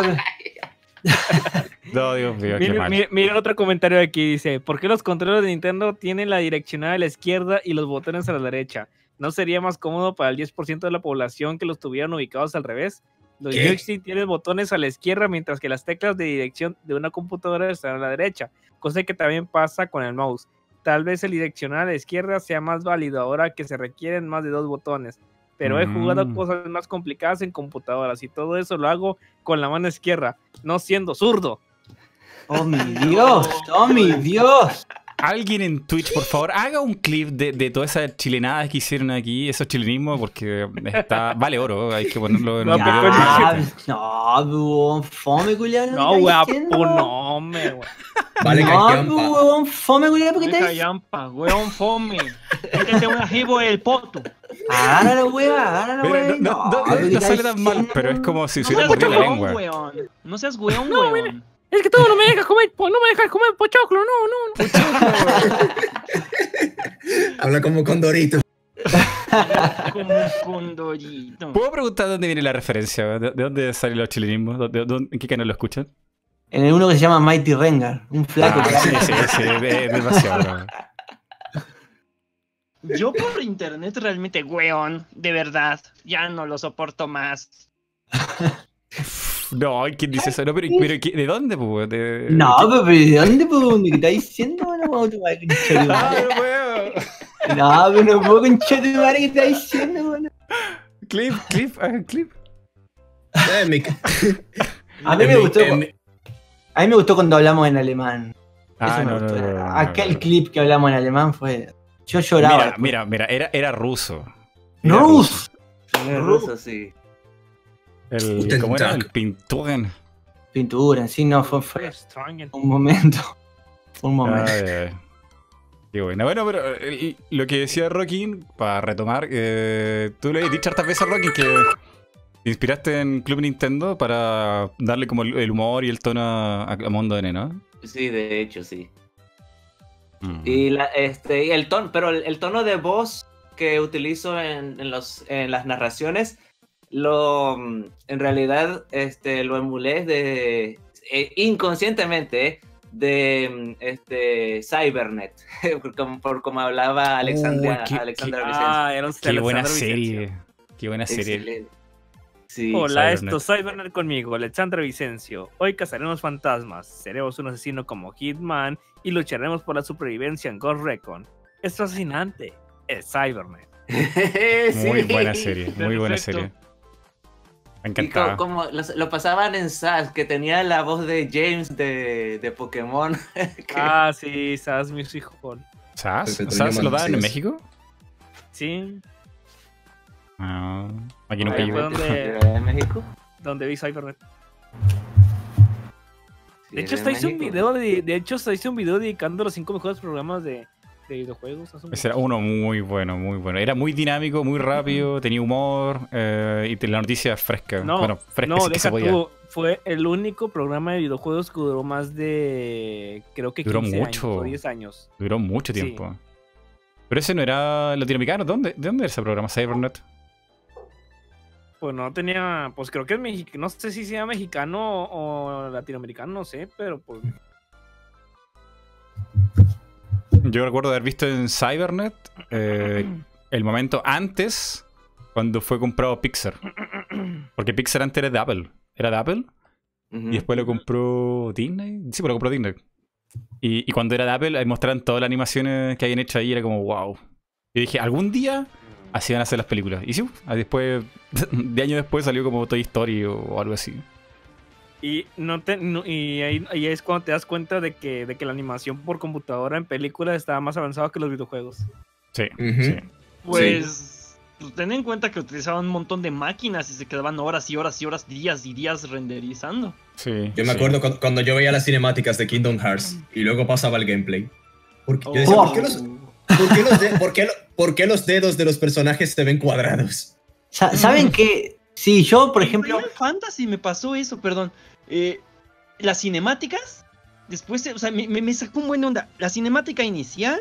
No, Dios mío, qué Miren, mal. miren- miren otro comentario aquí, dice, ¿por qué los controles de Nintendo tienen la direccional a la izquierda y los botones a la derecha? ¿No sería más cómodo para el 10% de la población que los tuvieran ubicados al revés? Los joystick tienen botones a la izquierda mientras que las teclas de dirección de una computadora están a la derecha, cosa que también pasa con el mouse. Tal vez el direccional a la izquierda sea más válido ahora que se requieren más de dos botones, pero he jugado Mm. cosas más complicadas en computadoras y todo eso lo hago con la mano izquierda, no siendo zurdo. Oh mi Dios, oh mi Dios. Alguien en Twitch, por favor, haga un clip de, de todas esas chilenadas que hicieron aquí, esos chilenismos, porque está, vale oro, hay que ponerlo en No, un video. Ya, de- no, huevón, fome, culiao. No, diciendo? pues no, me. Vale, no, callampa. huevón, fome, culiao, ¿por qué Deja te yampa, weón fome. Métete una jibo el poto. Agarra la hueva, agarra la hueva. no, no, no, ¿qué no estáis sale tan mal, pero es como si No se hubiera mordido la weón, lengua. weón. No seas weón, weón. Es que tú no me dejas comer, pues no me dejas comer pochoclo, no, no. Habla como Condorito. Como un condorito. ¿Puedo preguntar dónde viene la referencia? ¿De, de dónde salen los chilenismos? ¿De- de- dónde- ¿En qué canal lo escuchan? En el uno que se llama Mighty Rengar, un flaco. Ah, sí, sí, sí, de- demasiado. Yo por internet realmente, weón, de verdad, ya no lo soporto más. No, ¿quién dice eso? No, pero, pero ¿qué- ¿de dónde, pues? De- No, pero ¿de dónde, pues? ¿Qué estás diciendo? No de Ah, madre. no pero no puedo concha de madre, ¿qué estás diciendo, weón? Clip, clip, clip. Eh, A mí en me gustó. mi- A mí me gustó cuando hablamos en alemán. Ah, Eso me no, no, gustó. no, no, no, Aquel no. clip que hablamos en alemán fue. Yo lloraba. Mira, mira, mira, era, era ruso. Era Rus. En ruso, sí. El, ¿Cómo era? El Pinturen. Pintura, en sí, no, fue, fue un momento. Fue un momento. Ay, ay. Qué bueno. Bueno, pero eh, lo que decía Rockin, para retomar, eh, tú le has dicho hartas veces a Rockin que te inspiraste en Club Nintendo para darle como el el humor y el tono a, a Mundo N, ¿no? Sí, de hecho, sí. Mm. Y, la, este, y el tono, pero el, el tono de voz que utilizo en, en los, en las narraciones, lo, en realidad este, lo emulé de, eh, inconscientemente de este, Cybernet, por, como, por como hablaba Alexandria, Uy, qué- Alexandra qué- Vicencio. Ah, era un Qué buena serie. Vicencio. Qué buena serie. Sí, Hola, Cybernet. esto es Cybernet conmigo, Alexandra Vicencio. Hoy cazaremos fantasmas, seremos un asesino como Hitman y lucharemos por la supervivencia en Ghost Recon. Es fascinante, es Cybernet. Muy buena serie, muy buena Perfecto. serie. Me encantaba. co- como, lo, lo pasaban en SAS, que tenía la voz de James de, de Pokémon. que- Ah, sí, Sass Music Hall. Pepe ¿Sabes? ¿Lo daban en. México? Sí, Ah, aquí nunca llegó. fue donde- ¿De México? donde vi Cybernet. De hecho, de hasta hice un video de, de hecho, hasta hice un video dedicando los cinco mejores programas de, de videojuegos. Ese era uno muy bueno, muy bueno. Era muy dinámico, muy rápido, tenía humor eh, y la noticia fresca. No, bueno, fresca no, sí que se deja podía. tú, fue el único programa de videojuegos que duró más de, creo que 15 Duró años mucho. o 10 años. Duró mucho Sí. tiempo. Pero ese no era latinoamericano. ¿Dónde, ¿De dónde era ese programa? Cybernet. Pues no tenía, pues creo que es mexicano, no sé si sea mexicano o latinoamericano, no sé, pero pues Yo recuerdo haber visto en Cybernet eh, el momento antes cuando fue comprado Pixar. Porque Pixar antes era de Apple. Era de Apple y después lo compró Disney. Sí, pero lo compró Disney. Y, y cuando era de Apple, ahí mostraban todas las animaciones que habían hecho ahí. Era como, wow. Y dije, algún día así van a ser las películas. Y sí, ah, después, de años después salió como Toy Story o, o algo así. Y no te no- y ahí, ahí es cuando te das cuenta de que, de que la animación por computadora en películas estaba más avanzada que los videojuegos. Sí. Pues, pues, ten en cuenta que utilizaban un montón de máquinas y se quedaban horas y horas y horas, días y días renderizando. sí, Yo me sí. acuerdo cu- cuando yo veía las cinemáticas de Kingdom Hearts y luego pasaba el gameplay. Porque, yo decía. ¿por, qué los, por qué los de- por qué lo- por qué los dedos de los personajes se ven cuadrados? Sa- ¿Saben qué? Sí, yo, por En ejemplo. Final Fantasy me pasó eso, perdón. Eh, las cinemáticas, después, o sea, me, me- sacó un buen onda. La cinemática inicial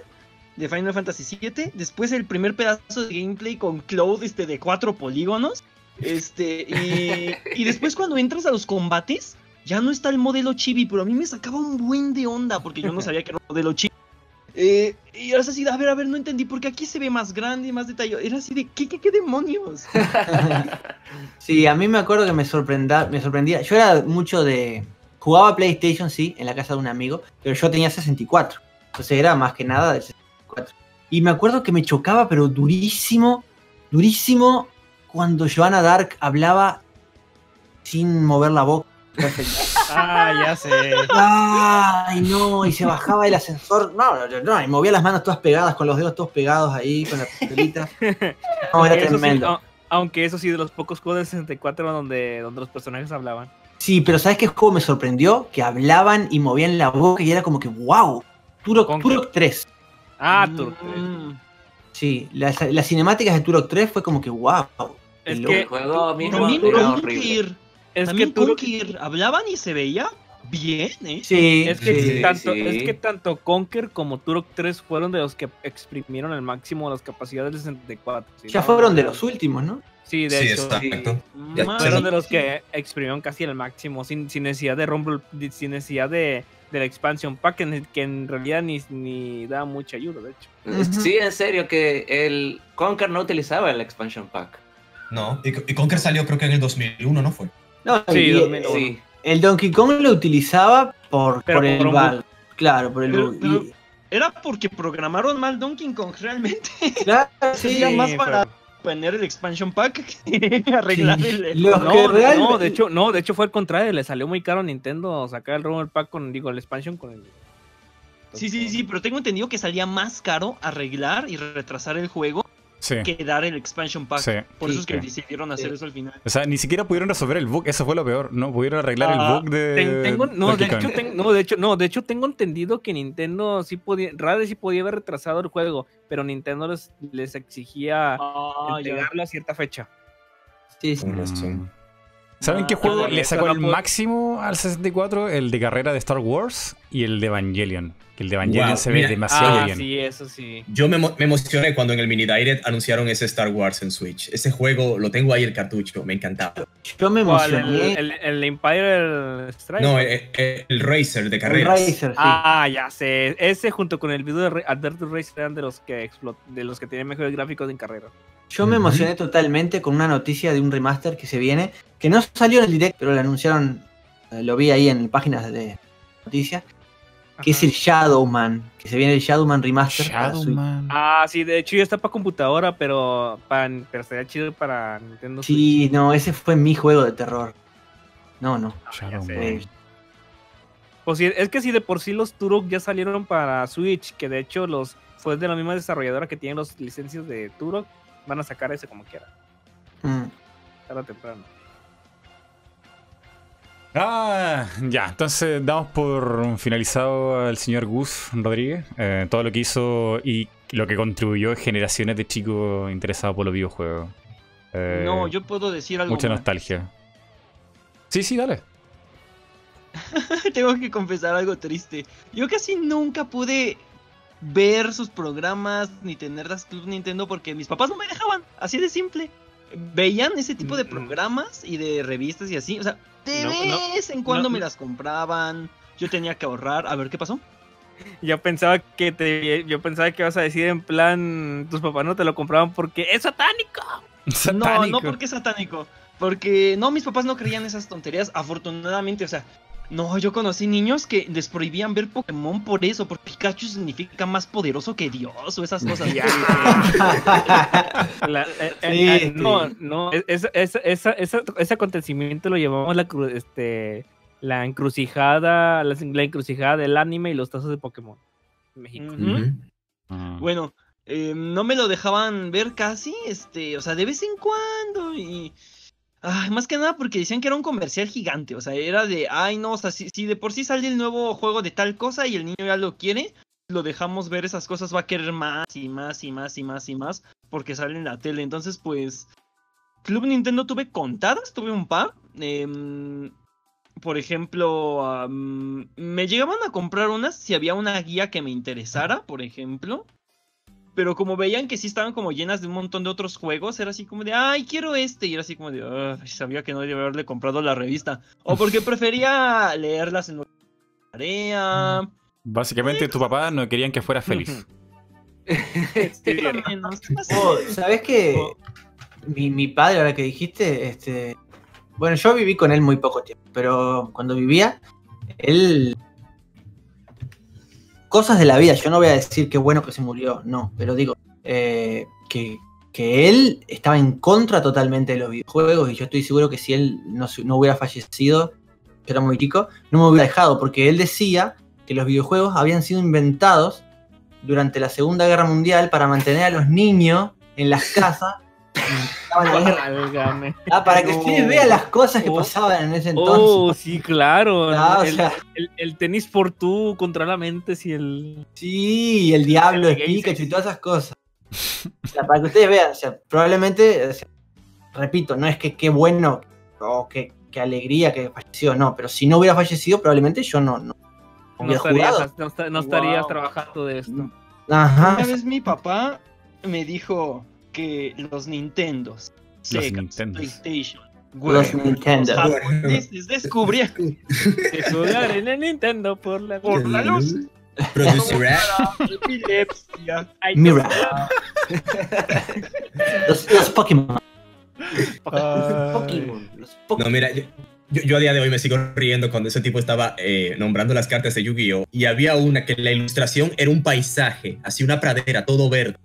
de Final Fantasy VII, después el primer pedazo de gameplay con Cloud este, de cuatro polígonos, este, y, y después cuando entras a los combates, ya no está el modelo chibi, pero a mí me sacaba un buen de onda, porque yo no sabía que era un modelo chibi. Eh, y ahora es así, a ver, a ver, no entendí, porque aquí se ve más grande, más detallado. Era así de, ¿qué, qué, qué demonios? Sí, a mí me acuerdo que me, sorprenda, sorprendía. Yo era mucho de. Jugaba PlayStation, sí, en la casa de un amigo, pero yo tenía 64. Entonces era más que nada del 64. Y me acuerdo que me chocaba, pero durísimo, durísimo, cuando Joanna Dark hablaba sin mover la boca. Ah, ya sé. Ay, no, y se bajaba el ascensor. No, no, no, y movía las manos todas pegadas, con los dedos todos pegados ahí, con la pistolita. No, era Eso sí, tremendo. aunque eso sí, de los pocos juegos de 64 donde, donde los personajes hablaban. Sí, pero ¿sabes qué juego me sorprendió? Que hablaban y movían la boca y era como que, wow. Turok, Turok 3. Ah, Turok. Mm. Sí, las, las cinemáticas de Turok 3 fue como que, wow. Es que- El juego mismo era horrible. Es que También con Turok, Kir hablaban y se veía bien, ¿eh? Sí, es que sí. tanto, sí. es que tanto Conker como Turok 3 fueron de los que exprimieron al máximo las capacidades del 64. ¿sí? ya fueron de los últimos, ¿no? Sí, de Sí, hecho. exacto. Fueron de los que exprimieron casi al máximo, sin, sin necesidad de Rumble, sin necesidad de, de la expansion pack, que, en- que en realidad ni, ni da mucha ayuda, de hecho. Sí, en serio, que el Conker no utilizaba el expansion pack. No, y, y Conker salió creo que en el 2001, ¿no fue? No, Sí, y, 2001. eh, Sí. el Donkey Kong lo utilizaba por, el bug. Claro, por el Pero- bug. pero- Y- Era porque programaron mal Donkey Kong realmente. claro, sí, Sería más Sí, para poner el expansion pack que arreglar Sí. el, No, que de- real- no, de hecho, no, de hecho fue al contrario, le salió muy caro a Nintendo sacar el Rumble Pack con, digo, el expansion con el. Sí, sí, sí, pero tengo entendido que salía más caro arreglar y retrasar el juego Sí. que dar el expansion pack. Sí. Por Sí, eso es que sí. decidieron hacer Sí. eso al final. O sea, ni siquiera pudieron resolver el bug, eso fue lo peor. No pudieron arreglar Ah, el bug de. Ten- tengo, no, de hecho, ten- no, de hecho, no, de hecho tengo entendido que Nintendo sí podía, Rare sí podía haber retrasado el juego, pero Nintendo les, les exigía Ah, ya. entregarlo a cierta fecha. sí, sí. Razón. ¿Saben qué Ah, juego por le sacó no el puedo- máximo al 64? El de carrera de Star Wars y el de Evangelion. Que el de Evangelion Wow, se ve mira. demasiado Ah, bien. sí, eso sí. Yo me, emo- me emocioné cuando en el mini direct anunciaron ese Star Wars en Switch. Ese juego lo tengo ahí el cartucho, me encantaba. Yo me emocioné. El, el, el Empire Strike. No, el, el- el Racer de El carreras. Razer, sí. Ah, ya sé. Ese junto con el video de Re- Alberto Racer eran de los que explot- de los que tienen mejores gráficos en carrera. Yo me emocioné totalmente con una noticia de un remaster que se viene, que no salió en el direct, pero lo anunciaron, eh, lo vi ahí en páginas de noticias, que es el Shadowman, que se viene el Shadowman Remaster. Shadowman. Ah, sí, de hecho ya está para computadora, pero, para, pero estaría chido para Nintendo Switch. Sí, no, ese fue mi juego de terror. No, no. Shadowman. Eh, Pues sí, es que si de por sí los Turok ya salieron para Switch, que de hecho los fue de la misma desarrolladora que tienen los licencias de Turok, van a sacar ese como quiera, mm. tarde o temprano. Ah, ya, entonces damos por finalizado al señor Gus Rodríguez. eh, todo lo que hizo y lo que contribuyó a generaciones de chicos interesados por los videojuegos. Eh, No, yo puedo decir algo. Mucha más. nostalgia. Sí, sí, dale. Tengo que confesar algo triste. Yo casi nunca pude ver sus programas ni tener las Club Nintendo porque mis papás no me dejaban. Así de simple. Veían ese tipo de Mm, mm. programas y de revistas y así. O sea, de No, no, vez en cuando no, me no. las compraban. Yo tenía que ahorrar. A ver qué pasó. Yo pensaba que te, yo pensaba que ibas a decir en plan, tus papás no te lo compraban porque es satánico. No, Satánico. no porque es satánico. Porque no, mis papás no creían esas tonterías. Afortunadamente, o sea, no, yo conocí niños que les prohibían ver Pokémon por eso, porque Pikachu significa más poderoso que Dios o esas cosas. La- eh, eh, Sí, eh, sí. no, no, es- es- es- esa- esa- ese acontecimiento lo llamamos la, cru- este, la encrucijada, la, la encrucijada del anime y los tazos de Pokémon en México. Ah. Bueno, eh, no me lo dejaban ver casi, este, o sea, de vez en cuando y... Ay, más que nada porque decían que era un comercial gigante, o sea, era de, ay no, o sea, si, de por sí sale el nuevo juego de tal cosa y el niño ya lo quiere, lo dejamos ver esas cosas, va a querer más y más y más y más y más porque sale en la tele. Entonces, pues, Club Nintendo tuve contadas, tuve un par. em, por ejemplo, me llegaban a comprar unas si había una guía que me interesara, por ejemplo. Pero como veían que sí estaban como llenas de un montón de otros juegos, era así como de, ay, quiero este. Y era así como de, "Ay, sabía que no debía haberle comprado la revista. O porque prefería leerlas en tarea. Básicamente, tu papá no querían que fueras feliz. Menos, más o Oh. ¿Sabes qué? Oh. Mi, mi padre, ahora que dijiste, este. Bueno, yo viví con él muy poco tiempo, pero cuando vivía, él. Cosas de la vida, yo no voy a decir qué bueno que se murió, no, pero digo, eh, que, que él estaba en contra totalmente de los videojuegos y yo estoy seguro que si él no, hubiera fallecido, yo era muy chico, no me hubiera dejado, porque él decía que los videojuegos habían sido inventados durante la Segunda Guerra Mundial para mantener a los niños en las casas. Válgame. Ah, para que ustedes vean las cosas que Oh. pasaban en ese entonces. Oh, sí, claro. Ah, o el, sea. el- el tenis por tú contra la mente, si el. Sí, el diablo Gay Pikachu y todas esas cosas. O sea, para que ustedes vean, o sea, probablemente, o sea, repito, no es que qué bueno o qué, qué alegría que falleció, no, pero si no hubiera fallecido, probablemente yo no, no No estarías, jugado. no esta- no estarías Wow. trabajando de esto. Ajá. Una vez mi papá me dijo que los Nintendos, Sega, Nintendos. PlayStation, Los Nintendo. los japoneses descubrieron De jugar en el Nintendo por la por la luz Producer epilepsia. Ay, Mira. Los, los Pokémon. Pokémon. Los Pokémon. No, mira, yo, yo- yo a día de hoy me sigo riendo cuando ese tipo estaba eh, nombrando las cartas de Yu-Gi-Oh! Y había una que la ilustración era un paisaje, así una pradera, todo verde.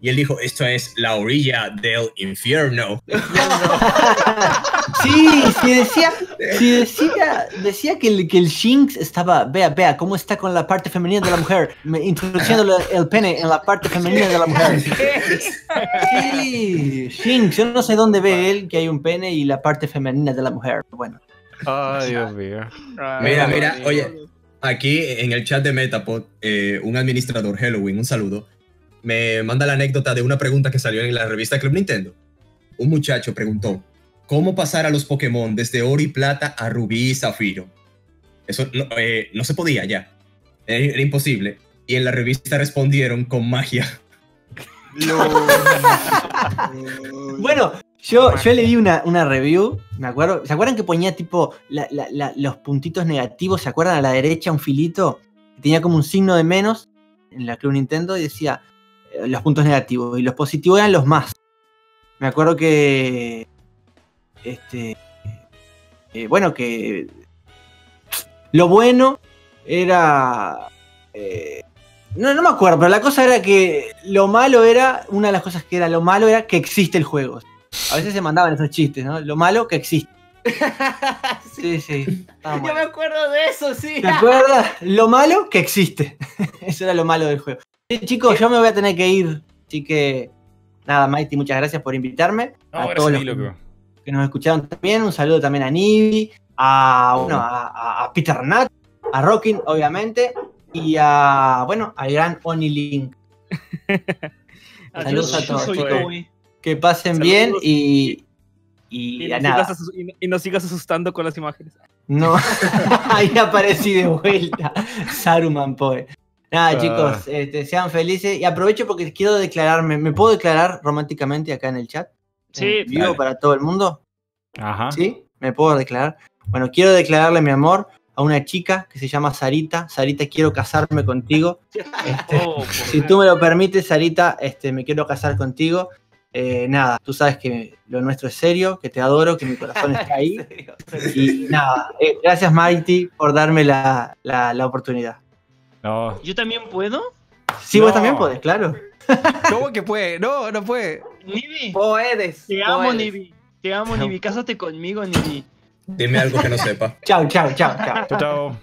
Y él dijo, esto es la orilla del infierno. Sí, sí decía, sí decía, decía que el, que el Shinx estaba, vea, vea, cómo está con la parte femenina de la mujer, introduciendo el pene en la parte femenina de la mujer. Sí, Shinx, yo no sé dónde ve él que hay un pene y la parte femenina de la mujer. Bueno, Ay, Dios mío. Mira, mira, oye, aquí en el chat de Metapod, eh, un administrador, Halloween, un saludo, me manda la anécdota de una pregunta que salió en la revista Club Nintendo. Un muchacho preguntó, ¿cómo pasar a los Pokémon desde oro y plata a rubí y zafiro? Eso no, eh, no se podía ya, era, era imposible. Y en la revista respondieron con magia. bueno yo, yo le di una, una review, me acuerdo, ¿se acuerdan que ponía tipo la- la- la- los puntitos negativos? ¿Se acuerdan a la derecha un filito? que Tenía como un signo de menos en la Club Nintendo y decía los puntos negativos y los positivos eran los más. Me acuerdo que. Este. eh, bueno, que. Lo bueno era. eh, no, no me acuerdo, pero la cosa era que lo malo era. Una de las cosas que era lo malo era que existe el juego. A veces se mandaban esos chistes, ¿no? Lo malo que existe. Sí, sí. Yo me acuerdo de eso, sí. ¿Te acuerdas? Lo malo que existe. Eso era lo malo del juego. Sí, chicos, yo me voy a tener que ir. Así que. Nada, Mighty, muchas gracias por invitarme. No, a todos los que- loco. que nos escucharon también. Un saludo también a Nibi, a, bueno, a, Peter Nat, a Rockin, obviamente, y a, bueno, al gran Oni Link. Saludos a todos. Chicos. Que pasen Saludos. bien y. Y, Y nos, nada. sigas y no- y nos sigas asustando con las imágenes. No, ahí aparecí de vuelta. Saruman Poe. Nada, Ah. chicos, este, sean felices. Y aprovecho porque quiero declararme. ¿Me puedo declarar románticamente acá en el chat? Sí, En vivo dale. para todo el mundo. Ajá. ¿Sí? ¿Me puedo declarar? Bueno, quiero declararle mi amor a una chica que se llama Sarita. Sarita, quiero casarme contigo. Este, Oh, por- si tú me lo permites, Sarita, este, me quiero casar contigo. Eh, nada, tú sabes que lo nuestro es serio, que te adoro, que mi corazón está ahí. Y nada, eh, gracias Mighty por darme la, la- la oportunidad. No. ¿Yo también puedo? Sí, vos también podés, claro. ¿Cómo que puede? No, no puede. Nibi, Puedes. te amo, puedes. Nibi. Te amo, Nibi. Cásate conmigo, Nibi. Dime algo que no sepa. Chao, chao, chao, chao. Chao, chao.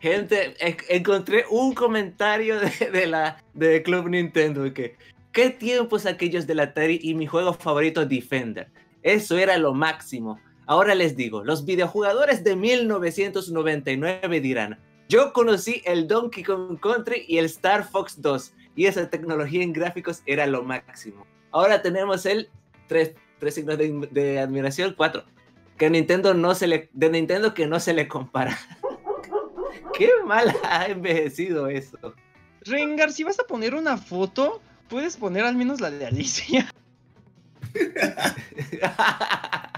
Gente, en- encontré un comentario de, de la de Club Nintendo que qué tiempos aquellos del Atari y mi juego favorito Defender. Eso era lo máximo. Ahora les digo, los videojugadores de 1999 dirán, yo conocí el Donkey Kong Country y el Star Fox 2 y esa tecnología en gráficos era lo máximo. Ahora tenemos el tres, tres signos de, de admiración, cuatro. Que Nintendo no se le de Nintendo que no se le compara. Qué mal ha envejecido eso. Rengar, si vas a poner una foto, puedes poner al menos la de Alicia.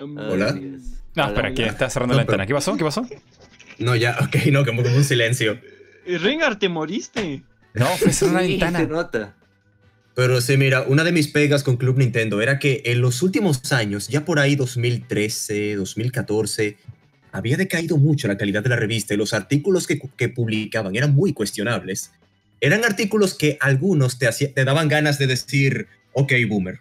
Hola. Ay, Dios. No, espera, ¿quién está cerrando No, la pero- ventana? ¿Qué pasó? ¿Qué pasó? No, ya, ok, no, como, como un silencio. Eh, Rengar, te moriste. No, fue cerrar la Sí, ventana. se nota. Pero sí, mira, una de mis pegas con Club Nintendo era que en los últimos años, ya por ahí 2013, 2014, había decaído mucho la calidad de la revista y los artículos que, que publicaban eran muy cuestionables. Eran artículos que algunos te, hacía- te daban ganas de decir, Ok, boomer.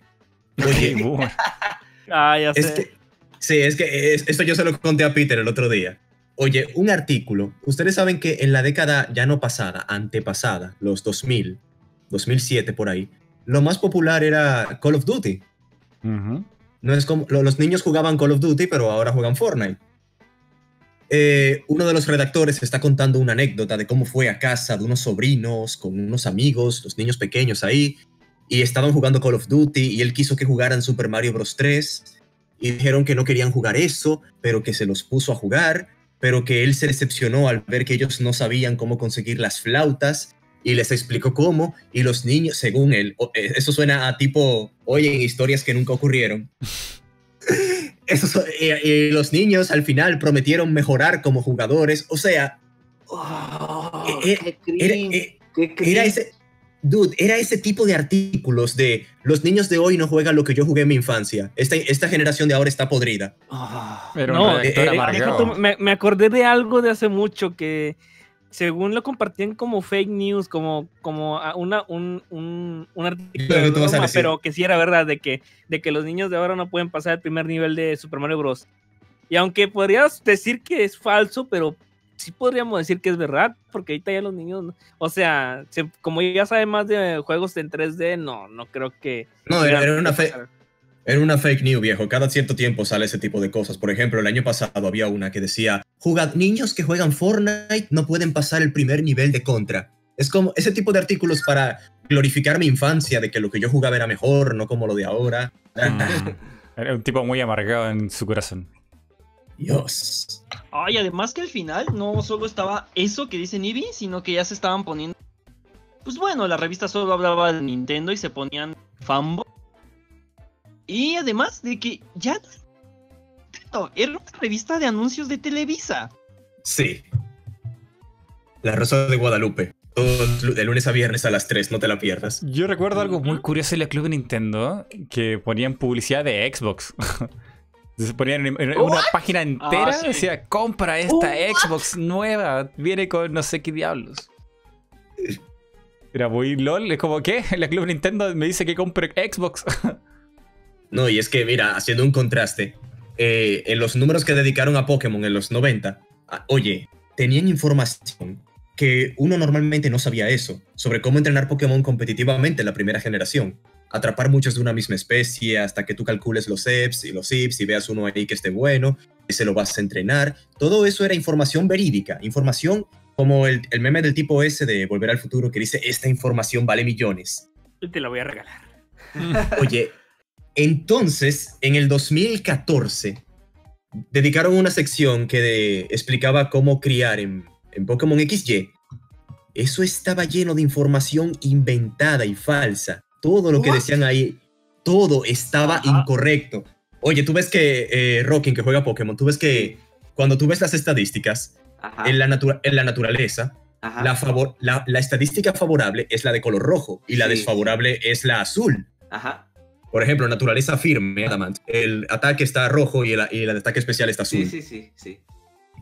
Oye, boomer. Ah, ya sé. Es que, sí, es que es- esto yo se lo conté a Peter el otro día. Oye, un artículo. Ustedes saben que en la década ya no pasada, antepasada, los 2000, 2007 por ahí, lo más popular era Call of Duty. No es como lo- los niños jugaban Call of Duty, pero ahora juegan Fortnite. Eh, uno de los redactores está contando una anécdota de cómo fue a casa de unos sobrinos con unos amigos, los niños pequeños ahí, y estaban jugando Call of Duty y él quiso que jugaran Super Mario Bros. 3 y dijeron que no querían jugar eso, pero que se los puso a jugar, pero que él se decepcionó al ver que ellos no sabían cómo conseguir las flautas y les explicó cómo y los niños, según él, eh, eso suena a tipo, oye, en historias que nunca ocurrieron. Eso so- eh, los niños al final prometieron mejorar como jugadores, o sea, Oh, era, eh, qué cringe. era ese, dude, era ese tipo de artículos de los niños de hoy no juegan lo que yo jugué en mi infancia. Esta, esta generación de ahora está podrida. Oh, un No, eh, eh, me, me acordé de algo de hace mucho que según lo compartían como fake news, como, como a- una, un, un, un artículo Pero a broma, pero que sí era verdad, de que, de que los niños de ahora no pueden pasar el primer nivel de Super Mario Bros. Y aunque podrías decir que es falso, pero sí podríamos decir que es verdad, porque ahorita ya los niños, o sea, se- como ya saben más de juegos en 3D, no, no creo que... No, era, una fe- era una fake news, viejo. Cada cierto tiempo sale ese tipo de cosas. Por ejemplo, el año pasado había una que decía, "Juga- niños que juegan Fortnite no pueden pasar el primer nivel de contra. Es como ese tipo de artículos para glorificar mi infancia, de que lo que yo jugaba era mejor, no como lo de ahora. Mm. Era un tipo muy amargado en su corazón. Dios. Ay, además que al final no solo estaba eso que dice Nibi, sino que ya se estaban poniendo. Pues bueno, la revista solo hablaba de Nintendo y se ponían fanboy. Y además de que ya era Nintendo, era una revista de anuncios de Televisa. Sí. La Rosa de Guadalupe. Todo de lunes a viernes a las 3, no te la pierdas. Yo recuerdo algo muy curioso en la Club Nintendo, que ponían publicidad de Xbox. Entonces ponían en- una página entera, Ah, sí. decía, compra esta Xbox nueva, viene con no sé qué diablos. Era muy lol, es como, ¿qué? La Club Nintendo me dice que compre Xbox. No, y es que, mira, haciendo un contraste, eh, en los números que dedicaron a Pokémon en los 90, ah, oye, tenían información que uno normalmente no sabía eso, sobre cómo entrenar Pokémon competitivamente en la primera generación. Atrapar muchos de una misma especie hasta que tú calcules los EPs y los IPs y veas uno ahí que esté bueno, y se lo vas a entrenar. Todo eso era información verídica, información como el, el meme del tipo ese de Volver al Futuro que dice, esta información vale millones. Te la voy a regalar. Oye, entonces, en el 2014, dedicaron una sección que de- explicaba cómo criar en, en Pokémon XY. Eso estaba lleno de información inventada y falsa. Todo lo que decían ahí, todo estaba Ajá. incorrecto. Oye, tú ves que eh, Rockin, que juega Pokémon, tú ves que cuando tú ves las estadísticas en la, en la naturaleza, la, favor- la, la estadística favorable es la de color rojo y la Sí. desfavorable es la azul. Ajá. Por ejemplo, naturaleza firme. El ataque está rojo y el, y el ataque especial está azul. Sí, sí, sí, sí.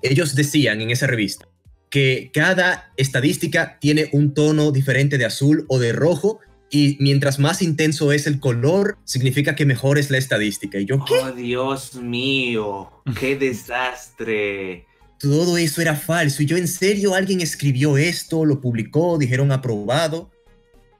Ellos decían en esa revista que cada estadística tiene un tono diferente de azul o de rojo y mientras más intenso es el color, significa que mejor es la estadística. Y yo, ¿qué? Oh, Dios mío, qué desastre. Todo eso era falso. Y yo, ¿en serio alguien escribió esto, lo publicó, dijeron aprobado?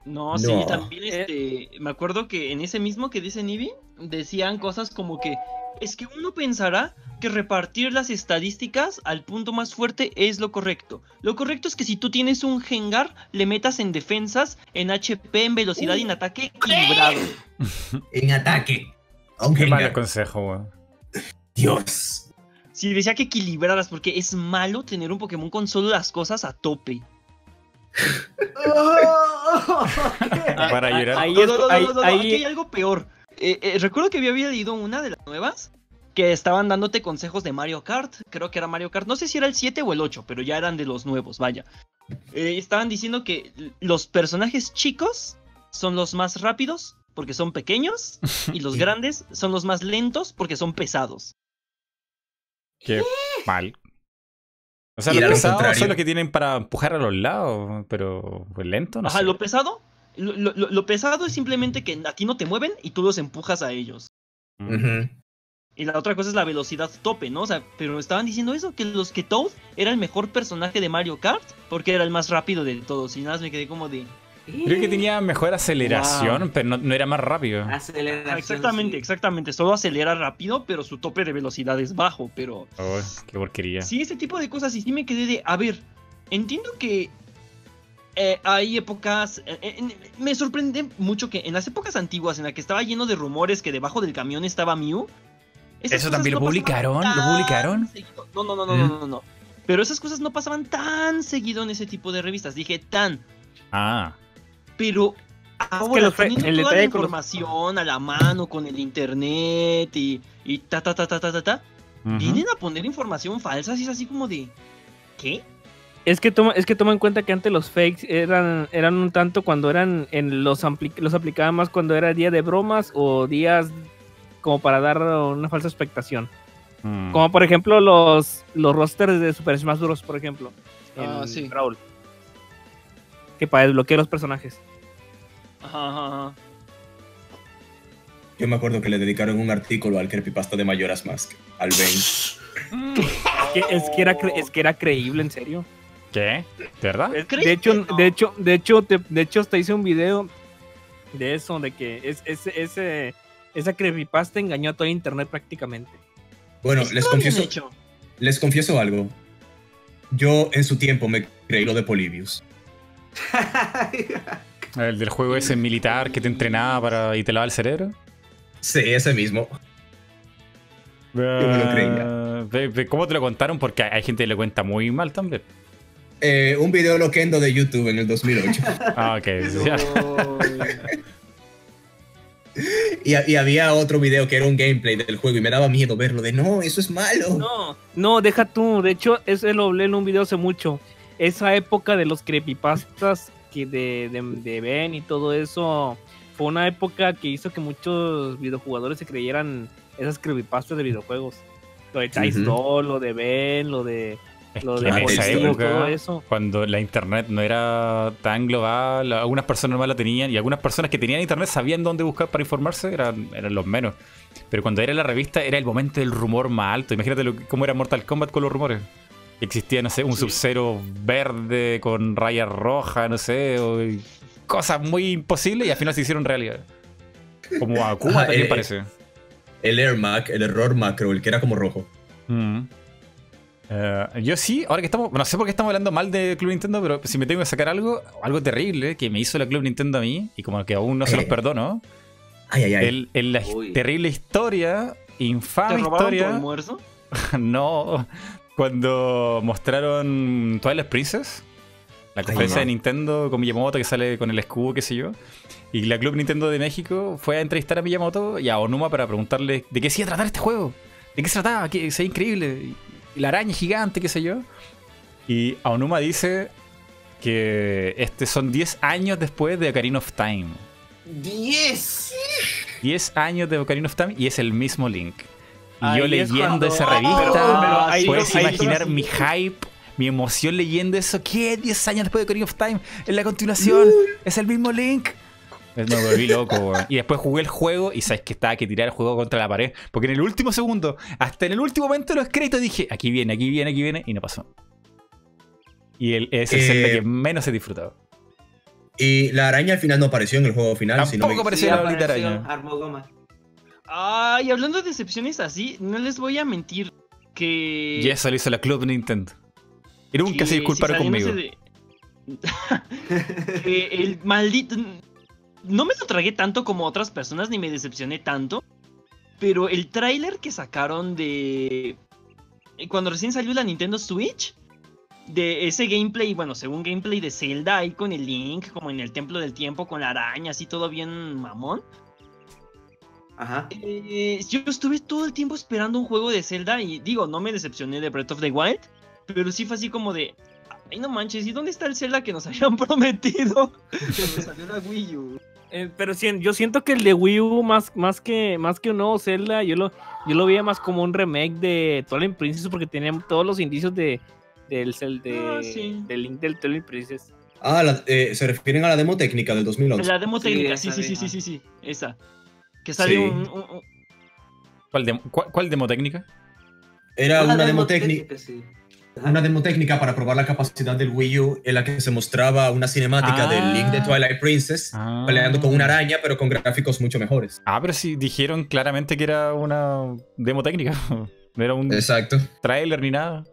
No, sí, también este, me acuerdo que en ese mismo que dice Nibi, decían cosas como que es que uno pensará que repartir las estadísticas al punto más fuerte es lo correcto. Lo correcto es que si tú tienes un Gengar, le metas en defensas, en HP, en velocidad y en ataque equilibrado. En ataque. Aunque Qué mal consejo, weón. Dios. Sí, decía que equilibraras porque es malo tener un Pokémon con solo las cosas a tope. Para llorar. Ahí No, es- no, no, no, ahí- no, no, ahí- aquí hay algo peor. Eh, eh, recuerdo que había leído una de las nuevas que estaban dándote consejos de Mario Kart. Creo que era Mario Kart. No sé si era el 7 o el 8, pero ya eran de los nuevos, vaya. Eh, estaban diciendo que los personajes chicos son los más rápidos porque son pequeños y los grandes son los más lentos porque son pesados. Qué mal. O sea, los pesados son los que tienen para empujar a los lados, pero pues lento, no Ajá, sé. lo pesado Lo, lo- lo pesado es simplemente que a ti no te mueven y tú los empujas a ellos. Y la otra cosa es la velocidad tope, ¿no? O sea, pero estaban diciendo eso, que los que Toad era el mejor personaje de Mario Kart porque era el más rápido de todos. Y nada más me quedé como de... Creo que tenía mejor aceleración, Wow. pero no, no era más rápido. Aceleración. Ah, exactamente, sí. exactamente. Solo acelera rápido, pero su tope de velocidad es bajo. Pero Oh, qué porquería. sí, ese tipo de cosas. Y sí me quedé de, a ver, entiendo que eh, hay épocas... eh, eh, me sorprende mucho que en las épocas antiguas en las que estaba lleno de rumores que debajo del camión estaba Mew. ¿Eso también lo publicaron? ¿Lo publicaron? seguido. No, no, no, no, no, no, no. Pero esas cosas no pasaban tan seguido en ese tipo de revistas. Dije tan. Ah, Pero ahora los fe- teniendo el toda la los- información a la mano con el internet y, y ta ta ta ta ta ta vienen a poner información falsa y es así como de ¿qué? Es que toma, es que toma en cuenta que antes los fakes eran, eran un tanto cuando eran en los ampli- los aplicaban más cuando era día de bromas o días como para dar una falsa expectación. Mm. Como por ejemplo los, los rosters de Super Smash Bros. por ejemplo. En Ah, sí. Brawl. Que para desbloquear los personajes. Ajá, ajá, ajá. Yo me acuerdo que le dedicaron un artículo al creepypasta de Mayoras Mask, al Bane. Que es, que era es que era creíble, en serio. ¿Qué? ¿De verdad? Es- ¿Crees De hecho, no? de hecho, de hecho, te, de hecho, hasta hice un video de eso, de que es, ese, ese, esa creepypasta engañó a todo internet prácticamente. Bueno, les confieso, hecho. les confieso algo. Yo en su tiempo me creí lo de Polybius. El del juego ese militar que te entrenaba para y te lava el cerebro. Sí, ese mismo. me lo creía. Ve, ¿Cómo te lo contaron? Porque hay gente que le cuenta muy mal también. Eh, un video loquendo de YouTube en el 2008. Ah, ok. y, y había otro video que era un gameplay del juego y me daba miedo verlo de no, eso es malo. No, no, deja tú. De hecho, eso lo hablé en un video hace mucho. Esa época de los creepypastas que de, de, de Ben y todo eso fue una época que hizo que muchos videojugadores se creyeran esas creepypastas de videojuegos. Lo de Dice lo de Ben, lo de Es lo que de en esa época, todo eso. cuando la internet no era tan global, algunas personas nomás la tenían y algunas personas que tenían internet sabían dónde buscar para informarse, eran, eran los menos. Pero cuando era la revista era el momento del rumor más alto. Imagínate lo cómo era Mortal Kombat con los rumores. Existía, no sé, un Sí. Sub-Zero verde con rayas rojas, no sé, o- cosas muy imposibles y al final se hicieron realidad. Como Akuma Ajá, también eh, parece. El Air Mac, el error macro, el que era como rojo. Mm. Eh, yo sí, ahora que estamos, no sé por qué estamos hablando mal de Club Nintendo, pero si me tengo que sacar algo, algo terrible que me hizo la Club Nintendo a mí, y como que aún no se los Eh. perdono, Ay, ay, ay. el, el- la Uy. terrible historia, ¿Te infame tu historia, almuerzo? no, cuando mostraron Twilight Princess, la conferencia no. de Nintendo con Miyamoto que sale con el escudo, qué sé yo, y la Club Nintendo de México fue a entrevistar a Miyamoto y a Onuma para preguntarle de qué se iba a tratar este juego, de qué se trataba, que se increíble, la araña gigante, qué sé yo. Y Aonuma dice que este son 10 años después de Ocarina of Time. ¡10! 10 años de Ocarina of Time y es el mismo Link. Y Ahí yo leyendo esa Pero- revista, pero ahí- puedes ahí- imaginar mi hype, mi emoción leyendo eso. ¿Qué? 10 años después de Ocarina of Time, en la continuación, es el mismo Link. Me volví loco, weón. Y después jugué el juego y sabes que estaba que tirar el juego contra la pared. Porque en el último segundo, hasta en el último momento de los créditos dije, aquí viene, aquí viene, aquí viene, y no pasó. Y el, es el Eh, Zelda que menos he disfrutado. Y la araña al final no apareció en el juego final. si no me- Tampoco apareció la bolita araña. Armó goma. Ay, hablando de decepciones así, no les voy a mentir que... Y eso lo hizo la Club Nintendo. Y nunca que se disculparon si conmigo. saliéndose de- que el maldito... No me lo tragué tanto como otras personas, ni me decepcioné tanto. Pero el tráiler que sacaron de... Cuando recién salió la Nintendo Switch. De ese gameplay, bueno, según gameplay de Zelda, ahí con el Link, como en el Templo del Tiempo, con la araña, así todo bien mamón. Ajá. Eh, yo estuve todo el tiempo esperando un juego de Zelda y digo, no me decepcioné de Breath of the Wild, pero sí fue así como de, ay no manches, ¿y dónde está el Zelda que nos habían prometido? Cuando salió la Wii U. Eh, pero sí, yo siento que el de Wii U, más, más, que, más que un nuevo Zelda, yo lo, yo lo veía más como un remake de Twilight Princess porque tenía todos los indicios de, del, de, Ah, sí. del Link del Twilight Princess. Ah, la- eh, se refieren a la demo técnica del 2011. La demo Sí, técnica, sí, sí, sí, sí, sí, sí, esa. Que sale Sí. un, un- un- ¿Cuál, demo, cuál, cuál demo técnica? Era Ah, una demo técnica. sí. Una demo técnica para probar la capacidad del Wii U en la que se mostraba una cinemática Ah. del Link de Twilight Princess Ah. peleando con una araña, pero con gráficos mucho mejores. Ah, pero sí dijeron claramente que era una demo técnica. No era un Exacto. trailer ni nada.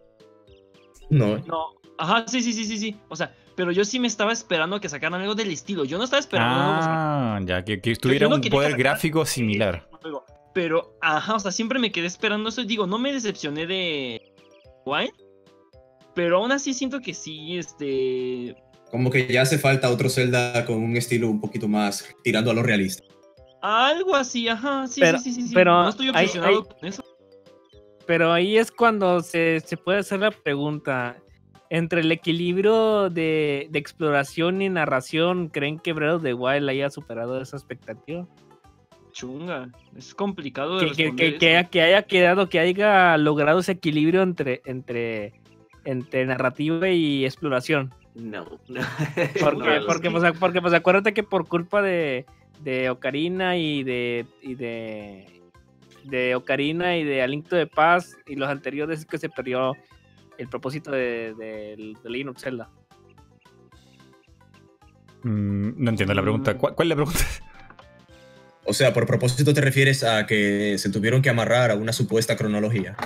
No. No, ajá, sí, sí, sí, sí, sí. O sea, pero yo sí me estaba esperando a que sacaran algo del estilo. Yo no estaba esperando Ah, ya, que, que tuviera no un poder gráfico similar. Pero, ajá, o sea, siempre me quedé esperando eso. y Digo, no me decepcioné de Wild. Pero aún así siento que sí, este. Como que ya hace falta otro Zelda con un estilo un poquito más tirando a lo realista. Algo así, ajá, sí, Pero- sí, sí, sí, sí. pero no estoy obsesionado hay- con eso. Pero ahí es cuando se, se puede hacer la pregunta. Entre el equilibrio de, de exploración y narración, ¿creen que Breath of the Wild haya superado esa expectativa? Chunga. Es complicado de Que, que, responder que, que eso. haya, que haya quedado, que haya logrado ese equilibrio entre, entre, entre narrativa y exploración. No. Porque, No, porque, pues, porque pues acuérdate que por culpa de, de Ocarina y de, y de de Ocarina y de Aliento de Paz y los anteriores es que se perdió el propósito de, de, de Legend of Zelda. Mm, no entiendo la pregunta. ¿Cuál, cuál es la pregunta? O sea, por propósito te refieres a que se tuvieron que amarrar a una supuesta cronología.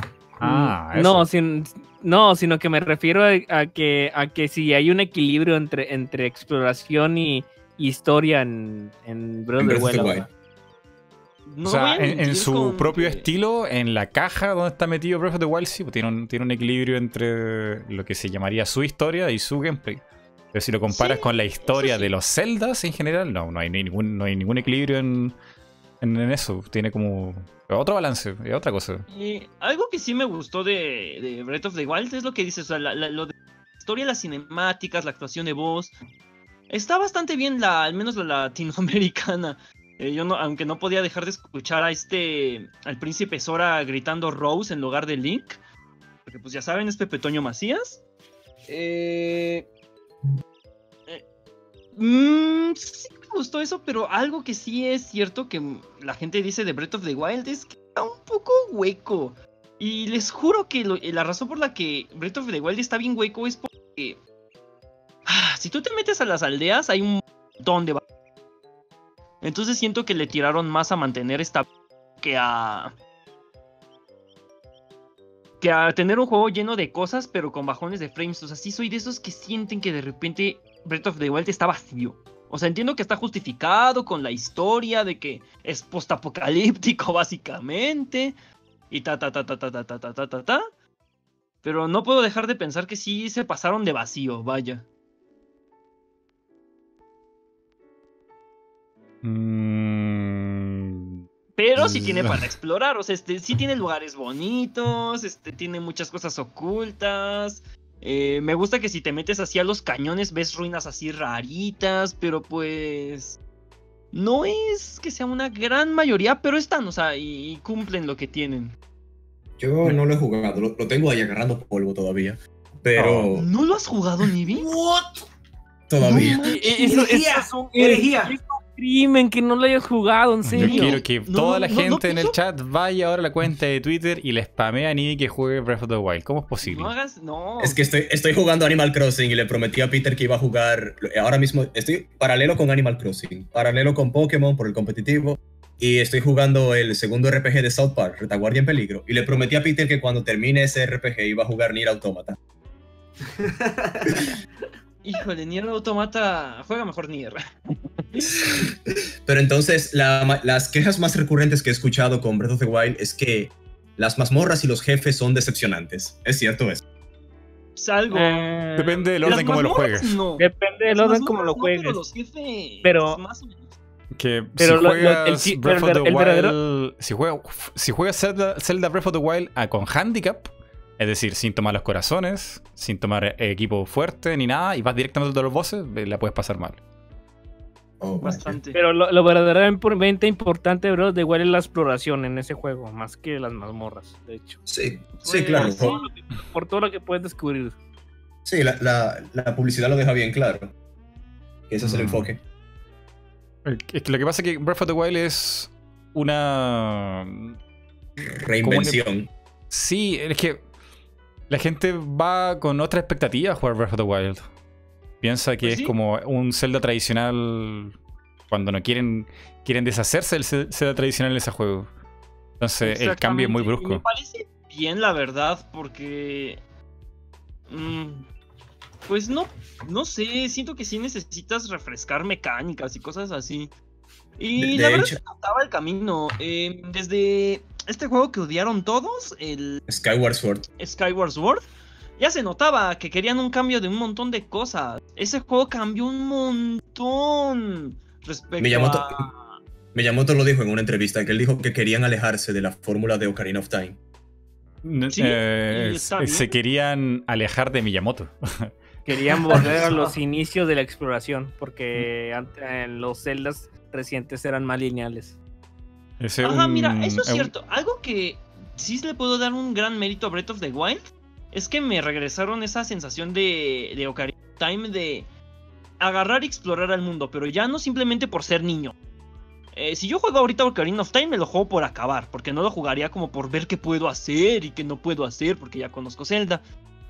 Ah, Mm, eso. no, sin- no, sino que me refiero a, a que, a que si hay un equilibrio entre, entre exploración y, historia en, en Wild. Wild. No o sea, en, su con propio que- estilo, en la caja donde está metido Breath of the Wild, sí, pues tiene un, tiene un equilibrio entre lo que se llamaría su historia y su gameplay. Pero si lo comparas Sí, con la historia sí. de los Zeldas en general, no, no hay ningún, no hay ningún equilibrio en, en, en eso. Tiene como otro balance, es otra cosa. Y algo que sí me gustó de, de Breath of the Wild es lo que dices, o sea, la, la- lo de la historia, las cinemáticas, la actuación de voz. Está bastante bien, la, al menos la latinoamericana. Eh, yo no, aunque no podía dejar de escuchar a este, al príncipe Sora gritando Rose en lugar de Link. Porque pues ya saben, es Pepe Toño Macías. Eh, eh, mm, sí gustó eso, pero algo que sí es cierto que la gente dice de Breath of the Wild es que está un poco hueco. Y les juro que lo- la razón por la que Breath of the Wild está bien hueco es porque... ah, si tú te metes a las aldeas hay un montón de... Entonces siento que le tiraron más a mantener esta... que a... Que a tener un juego lleno de cosas pero con bajones de frames. O sea, sí soy de esos que sienten que de repente Breath of the Wild está vacío. O sea, entiendo que está justificado con la historia de que es postapocalíptico básicamente. Y ta ta ta ta ta ta ta ta ta ta ta. Pero no puedo dejar de pensar que sí se pasaron de vacío, vaya. Mm, Pero sí tiene para explorar, o sea, este, sí tiene lugares bonitos, este, tiene muchas cosas ocultas. Eh, me gusta que si te metes así a los cañones ves ruinas así raritas, pero pues... No es que sea una gran mayoría, pero están, o sea, y, y cumplen lo que tienen. Yo no lo he jugado, lo, lo tengo ahí agarrando polvo todavía. Pero ¿No lo has jugado, Nibi? What? todavía. No, E- Eso, eso es un herejía. Crimen que no lo hayas jugado, en Yo serio. quiero que No, toda la no, no gente en el chat vaya ahora a la cuenta de Twitter y le spamea a Nibi que juegue Breath of the Wild. ¿Cómo es posible? No hagas, no. Es que estoy, estoy jugando Animal Crossing y le prometí a Peter que iba a jugar. Ahora mismo estoy paralelo con Animal Crossing, paralelo con Pokémon por el competitivo. Y estoy jugando el segundo RPG de South Park, Retaguardia en Peligro. Y le prometí a Peter que cuando termine ese RPG iba a jugar Nier Automata. Híjole, Nier Automata juega mejor Nier. Pero entonces, la las quejas más recurrentes que he escuchado con Breath of the Wild es que las mazmorras y los jefes son decepcionantes. ¿Es cierto eso? Salgo. Eh, Depende del orden como lo. No. Depende del orden como lo no, juegues. pero los jefes, Pero- más o menos. Que Pero si lo- lo- juegas Breath pero of the Wild, si juegas, si juegas Zelda, Zelda Breath of the Wild ah, con handicap, es decir, sin tomar los corazones, sin tomar equipo fuerte ni nada, y vas directamente a los bosses, eh, la puedes pasar mal. Oh. Bastante. Pero lo, lo verdaderamente importante, bro, de igual es la exploración en ese juego, más que las mazmorras, de hecho. Sí, sí, Pues, claro. Por todo lo que puedes descubrir. Sí, la, la- la publicidad lo deja bien claro. que ese es el Mm. enfoque. Es que lo que pasa es que Breath of the Wild es una. Reinvención. Sí, es que la gente va con otra expectativa a jugar Breath of the Wild. Piensa que Pues es sí. como un Zelda tradicional cuando no quieren quieren deshacerse del Ze- Zelda tradicional en ese juego. Entonces el cambio es muy y Me brusco. parece bien, la verdad, porque. mm, pues no, no sé, siento que sí necesitas refrescar mecánicas y cosas así. Y De- la de verdad hecho- es que notaba el camino. eh, desde este juego que odiaron todos, el Skyward Sword. Skyward Sword, ya se notaba que querían un cambio de un montón de cosas. Ese juego cambió un montón respecto Miyamoto- a... Miyamoto lo dijo en una entrevista, que él dijo que querían alejarse de la fórmula de Ocarina of Time. Sí, eh, se- querían alejar de Miyamoto. Querían volver a los inicios de la exploración, porque en los celdas recientes eran más lineales. Ese Ajá, un- mira, eso es un- cierto. Algo que sí le puedo dar un gran mérito a Breath of the Wild es que me regresaron esa sensación de, de Ocarina of Time de agarrar y explorar al mundo, pero ya no simplemente por ser niño. Eh, si yo juego ahorita Ocarina of Time, me lo juego por acabar, porque no lo jugaría como por ver qué puedo hacer y qué no puedo hacer, porque ya conozco Zelda.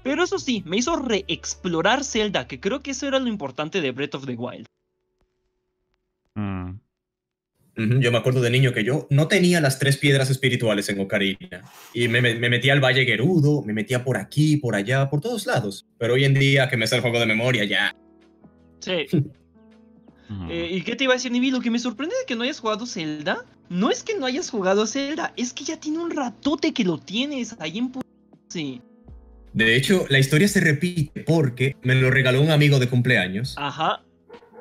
Pero eso sí, me hizo reexplorar Zelda, que creo que eso era lo importante de Breath of the Wild. Mm. Yo me acuerdo de niño que yo no tenía las tres piedras espirituales en Ocarina. Y me, me- me metía al Valle Gerudo, me metía por aquí, por allá, por todos lados. Pero hoy en día que me sale el juego de memoria, ya. Sí. Eh, ¿Y qué te iba a decir, Nibi? Lo que me sorprende de que no hayas jugado Zelda, no es que no hayas jugado Zelda, es que ya tiene un ratote que lo tienes ahí en... Sí. De hecho, la historia se repite porque me lo regaló un amigo de cumpleaños. Ajá.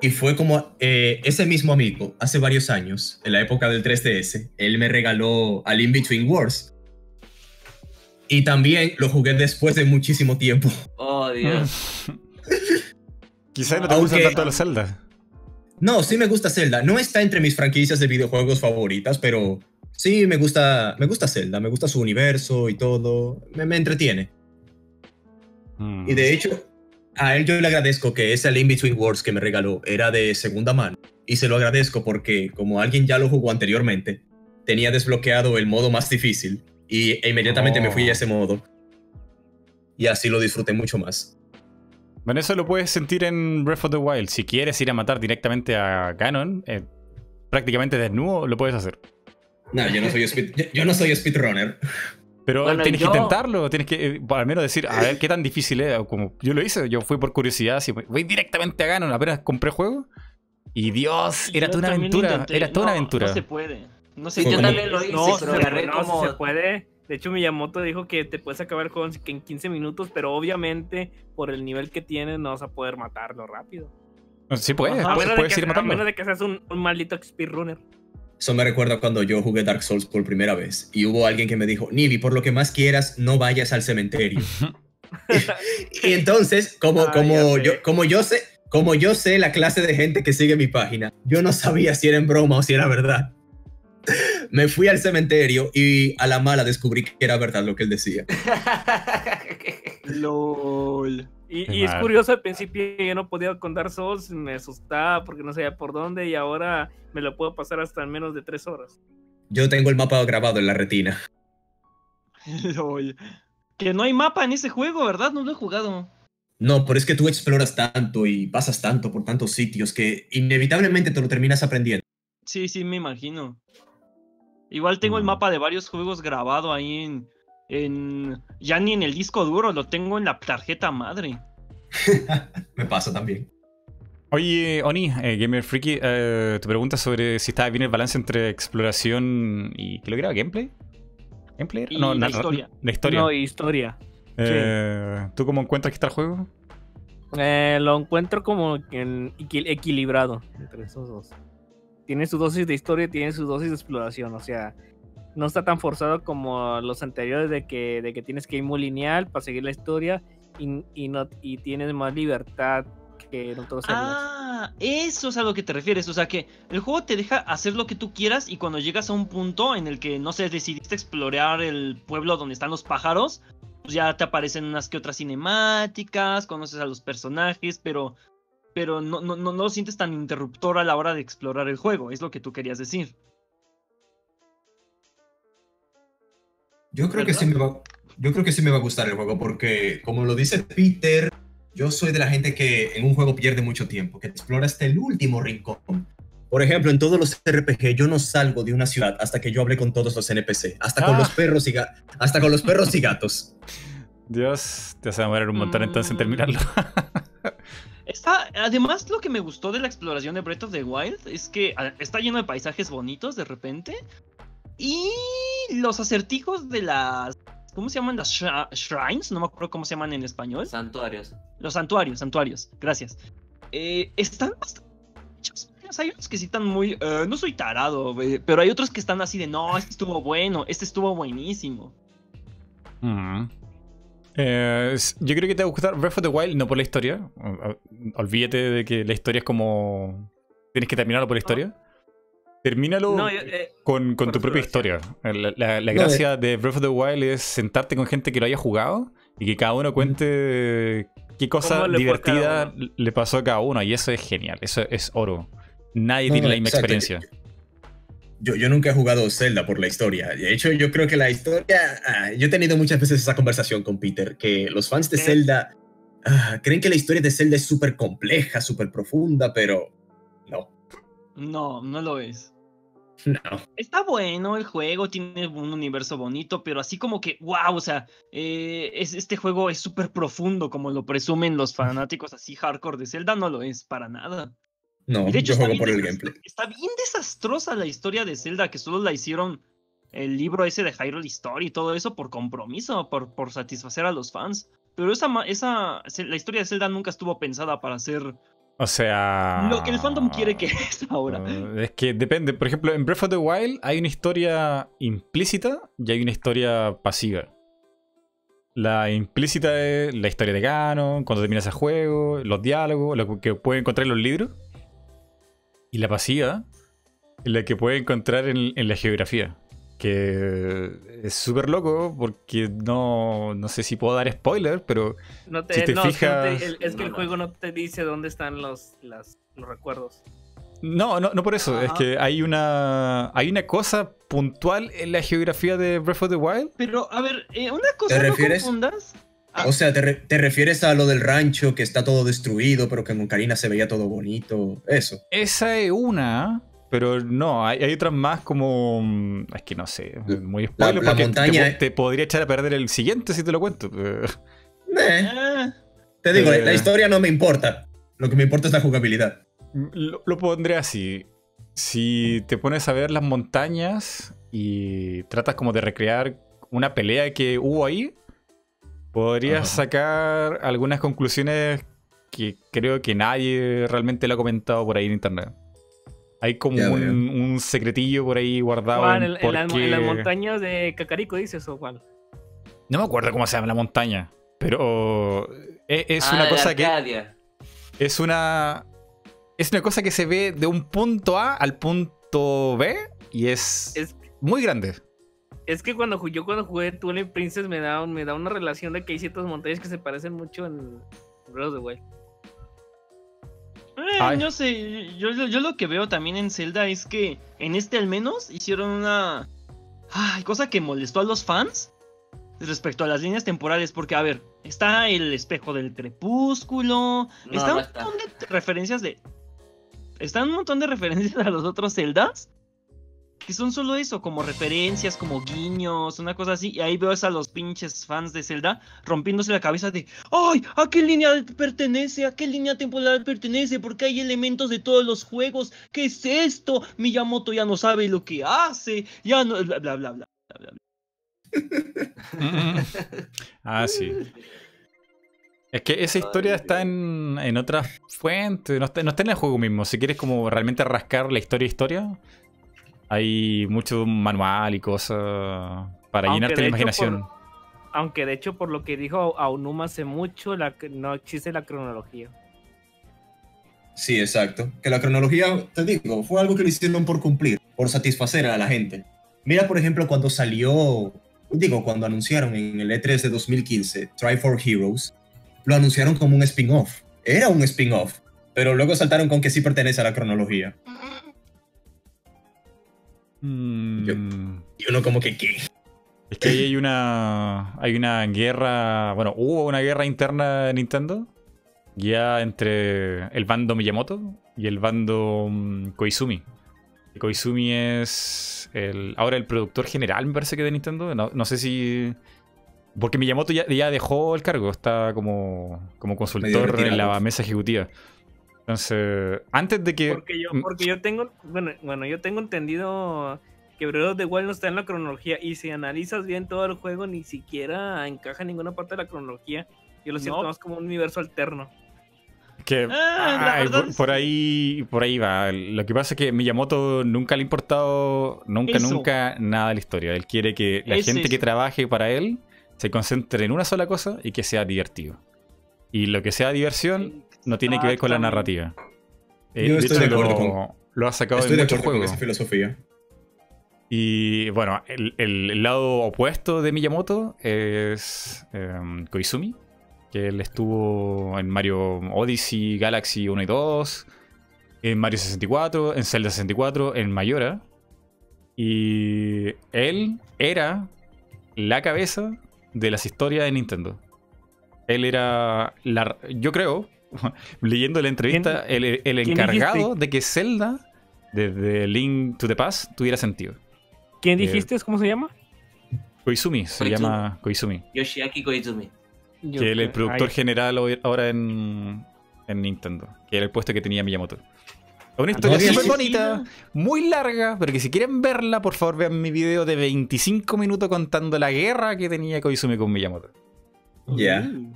Y fue como eh, ese mismo amigo, hace varios años, en la época del 3DS, él me regaló al In Between Wars. Y también lo jugué después de muchísimo tiempo. Oh, Dios. Quizás no te Aunque- gustan tanto los Zelda. No, sí me gusta Zelda. No está entre mis franquicias de videojuegos favoritas, pero sí me gusta, me gusta Zelda. Me gusta su universo y todo. Me, me entretiene. Mm. Y de hecho, a él yo le agradezco que ese In Between Wars que me regaló era de segunda mano. Y se lo agradezco porque, como alguien ya lo jugó anteriormente, tenía desbloqueado el modo más difícil. Y e inmediatamente me fui Oh. a ese modo. Y así lo disfruté mucho más. Bueno, eso lo puedes sentir en Breath of the Wild. Si quieres ir a matar directamente a Ganon, eh, prácticamente desnudo, lo puedes hacer. No, yo no soy, speed- yo, yo no soy speedrunner. Pero Bueno, tienes yo- que intentarlo, tienes que eh, al menos decir, a ver qué tan difícil es. Como yo lo hice, yo fui por curiosidad, así, voy directamente a Ganon, apenas compré el juego. Y Dios, era Yo toda una aventura, intenté. era toda una No, aventura. No se puede. No se Sí, Fue yo también lo hice, No, pero se, agarré no, como... se puede. De hecho, Miyamoto dijo que te puedes acabar el juego en 15 minutos, pero obviamente por el nivel que tienes no vas a poder matarlo rápido. Sí puedes, Ajá. A puedes, puedes que, ir a matando. menos de que seas un, un maldito speedrunner. Eso me recuerda cuando yo jugué Dark Souls por primera vez y hubo alguien que me dijo, Nibi, por lo que más quieras, no vayas al cementerio. y entonces, como, Ah, como, yo, como, yo sé, como yo sé la clase de gente que sigue mi página, yo no sabía si era en broma o si era verdad. Me fui al cementerio y a la mala descubrí que era verdad lo que él decía. LOL. Y, es curioso, al principio yo no podía con Dark Souls, me asustaba porque no sabía por dónde y ahora me lo puedo pasar hasta en menos de 3 horas. Yo tengo el mapa grabado en la retina. Que no hay mapa en ese juego, ¿verdad? No lo he jugado. No, pero es que tú exploras tanto y pasas tanto por tantos sitios que inevitablemente te lo terminas aprendiendo. Sí, sí, me imagino. Igual tengo el Mm. mapa de varios juegos grabado ahí en, en... Ya ni en el disco duro, lo tengo en la tarjeta madre. Me pasa también. Oye, Oni, eh, Gamer Freaky, eh, te pregunta sobre si estaba bien el balance entre exploración y. ¿Qué lo era? ¿Gameplay? ¿Gameplay? Y la historia. La historia. No, historia. Eh, ¿Tú cómo encuentras que está el juego? Eh, lo encuentro como en- equilibrado entre esos dos. Tiene su dosis de historia y tiene su dosis de exploración. O sea, no está tan forzado como los anteriores de que, de que tienes que ir muy lineal para seguir la historia y, y no, y tienes más libertad que en otros. Ah, eso es a lo que te refieres. O sea que el juego te deja hacer lo que tú quieras y cuando llegas a un punto en el que, no sé, decidiste explorar el pueblo donde están los pájaros, pues ya te aparecen unas que otras cinemáticas, conoces a los personajes, pero pero no, no, no, no lo sientes tan interruptor a la hora de explorar el juego, es lo que tú querías decir. Yo creo, que sí me va, yo creo que sí me va a gustar el juego porque, como lo dice Peter, yo soy de la gente que en un juego pierde mucho tiempo, que explora hasta el último rincón. Por ejemplo, en todos los RPG yo no salgo de una ciudad hasta que yo hable con todos los NPC, hasta con Ah. los perros y hasta con los perros y gatos. Dios, te vas a demorar un montón entonces en terminarlo. Está, además, lo que me gustó de la exploración de Breath of the Wild es que ah, está lleno de paisajes bonitos de repente. Y los acertijos de las. ¿Cómo se llaman? Las shrines. No me acuerdo cómo se llaman en español. Santuarios. Los santuarios, santuarios. Gracias. Eh, están bastante. Hay unos que sí están muy. eh, no soy tarado, pero hay otros que están así de no, este estuvo bueno, este estuvo buenísimo. Mm. Eh, yo creo que te va a gustar Breath of the Wild, no por la historia. Olvídate de que la historia es como. Tienes que terminarlo por la historia. Termínalo No, yo, eh, con, tu propia historia. La, la- la No, gracia de Breath of the Wild es sentarte con gente que lo haya jugado y que cada uno cuente qué cosa ¿Cómo le fue a cada divertida le pasó a cada uno. Y eso es genial, eso es oro. Nadie No, tiene la misma exacto. experiencia. Yo, yo nunca he jugado Zelda por la historia. De hecho, yo creo que la historia... ah, yo he tenido muchas veces esa conversación con Peter, que los fans de ¿Qué? Zelda ah, creen que la historia de Zelda es súper compleja, súper profunda, pero no, No, no lo es. no. Está bueno el juego, tiene un universo bonito, pero así como que, wow, o sea, eh, es, este juego es súper profundo, como lo presumen los fanáticos así hardcore de Zelda, no lo es para nada. No, Y de hecho, yo juego por el gameplay. Está bien desastrosa la historia de Zelda, que solo la hicieron el libro ese de Hyrule Story y todo eso por compromiso, por, por satisfacer a los fans. Pero esa, esa, la historia de Zelda nunca estuvo pensada para ser O sea. lo que el fandom quiere que es ahora. Eh, es que depende. Por ejemplo, en Breath of the Wild hay una historia implícita y hay una historia pasiva. La implícita es la historia de Ganon, cuando terminas el juego, los diálogos, lo que puedes encontrar en los libros. Y la pasiva es la que puedes encontrar en, en la geografía. Que es súper loco porque no, no sé si puedo dar spoiler, pero No te, Si te no, no te- fijas- el- es que el No, no. juego no te dice dónde están los, las- los recuerdos. No, no, no por eso. Es que hay una. Hay una cosa puntual en la geografía de Breath of the Wild. Pero, a ver, eh, una cosa, ¿Te no refieres? confundas. Ah. O sea, ¿te, re- te refieres a lo del rancho que está todo destruido, pero que en Ocarina se veía todo bonito? Eso. Esa es una. Pero no, hay, hay otras más como. mm, Es que no sé. Muy spoiler. la porque montaña- te, po- te podría echar a perder el siguiente si te lo cuento. Eh, te digo, la- Eh. la historia no me importa. Lo que me importa es la jugabilidad. Lo, lo pondré así. Si te pones a ver las montañas y tratas como de recrear una pelea que hubo ahí, podrías Ajá. sacar algunas conclusiones que creo que nadie realmente lo ha comentado por ahí en internet. Hay como Ya un, secretillo por ahí guardado. Juan, en en, en por la- en las montañas de Cacarico dices o Juan. No me acuerdo cómo se llama la montaña, pero es, es ah, una cosa que es una es una cosa que se ve de un punto A al punto B y es, Es- muy grande. Es que cuando yo cuando jugué Twilight Princess me da, me da una relación de que hay ciertas montañas que se parecen mucho en Breath of the Wild. Eh, no sé, yo, yo- yo lo que veo también en Zelda es que en este al menos hicieron una ay, cosa que molestó a los fans respecto a las líneas temporales, porque a ver, está el espejo del crepúsculo, No, está no un montón de referencias de están un montón de referencias a los otros Zeldas que son solo eso, como referencias, como guiños, una cosa así. Y ahí veo a los pinches fans de Zelda rompiéndose la cabeza de, ¡ay! ¿A qué línea pertenece? ¿A qué línea temporal pertenece? Porque hay elementos de todos los juegos. ¿Qué es esto? Miyamoto ya no sabe lo que hace. Ya no. Bla, bla, bla, bla. bla, bla. ah, sí. Es que esa historia Ay, está en, en otras fuentes, no está, no está en el juego mismo. Si quieres como realmente rascar la historia historia, hay mucho manual y cosas para Aunque llenarte la imaginación. por- Aunque de hecho, por lo que dijo Aonuma hace mucho, la, no existe la cronología. Sí, exacto. Que la cronología, te digo, fue algo que lo hicieron por cumplir, por satisfacer a la gente. Mira, por ejemplo, cuando salió, digo, cuando anunciaron en el E3 de 2015 Try for Heroes, lo anunciaron como un spin-off. Era un spin-off. Pero luego saltaron con que sí pertenece a la cronología. Mm, Y uno como que, ¿qué? Es que ahí hay una. Hay una guerra. Bueno, hubo una guerra interna de Nintendo. Ya entre el bando Miyamoto y el bando mm, Koizumi. Koizumi es el, ahora el productor general, me parece que de Nintendo. No, no sé si. Porque Miyamoto ya, ya dejó el cargo, está como, como consultor en la mesa ejecutiva. Entonces, antes de que. Porque yo, porque yo tengo, bueno, bueno, yo tengo entendido que Breath of the Wild no está en la cronología y si analizas bien todo el juego ni siquiera encaja en ninguna parte de la cronología. Yo lo siento No. más como un universo alterno. Que, Ah, ay, verdad por, ahí por ahí va. Lo que pasa es que Miyamoto nunca le ha importado nunca Eso. nunca nada de la historia. Él quiere que la gente que trabaje para él se concentre en una sola cosa y que sea divertido. Y lo que sea diversión no tiene que ver con la narrativa. Eh, Yo de estoy hecho, de acuerdo lo, con- lo ha sacado Estoy en de muchos acuerdo con juegos. esa filosofía. Y bueno, el, el- el lado opuesto de Miyamoto es em, Koizumi, que él estuvo en Mario Odyssey, Galaxy 1 y 2, en Mario 64, en Zelda 64, en Mayora. Y él era la cabeza de las historias de Nintendo. Él era, la, yo creo, leyendo la entrevista, el, el encargado de que Zelda, desde Link to the Past, tuviera sentido. ¿Quién Eh, dijiste? ¿Cómo se llama? Koizumi, se Koizumi. llama Koizumi. Yoshiaki Koizumi. Que él es el productor Ay, general hoy- ahora en, en Nintendo. Que era el puesto que tenía Miyamoto. Una historia había súper bonita, muy larga, pero que si quieren verla, por favor vean mi video de 25 minutos contando la guerra que tenía Koizumi con Miyamoto. Ya. Mm.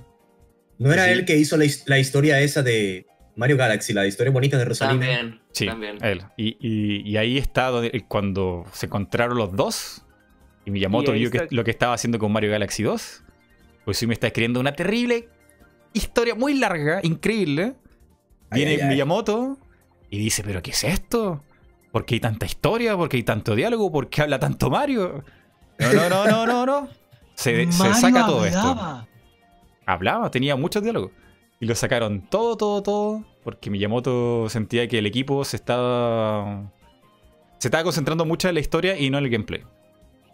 ¿No era Sí. él que hizo la, his- la historia esa de Mario Galaxy, la historia bonita de Rosalina? También. Sí, También. él. Y, y- y ahí está donde- cuando se encontraron los dos. Y Miyamoto Y vio que, lo que estaba haciendo con Mario Galaxy 2. Pues sí me está escribiendo una terrible historia muy larga, increíble. Viene ay, ay. Miyamoto y dice, ¿pero qué es esto? ¿Por qué hay tanta historia? ¿Por qué hay tanto diálogo? ¿Por qué habla tanto Mario? No, no, no, no, no, no. Se, saca todo esto hablaba. tenía muchos diálogos. Y lo sacaron todo, todo, todo, porque Miyamoto sentía que el equipo se estaba. Se estaba concentrando mucho en la historia y no en el gameplay.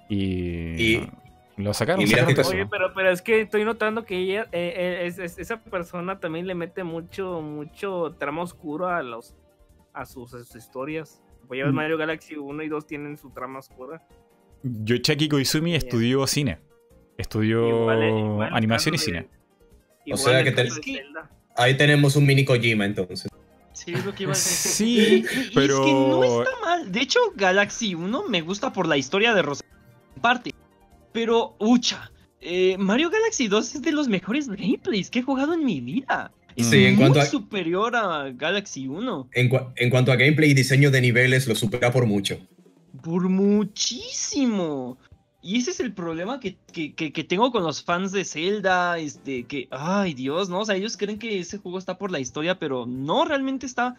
Y. Y- lo sacaron. y mira sacaron. Oye, pero, pero es que estoy notando que ella, eh, eh, es- es- esa persona también le mete mucho, mucho trama oscuro a los a sus, a sus historias. Pues ya ves, Mm. Mario Galaxy 1 y 2 tienen su trama oscura. Yoshiki Koizumi estudió cine. Estudió Igual- igual el animación y cine. Igual sea que te-. Ahí tenemos un mini Kojima entonces. Sí, es lo que iba a decir. Sí, Y- y- y pero- es que no está mal. De hecho, Galaxy 1 me gusta por la historia de Rosa. En parte. Pero, ucha. eh, Mario Galaxy 2 es de los mejores gameplays que he jugado en mi vida. Es Sí, en muy cuanto a- superior a Galaxy 1. En, cua- en cuanto a gameplay y diseño de niveles, lo supera por mucho. Por muchísimo. Y ese es el problema que, que- que- que tengo con los fans de Zelda. Este, que, ay Dios, ¿no? O sea, ellos creen que ese juego está por la historia, pero no, realmente está.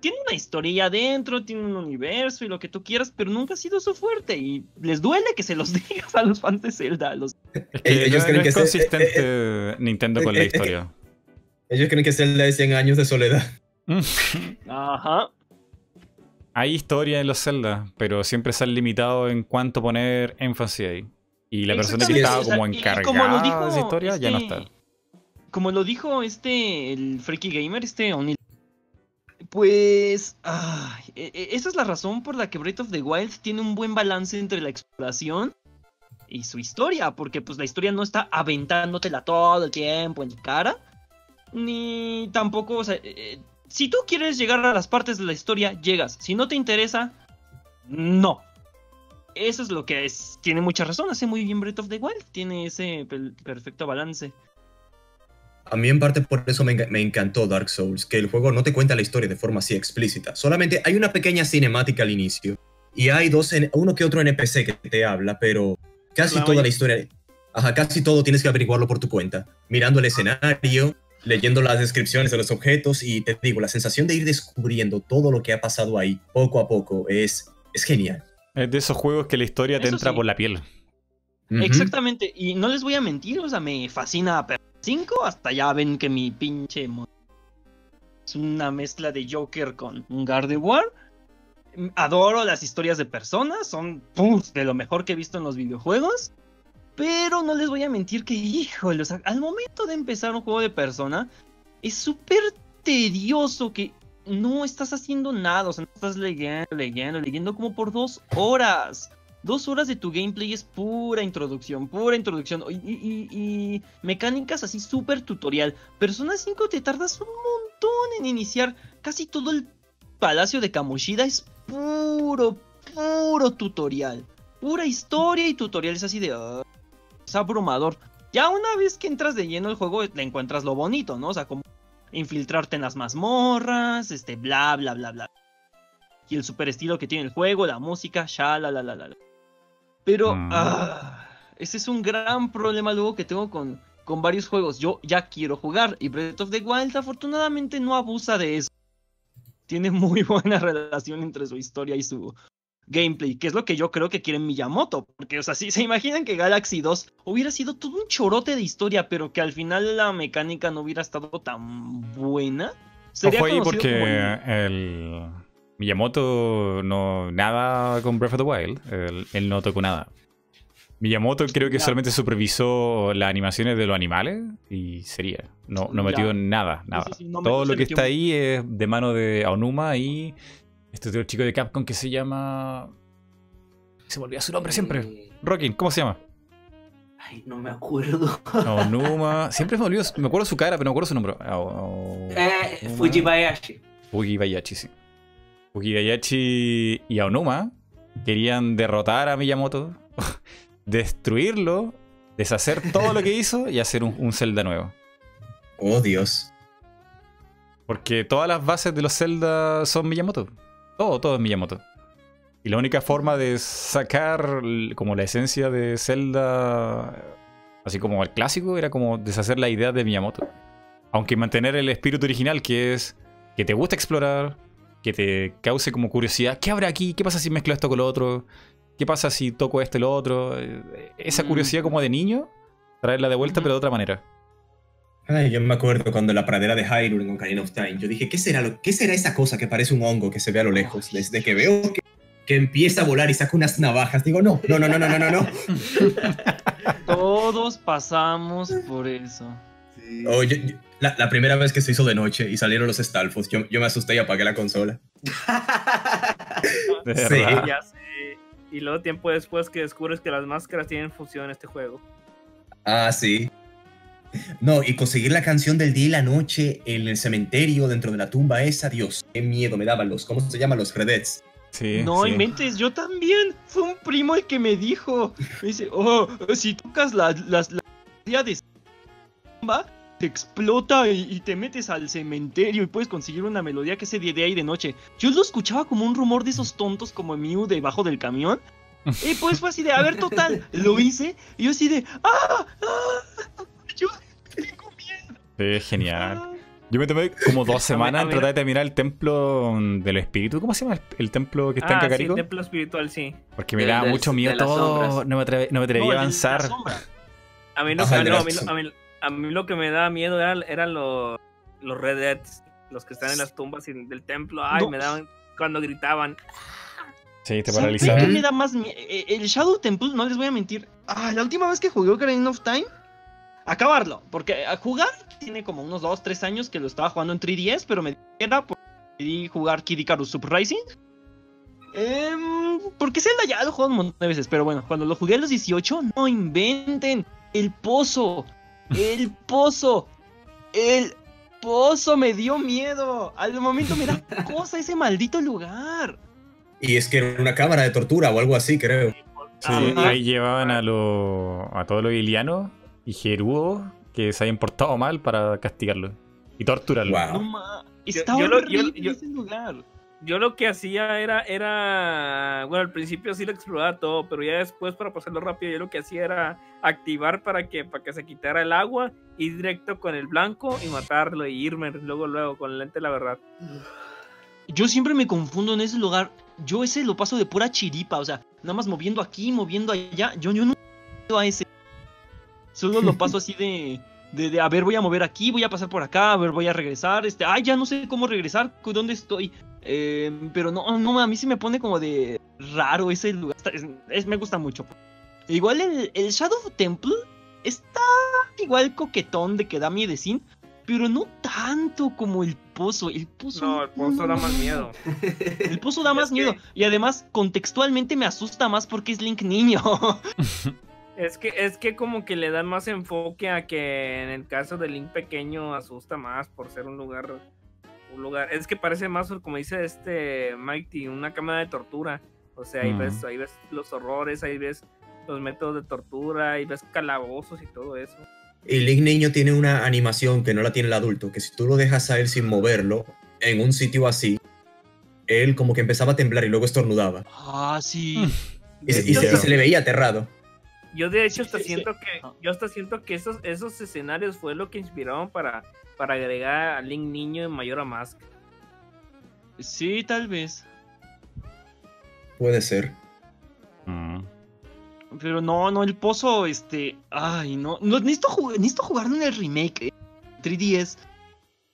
Tiene una historia adentro, tiene un universo y lo que tú quieras, pero nunca ha sido su fuerte. Y les duele que se los digas a los fans de Zelda. a Los... Es que Ellos no- creen no que es se- consistente Nintendo con eh, la eh, es que- historia. Ellos creen que Zelda es 100 años de soledad. Ajá. Hay historia en los Zelda, pero siempre se han limitado en cuánto poner énfasis ahí. Y la persona que estaba como encargada como lo de esa historia ya no este- está. Como lo dijo este, el Freaky Gamer, este O'Neill. Pues, e- e- esa es la razón por la que Breath of the Wild tiene un buen balance entre la exploración y su historia, porque pues la historia no está aventándotela todo el tiempo en cara, ni tampoco, o sea, eh, si tú quieres llegar a las partes de la historia, llegas, si no te interesa, no. Eso es lo que es, tiene mucha razón, hace muy bien Breath of the Wild, tiene ese perfecto balance. A mí en parte por eso me, enca- me encantó Dark Souls, que el juego no te cuenta la historia de forma así explícita. Solamente hay una pequeña cinemática al inicio. Y hay dos, uno que otro NPC que te habla, pero casi La toda la historia, ajá, casi todo tienes que averiguarlo por tu cuenta. Mirando el escenario, leyendo las descripciones de los objetos y te digo, la sensación de ir descubriendo todo lo que ha pasado ahí poco a poco es, es genial. Es de esos juegos que la historia te Eso entra sí. por la piel. Exactamente, y no les voy a mentir, o sea, me fascina Persona 5, hasta ya ven que mi pinche... Es una mezcla de Joker con un Gardevoir. Adoro las historias de personas, son de lo mejor que he visto en los videojuegos. Pero no les voy a mentir que, híjole, o sea, al momento de empezar un juego de persona, es súper tedioso que no estás haciendo nada, o sea, no estás leyendo, leyendo, leyendo como por dos horas. Dos horas de tu gameplay es pura introducción, pura introducción. Y, y- mecánicas así súper tutorial. Persona 5 te tardas un montón en iniciar. Casi todo el palacio de Kamoshida es puro, puro tutorial. Pura historia y tutorial. Es así de... es abrumador. Ya una vez que entras de lleno al juego, le encuentras lo bonito, ¿no? O sea, como infiltrarte en las mazmorras, este, bla, bla, bla, bla. Y el super estilo que tiene el juego, la música, la, la, la, la. la. Pero, Mm. ah, ese es un gran problema luego que tengo con, con varios juegos. Yo ya quiero jugar y Breath of the Wild afortunadamente no abusa de eso. Tiene muy buena relación entre su historia y su gameplay, que es lo que yo creo que quiere Miyamoto. Porque, o sea, si se imaginan que Galaxy 2 hubiera sido todo un chorote de historia, pero que al final la mecánica no hubiera estado tan buena. Sería Ojo ahí porque como el- el Miyamoto no nada con Breath of the Wild. Él, él no tocó nada. Miyamoto creo que Ya. solamente supervisó las animaciones de los animales y sería. No, no metió en nada, nada. sí, sí, no me- Todo lo que está ahí es de mano de Aonuma y este otro chico de Capcom que se llama. Se me olvida su nombre siempre. Eh, Rockin, ¿cómo se llama? Ay, no me acuerdo. Aonuma. Siempre me olvido, me acuerdo su cara, pero no me acuerdo su nombre. Ao- Eh, Aonuma. Fujibayashi. Fugi Bayachi, sí. Fugi Bayachi y Aonuma querían derrotar a Miyamoto, destruirlo, deshacer todo lo que hizo y hacer un, un Zelda nuevo. Oh, Dios. Porque todas las bases de los Zelda son Miyamoto. Todo, todo es Miyamoto. Y la única forma de sacar como la esencia de Zelda, así como el clásico, era como deshacer la idea de Miyamoto. Aunque mantener el espíritu original, que es que te gusta explorar, que te cause como curiosidad. ¿Qué habrá aquí? ¿Qué pasa si mezclo esto con lo otro? ¿Qué pasa si toco esto y lo otro? Eh, Esa Mm. curiosidad como de niño, traerla de vuelta, pero de otra manera. Ay, yo me acuerdo cuando la pradera de Hyrule en Ocarina of Time, yo dije, ¿qué será, lo, ¿qué será esa cosa que parece un hongo que se ve a lo lejos? Desde que veo que, empieza a volar y saca unas navajas, digo, no, no, no, no, no, no, no. no. Todos pasamos por eso. Sí. Oh, la, primera vez que se hizo de noche y salieron los estalfos, yo, yo me asusté y apagué la consola. sí. Ya sé. Y luego tiempo después que descubres que las máscaras tienen función en este juego. Ah, sí. No, y conseguir la canción del día y la noche en el cementerio, dentro de la tumba esa, Dios, qué miedo me daban los, ¿cómo se llaman los Redets? Sí, no sí. inventes, yo también. Fue un primo el que me dijo. Me dice, oh, si tocas la, las- la, día de tumba, te explota y, y te metes al cementerio y puedes conseguir una melodía que se de día y de noche. Yo lo escuchaba como un rumor de esos tontos como Mew debajo del camión. Y pues fue así de, a ver, total, lo hice. Y yo así de, ¡ah! ¡ah! Sí, genial. ah". Yo me tomé como dos semanas a en tratar de terminar el templo del espíritu. ¿Cómo se llama el, el templo que está en Ah, sí, Cacarico? templo espiritual, sí. Porque me daba mucho miedo todo. sombras. No me, atreví, no me No, a el avanzar. A mí, el no, la- a mí, a mí- a mí lo que me daba miedo era- eran los, los Red Deads, los que están en las tumbas y del templo. Ay, No. me daban cuando gritaban. Sí, te ¿Saben paralizaba. qué me da más miedo? El Shadow Temple, no les voy a mentir. Ah, la última vez que jugué Ocarina of Time, acabarlo. Porque a jugar tiene como unos 2, 3 años que lo estaba jugando en 3DS, pero me era por decidí jugar Kid Icarus Uprising. Em, porque Zelda ya lo he jugado un montón de veces, pero bueno, cuando lo jugué a los 18, no inventen. El pozo, el pozo, el pozo me dio miedo. Al momento me da cosa ese maldito lugar. Y es que era una cámara de tortura o algo así, creo. Sí, ahí llevaban a, lo, a todos los ilianos y jerúos que se habían portado mal para castigarlos y torturarlos. Wow. No Yo- está yo lo- horrible yo- yo- ese lugar. Yo lo que hacía era, era, bueno, al principio sí lo exploraba todo, pero ya después para pasarlo rápido, yo lo que hacía era activar para que, para que se quitara el agua, ir directo con el blanco y matarlo y irme luego, luego, con el lente de la verdad. Yo siempre me confundo en ese lugar. Yo ese lo paso de pura chiripa, o sea, nada más moviendo aquí, moviendo allá. Yo, yo no a ese. Solo lo paso así de, De, de, a ver, voy a mover aquí, voy a pasar por acá, a ver, voy a regresar. Este, ay, ya no sé cómo regresar, ¿dónde estoy? Eh, pero no, no, a mí sí me pone como de raro ese lugar. Es, es, me gusta mucho. Igual el, el, Shadow Temple está igual coquetón de que da miedecín, pero no tanto como el pozo. El pozo. No, el pozo da más miedo. El pozo da más miedo. Y además, contextualmente me asusta más porque es Link niño. Es que, es que como que le dan más enfoque a que en el caso de Link pequeño asusta más por ser un lugar. Un lugar. Es que parece más, como dice este Mighty, una cámara de tortura. O sea, ahí, mm. ves, ahí ves los horrores, ahí ves los métodos de tortura, ahí ves calabozos y todo eso. Y Link niño tiene una animación que no la tiene el adulto, que si tú lo dejas a él sin moverlo, en un sitio así, él como que empezaba a temblar y luego estornudaba. Ah, sí. y, se, y se, se le veía aterrado. Yo de hecho hasta sí, siento sí. que yo hasta siento que esos, esos escenarios fue lo que inspiraron para, para agregar a Link niño en Majora Mask. Sí, tal vez. Puede ser. Mm. Pero no, no, el pozo, este. Ay, no. no necesito, jugar, necesito jugarlo en el remake. Eh, 3DS.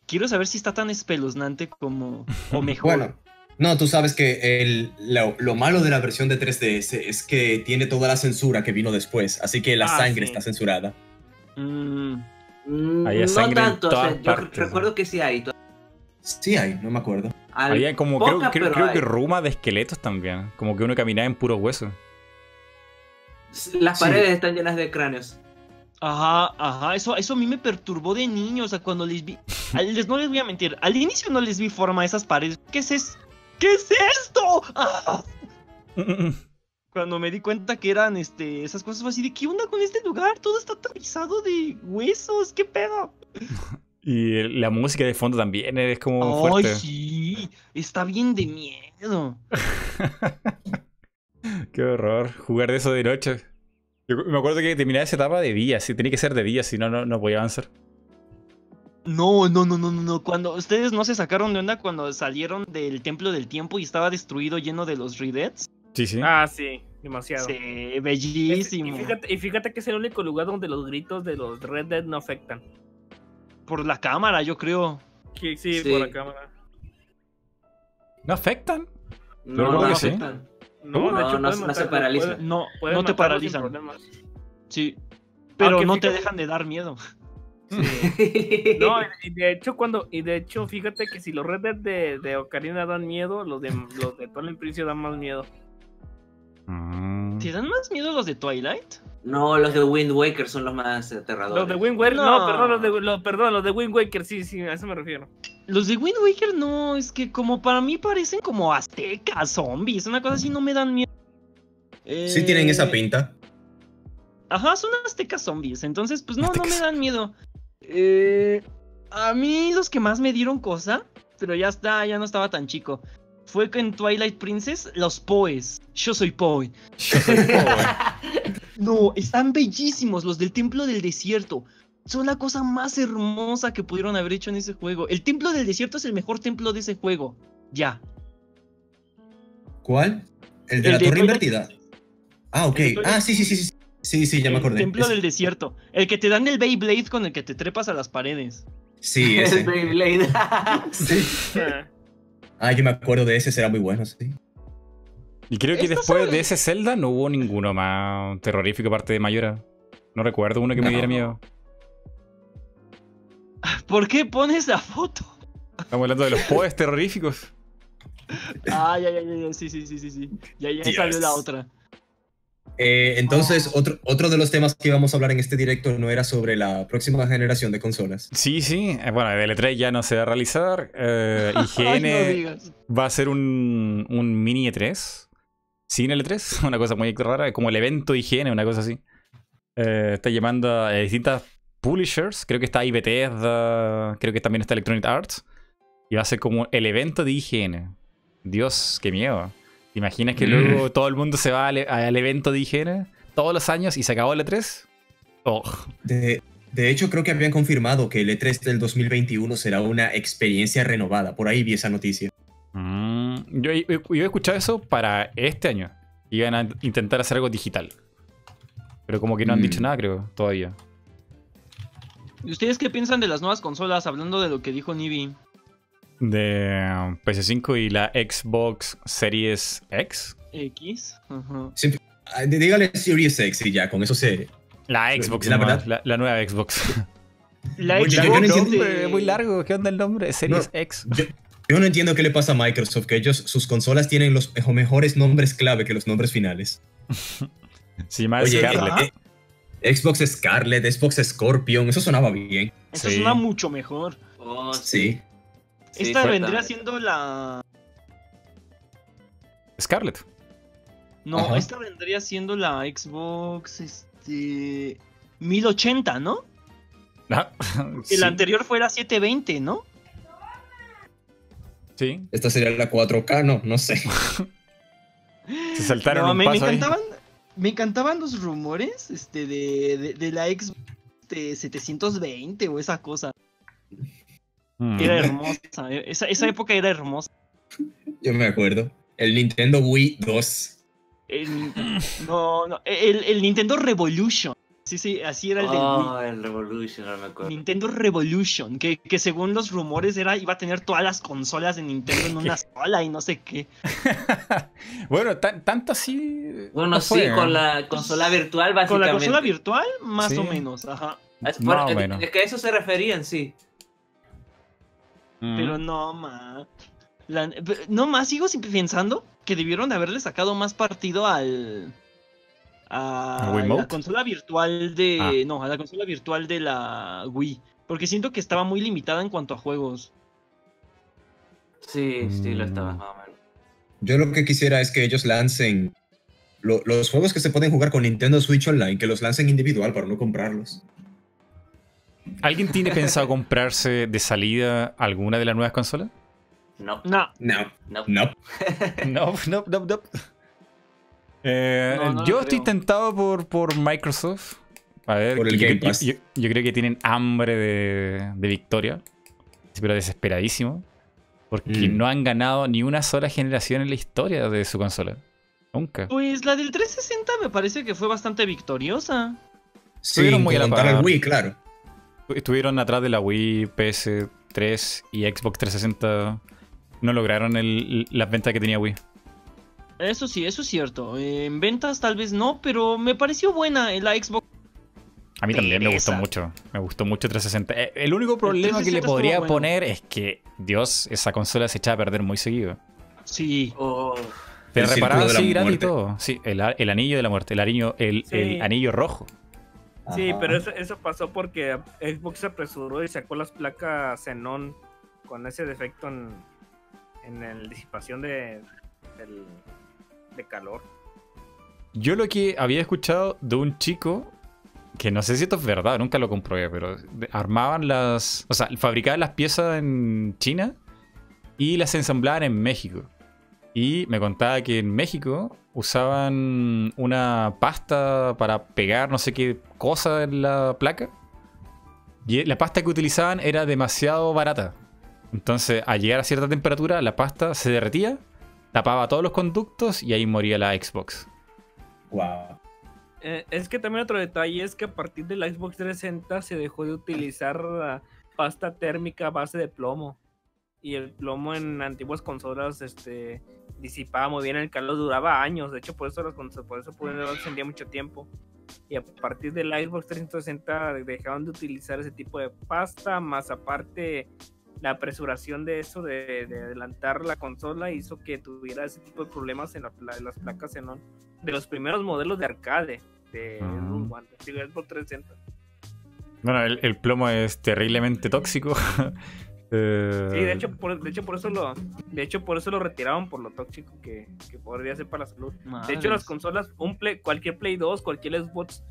Quiero saber si está tan espeluznante como. O mejor. Bueno, no, tú sabes que el, lo, lo, malo de la versión de 3DS es que tiene toda la censura que vino después, así que la Ah, sangre sí. está censurada. Mm, Mm, no sangre en tanto, o sea, todas yo partes, recuerdo ¿no? que sí hay. Sí hay, no me acuerdo. al- Había como, poca, creo, creo, pero creo que ruma de esqueletos también. Como que uno caminaba en puro hueso. Las Sí. paredes están llenas de cráneos. Ajá, ajá, eso, eso a mí me perturbó de niño, o sea, cuando les vi, al- les, no les voy a mentir, al inicio no les vi forma a esas paredes, ¿qué es es- ¿Qué es esto? Ah, Cuando me di cuenta que eran, este, esas cosas fue así de, ¿qué onda con este lugar? Todo está tapizado de huesos, ¿qué pedo? Y la música de fondo también es como Ay, fuerte. sí, está bien de miedo. Qué horror. Jugar de eso de noche. Yo me acuerdo que terminaba esa etapa de día, sí, tenía que ser de día, si no, no, no podía avanzar. No, no, no, no, no, no, cuando ustedes no se sacaron de onda cuando salieron del Templo del Tiempo y estaba destruido lleno de los Redeads. Sí, sí. Ah, sí, demasiado. Sí, Es- bellísimo. y, fíjate, y fíjate que es el único lugar donde los gritos de los Red Dead no afectan. Por la cámara, yo creo. Sí, sí, Sí. por la cámara. ¿No afectan? No, no, no sí. afectan. No, No, de hecho, no- no se matarlo, paraliza. puedes- No, no te paralizan. Sí. Pero Aunque no te dejan de dar miedo. No, y de hecho cuando y de hecho fíjate que si los Red Dead de, de Ocarina dan miedo, los de los de Twilight Princess dan más miedo. Mm. ¿Te dan más miedo los de Twilight? No, los de Wind Waker son los más aterradores. Los de Wind Waker, no, No. perdón, los de los, perdón, los de Wind Waker, sí, sí, a eso me refiero. Los de Wind Waker no, es que como para mí parecen como aztecas, zombies, una cosa así no me dan miedo. Sí tienen esa Eh, pinta. Ajá, son aztecas zombies, entonces pues no, no me dan miedo. Eh, a mí los que más me dieron cosa, pero ya está, ya no estaba tan chico. Fue que en Twilight Princess, los Poes. Yo soy Poe. Yo soy. No, están bellísimos los del Templo del Desierto. Son la cosa más hermosa que pudieron haber hecho en ese juego. El Templo del Desierto es el mejor templo de ese juego. Ya. ¿Cuál? ¿El de El la de torre invertida? Ah, ok. Ah, sí, sí, sí. Sí, sí, sí ya me el acordé. Templo Es- del Desierto. El que te dan el Beyblade con el que te trepas a las paredes. Sí, Es ese. Beyblade. Sí. Ah, Ah, yo me acuerdo de ese, será muy bueno, sí. Y creo que después de ese Zelda no hubo ninguno más terrorífico aparte de Mayora. No recuerdo uno que me No. diera miedo. ¿Por qué pones la foto? Estamos hablando de los poes terroríficos. Ah, ya, ya, ya, ya, sí, sí, sí, sí, sí. Ya, ya salió la otra. Eh, entonces, Oh. otro, otro de los temas que íbamos a hablar en este directo no era sobre la próxima generación de consolas. Sí, sí. Eh, Bueno, el E3 ya no se va a realizar. Eh, Ay, no IGN va a ser un, un mini E3. Sin el E3. Una cosa muy rara. Como el evento IGN, una cosa así. Eh, está llamando a distintas publishers. Creo que está Bethesda. Creo que también está Electronic Arts. Y va a ser como el evento de IGN. Dios, qué miedo. ¿Te imaginas que Mm. luego todo el mundo se va al, al evento de IGN todos los años y se acabó el E3? Oh. De, de hecho, creo que habían confirmado que el E3 del 2021 será una experiencia renovada. Por ahí vi esa noticia. Mm, yo, yo- yo he escuchado eso para este año. Iban a intentar hacer algo digital. Pero como que no han Mm. dicho nada, creo, todavía. ¿Y ustedes qué piensan de las nuevas consolas? Hablando de lo que dijo Nibi. De um, PS5 y la Xbox Series X. X. Ah, dígale Series X y ya, con eso se. La Xbox, La verdad- la, la nueva Xbox. La yo Xbox no ¿Qué entiendo- nombre? de- Muy largo, ¿qué onda el nombre? Series X. Yo, yo no entiendo qué le pasa a Microsoft, que ellos, sus consolas tienen los mejo- mejores nombres clave que los nombres finales. Se llama Oye, Scarlett. eh, Xbox Scarlet, Xbox Scorpion, eso sonaba bien. Sí. suena mucho mejor. Oh, Sí. Sí, Esta sí, vendría siendo la. Scarlett. No, Ajá. esta vendría siendo la Xbox. Este. 1080, ¿no? Ah, El anterior fue la 720, ¿no? sí. Esta sería la 4K, no, no sé. Se saltaron No, un me, me ahí. encantaban, me encantaban los rumores este, de, de, de la Xbox de 720 o esa cosa. Mm. Era hermosa. eh, Esa, esa época era hermosa. Yo me acuerdo. El Nintendo Wii 2. El, no, no, el, el Nintendo Revolution. Sí, sí, así era el del Wii. Oh, el Revolution, no me acuerdo. Nintendo Revolution, que, que según los rumores era iba a tener todas las consolas de Nintendo en una sola y no sé qué. bueno, tan- tanto así. Bueno, no sí, fue, ¿eh? con la consola virtual, Con básicamente. la consola virtual, más Sí. o menos, ajá. Es, Más por- o es- menos. es que a eso se referían, sí. Mm. Pero no, ma. La- no más, sigo pensando que debieron de haberle sacado más partido al. A la consola virtual de. Ah. No, a la consola virtual de la Wii. Porque siento que estaba muy limitada en cuanto a juegos. Sí, sí, lo estaba Mm. Yo lo que quisiera es que ellos lancen lo- los juegos que se pueden jugar con Nintendo Switch Online, que los lancen individual para no comprarlos. ¿Alguien tiene pensado comprarse de salida alguna de las nuevas consolas? No, No, No, no. no. No, no, no, no. Eh, No, no lo yo estoy creo. tentado por, por Microsoft. A ver, Por el yo, Game Pass. yo- yo creo que tienen hambre de, de victoria. Sí, Pero desesperadísimo. Porque Mm. no han ganado ni una sola generación en la historia de su consola. Nunca. pues la del 360 me parece que fue bastante victoriosa. Estuvieron Sin muy a la par. Wii, claro. Estuvieron atrás de la Wii, PS3 y Xbox 360. No lograron el- las ventas que tenía Wii. Eso sí, eso es cierto. En ventas tal vez no, pero me pareció buena en la Xbox. A mí también me gustó mucho. Me gustó mucho 360. Eh, El único problema que 360 le podría bueno. poner es que, Dios, esa consola se echaba a perder muy seguido. Sí. Oh, Te la así gratis y todo. Sí, el, anillo de la muerte, el anillo, el, Sí. el anillo rojo. Sí, Ajá. pero eso, eso pasó porque Xbox se apresuró y sacó las placas Xenon con ese defecto en, en la disipación de, del- de calor. Yo lo que había escuchado de un chico, que no sé si esto es verdad, nunca lo comprobé, pero armaban las. O sea, fabricaban las piezas en China y las ensamblaban en México. Y me contaba que en México usaban una pasta para pegar no sé qué cosa en la placa. Y la pasta que utilizaban era demasiado barata. Entonces, al llegar a cierta temperatura, la pasta se derretía, tapaba todos los conductos y ahí moría la Xbox. Wow. Eh, es que también otro detalle es que a partir de la Xbox 360 se dejó de utilizar la pasta térmica a base de plomo. Y el plomo en antiguas consolas este, disipaba muy bien el calor, duraba años. De hecho, por eso, consolas, por eso no encendía mucho tiempo. Y a partir de la Xbox 360 dejaron de utilizar ese tipo de pasta, más aparte la apresuración de eso, de, de adelantar la consola, hizo que tuviera ese tipo de problemas en, la en las placas Xenon de los primeros modelos de arcade de Ah. Xbox One, de Xbox 360. Bueno, el, el plomo es terriblemente tóxico. Eh, Sí, de hecho, por, de hecho por eso lo de hecho por eso lo retiraron por lo tóxico que, que podría ser para la salud. De hecho, las consolas, un Play, cualquier Play 2, cualquier Xbox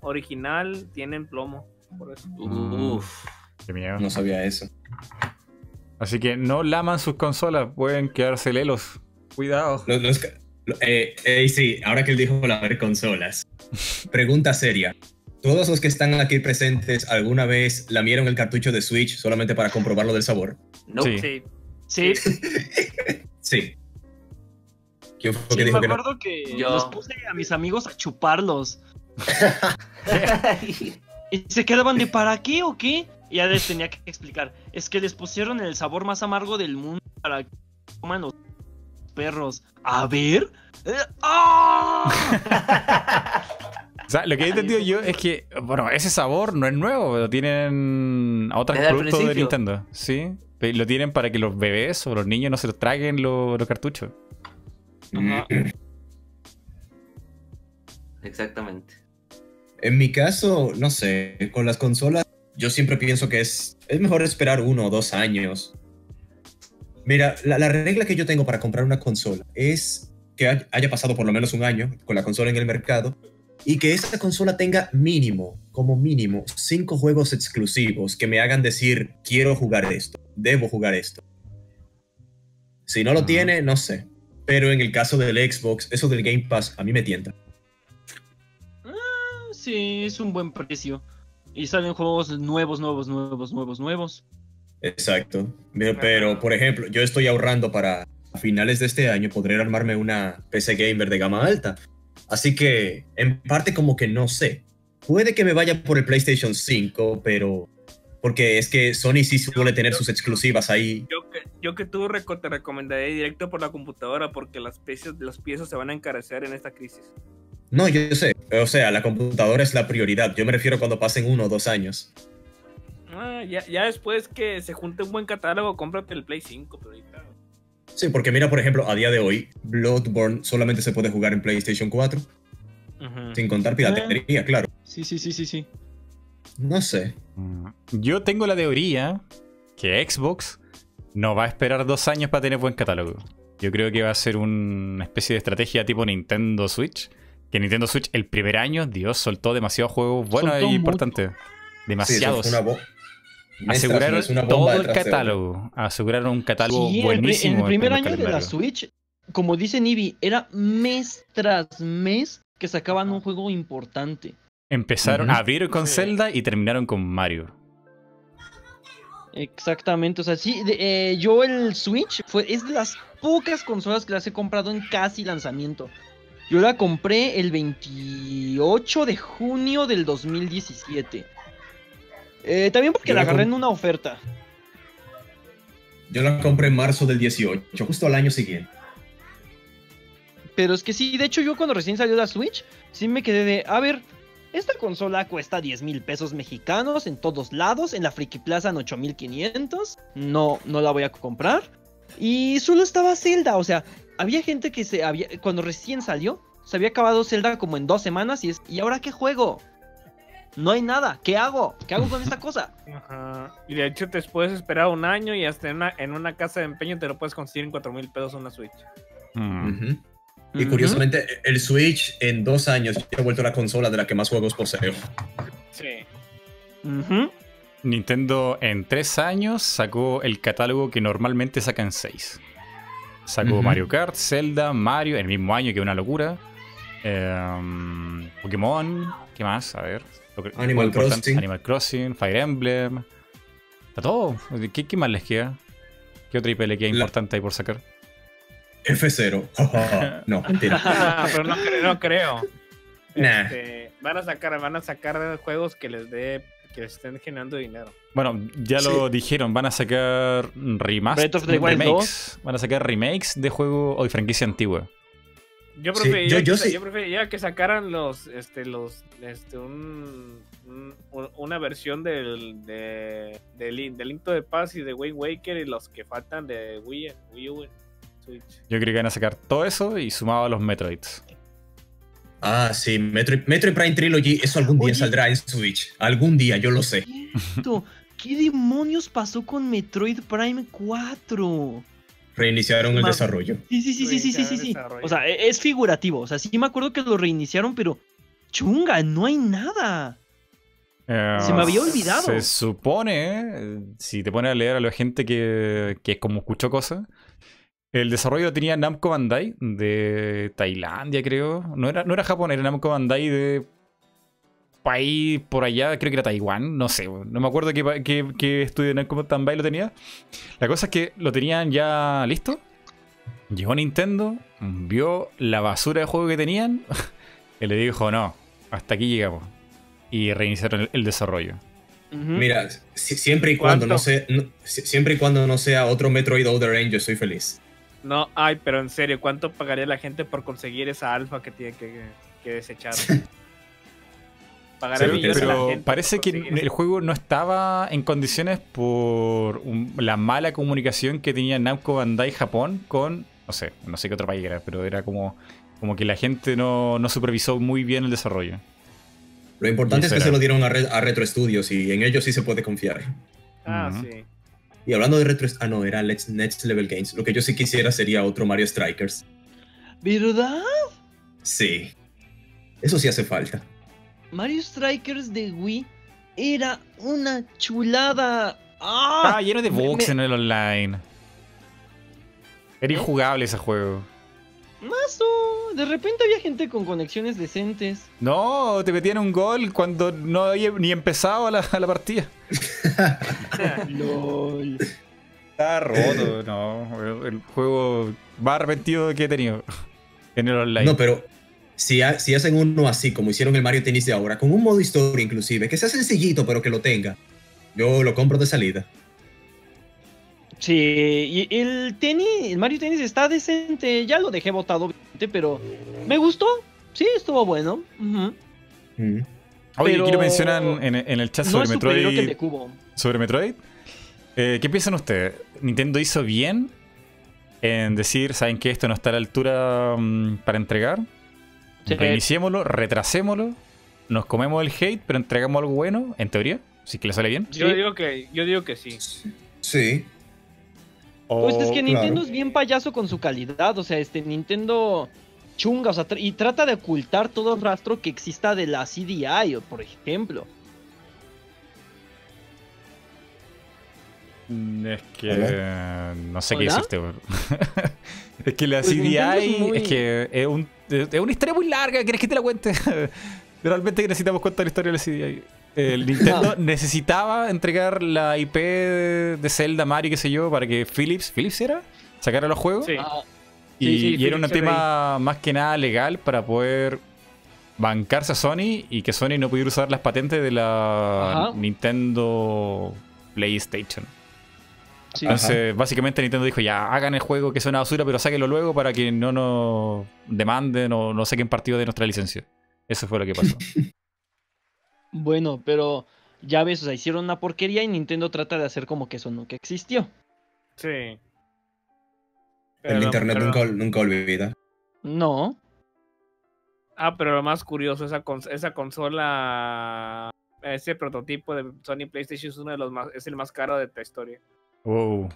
original tienen plomo. Por eso. Uf. qué miedo. No sabía eso. Así que no laman sus consolas, pueden quedarse lelos. Cuidado. Los, los eh, eh, sí, ahora que él dijo la ver consolas. Pregunta seria. ¿Todos los que están aquí presentes alguna vez lamieron el cartucho de Switch solamente para comprobarlo del sabor? No. Sí. Sí. Sí, Sí. ¿Quién fue sí, que me que no? acuerdo que Yo. los puse a mis amigos a chuparlos. Y se quedaban de ¿para qué o qué? Y ya les tenía que explicar. Es que les pusieron el sabor más amargo del mundo para que coman los perros. A ver. ¡ah! O sea, lo que he entendido yo es que, bueno, ese sabor no es nuevo, lo tienen a otros productos de. Nintendo, ¿sí? Lo tienen para que los bebés o los niños no se los traguen lo- los cartuchos. Ajá. Exactamente. En mi caso, no sé, con las consolas, yo siempre pienso que es, es mejor esperar uno o dos años. Mira, la, la regla que yo tengo para comprar una consola es que hay- haya pasado por lo menos un año con la consola en el mercado y que esa consola tenga mínimo, como mínimo, cinco juegos exclusivos que me hagan decir, quiero jugar esto, debo jugar esto. Si no lo tiene, no sé. Pero en el caso del Xbox, eso del Game Pass a mí me tienta. Sí, es un buen precio. Y salen juegos nuevos, nuevos, nuevos, nuevos, nuevos. Exacto. Pero, pero, por ejemplo, yo estoy ahorrando para a finales de este año poder armarme una PC gamer de gama alta. Así que, en parte, como que no sé. Puede que me vaya por el PlayStation 5, pero. Porque es que Sony sí suele tener sus exclusivas ahí. Yo que, yo que tú reco- te recomendaría directo por la computadora porque las piezas, las piezas se van a encarecer en esta crisis. No, yo sé. O sea, la computadora es la prioridad. Yo me refiero cuando pasen uno o dos años. Ah, ya, ya después que se junte un buen catálogo, cómprate el Play 5, pero ahorita. Sí, porque mira, por ejemplo, a día de hoy, Bloodborne solamente se puede jugar en PlayStation 4, Ujú. sin contar piratería, claro. Sí, sí, sí, sí, sí. No sé. Mm. Yo tengo la teoría que Xbox no va a esperar dos años para tener buen catálogo. Yo creo que va a ser una especie de estrategia tipo Nintendo Switch. Que Nintendo Switch el primer año, Dios, soltó demasiados juegos buenos e importantes. Sí, eso Demasiados. fue una Aseguraron todo el catálogo. Aseguraron un catálogo Sí, en el, pri- buenísimo. en el primer año de la. Switch, como dice Nibi, era mes tras mes que sacaban un juego importante. Empezaron, Ujú. abrieron con Sí. Zelda y terminaron con Mario. Exactamente, o sea, sí, de- eh, yo el Switch fue, es de las pocas consolas que las he comprado en casi lanzamiento. Yo la compré el 28 de junio del 2017. Eh, también porque la la agarré en una oferta. Yo la compré en marzo del 18, justo al año siguiente. Pero es que sí, de hecho yo cuando recién salió la Switch, sí me quedé de, a ver, esta consola cuesta 10 mil pesos mexicanos en todos lados, en la Friki Plaza en 8500, no, no la voy a comprar. Y solo estaba Zelda, o sea, había gente que se había, cuando recién salió, se había acabado Zelda como en dos semanas y es, ¿y ahora qué juego? No hay nada, ¿qué hago? ¿Qué hago con esta cosa? Ajá. Y de hecho te puedes esperar un año y hasta en una, en una casa de empeño te lo puedes conseguir en 4 mil pesos una Switch. Mm. Y curiosamente, el Switch en dos años ya ha vuelto la consola de la que más juegos poseo. Sí. Nintendo en tres años sacó el catálogo que normalmente saca en seis. Sacó. Mario Kart, Zelda, Mario, el mismo año, que es una locura. Em, Pokémon, ¿qué más? A ver. Lo que- Animal Crossing. Animal Crossing, Fire Emblem. Está todo. ¿Qué, qué más les queda? ¿Qué otra IP le queda La- importante ahí por sacar? F0. no, mentira. Pero no, cre- no creo. Nah. Este, van a sacar, van a sacar juegos que les dé, que les estén generando dinero. Bueno, ya lo dijeron, van a sacar remaster, Breath of the Wild remakes. Van a sacar remakes de juegos o de franquicia antigua. Yo Sí, preferiría, yo- yo que, sí- yo preferiría que sacaran los, este, los, este, un, un- una versión del, de, de, Link, de Past y de Wind Waker y los que faltan de Wii, Wii U, Switch. Yo creo que van a sacar todo eso y sumado a los Metroids. Ah, sí, Metroid, Metroid Prime Trilogy, eso algún día Oye. saldrá en Switch. Algún día, yo lo sé. ¿Qué demonios pasó con Metroid Prime 4? Reiniciaron el Ma- desarrollo. Sí, sí, sí, sí, sí, sí, sí, sí. O sea, e- es figurativo. O sea, sí me acuerdo que lo reiniciaron, pero chunga, no hay nada. Eh, Se me había olvidado. Se supone, eh, si te pones a leer a la gente que, que como escuchó cosas, el desarrollo lo tenía Namco Bandai de Tailandia, creo. No era, no era Japón, era Namco Bandai de país por allá, creo que era Taiwán, no sé, no me acuerdo qué, qué, qué estudio de Bandai lo tenía. La cosa es que lo tenían ya listo. Llegó Nintendo, vio la basura de juego que tenían y le dijo, no, hasta aquí llegamos. y reiniciaron el, el desarrollo. Mira, si- siempre y cuando no sea, no- si- siempre y cuando no sea otro Metroid Other Range, yo soy feliz. No, ay, pero en serio, ¿cuánto pagaría la gente por conseguir esa alfa que tiene que, que desechar? Pagaría Sí, millones a la Pero gente parece que el juego no estaba en condiciones por un- la mala comunicación que tenía Namco Bandai Japón con, no sé, no sé qué otro país era, pero era como, como que la gente no, no supervisó muy bien el desarrollo. Lo importante es que se lo dieron a, Re- a Retro Studios y en ellos sí se puede confiar. Ah, sí. Y hablando de Retro... Ah, no, era Let's- Next Level Games. Lo que yo sí quisiera sería otro Mario Strikers. ¿Verdad? Sí. Eso sí hace falta. Mario Strikers de Wii era una chulada. ¡Ah! Estaba lleno de bugs me- en el online. Era ¿Eh? injugable ese juego. Mazo, de repente había gente con conexiones decentes. No, te metían un gol cuando no había ni empezado la, la partida. LOL. Está roto, no. El juego más arrepentido que he tenido en el online. No, pero si, ha- si hacen uno así, como hicieron el Mario Tennis de ahora, con un modo historia inclusive, que sea sencillito, pero que lo tenga, yo lo compro de salida. Sí, y el tenis, el Mario Tennis está decente. Ya lo dejé botado, obviamente, pero me gustó. Sí, estuvo bueno. Mm. Oye, pero- lo mencionan en, en el chat No sobre es superior que el Metroid. de Cubo. Sobre Metroid. Eh, ¿Qué piensan ustedes? ¿Nintendo hizo bien en decir, saben que esto no está a la altura mm, para entregar? Sí. Reiniciémoslo, retrasémoslo, nos comemos el hate, pero entregamos algo bueno, en teoría, si es que le sale bien. Yo Sí. digo que, yo digo que sí. Sí. Pues es que Nintendo claro. es bien payaso con su calidad, o sea, este Nintendo chunga, o sea, tr- y trata de ocultar todo rastro que exista de la CDI, por ejemplo. Mm, Es que Hola. no sé qué ¿Hola? decirte. weón. es que la Pues CDI es muy- es que es, un- es una historia muy larga. ¿Quieres que te la cuente? Realmente necesitamos contar la historia de la CDI. El Nintendo necesitaba entregar la IP de Zelda, Mario, qué sé yo, para que Philips, ¿Philips era? Sacara los juegos. Sí. Ah, Y, Sí, sí, y era un tema más que nada legal para poder bancarse a Sony y que Sony no pudiera usar las patentes de la Ajá. Nintendo PlayStation. Sí. Entonces, básicamente Nintendo dijo, ya, hagan el juego que es una basura, pero sáquenlo luego para que no nos demanden o no saquen partido de nuestra licencia. Eso fue lo que pasó. Bueno, pero ya ves, o sea, hicieron una porquería y Nintendo trata de hacer como que eso nunca existió. Sí. el internet pero- nunca, nunca olvida. No. Ah, pero lo más curioso, esa, cons- esa consola, ese prototipo de Sony PlayStation es uno de los más, es el más caro de la historia. Wow.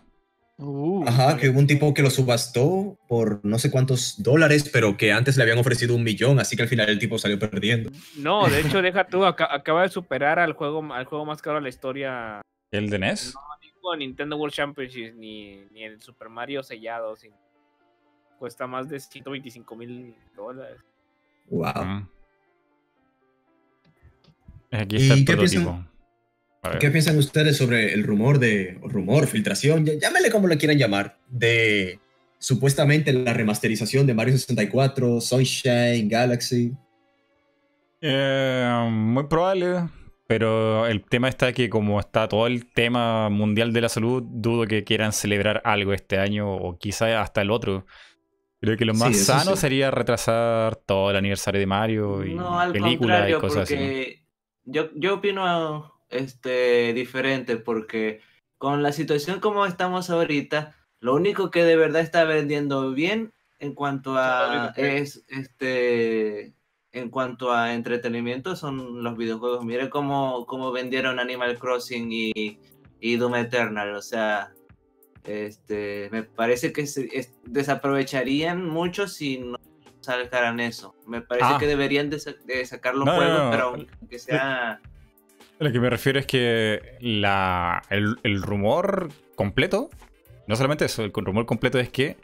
Uh, Ajá, que hubo un tipo que lo subastó por no sé cuántos dólares, pero que antes le habían ofrecido un millón, así que al final el tipo salió perdiendo. No, de hecho, deja tú, aca- acaba de superar al juego, al juego más caro de la historia. ¿El de NES? No digo Nintendo World Championship ni, ni el Super Mario sellado. sino- cuesta más de 125 mil dólares. Wow. Aquí está ¿Y el qué prototipo. ¿Qué piensan ustedes sobre el rumor de, o rumor, filtración, llámenle como le quieran llamar, de supuestamente la remasterización de Mario 64, Sunshine, Galaxy? Eh, muy probable, pero el tema está que como está todo el tema mundial de la salud, dudo que quieran celebrar algo este año o quizá hasta el otro. Creo que lo más Sí, sano sí. sería retrasar todo el aniversario de Mario y No, al películas y contrario, cosas así. porque yo, yo opino este, diferente, porque con la situación como estamos ahorita, lo único que de verdad está vendiendo bien en cuanto a es este en cuanto a entretenimiento son los videojuegos. Mire cómo, cómo vendieron Animal Crossing y, y Doom Eternal, o sea, este me parece que se, es- desaprovecharían mucho si no sacaran eso. Me parece Ah. que deberían de, sa- de sacar los No, no, juegos, no. pero aunque sea Lo que me refiero es que la, el, el rumor completo, no solamente eso, el rumor completo es que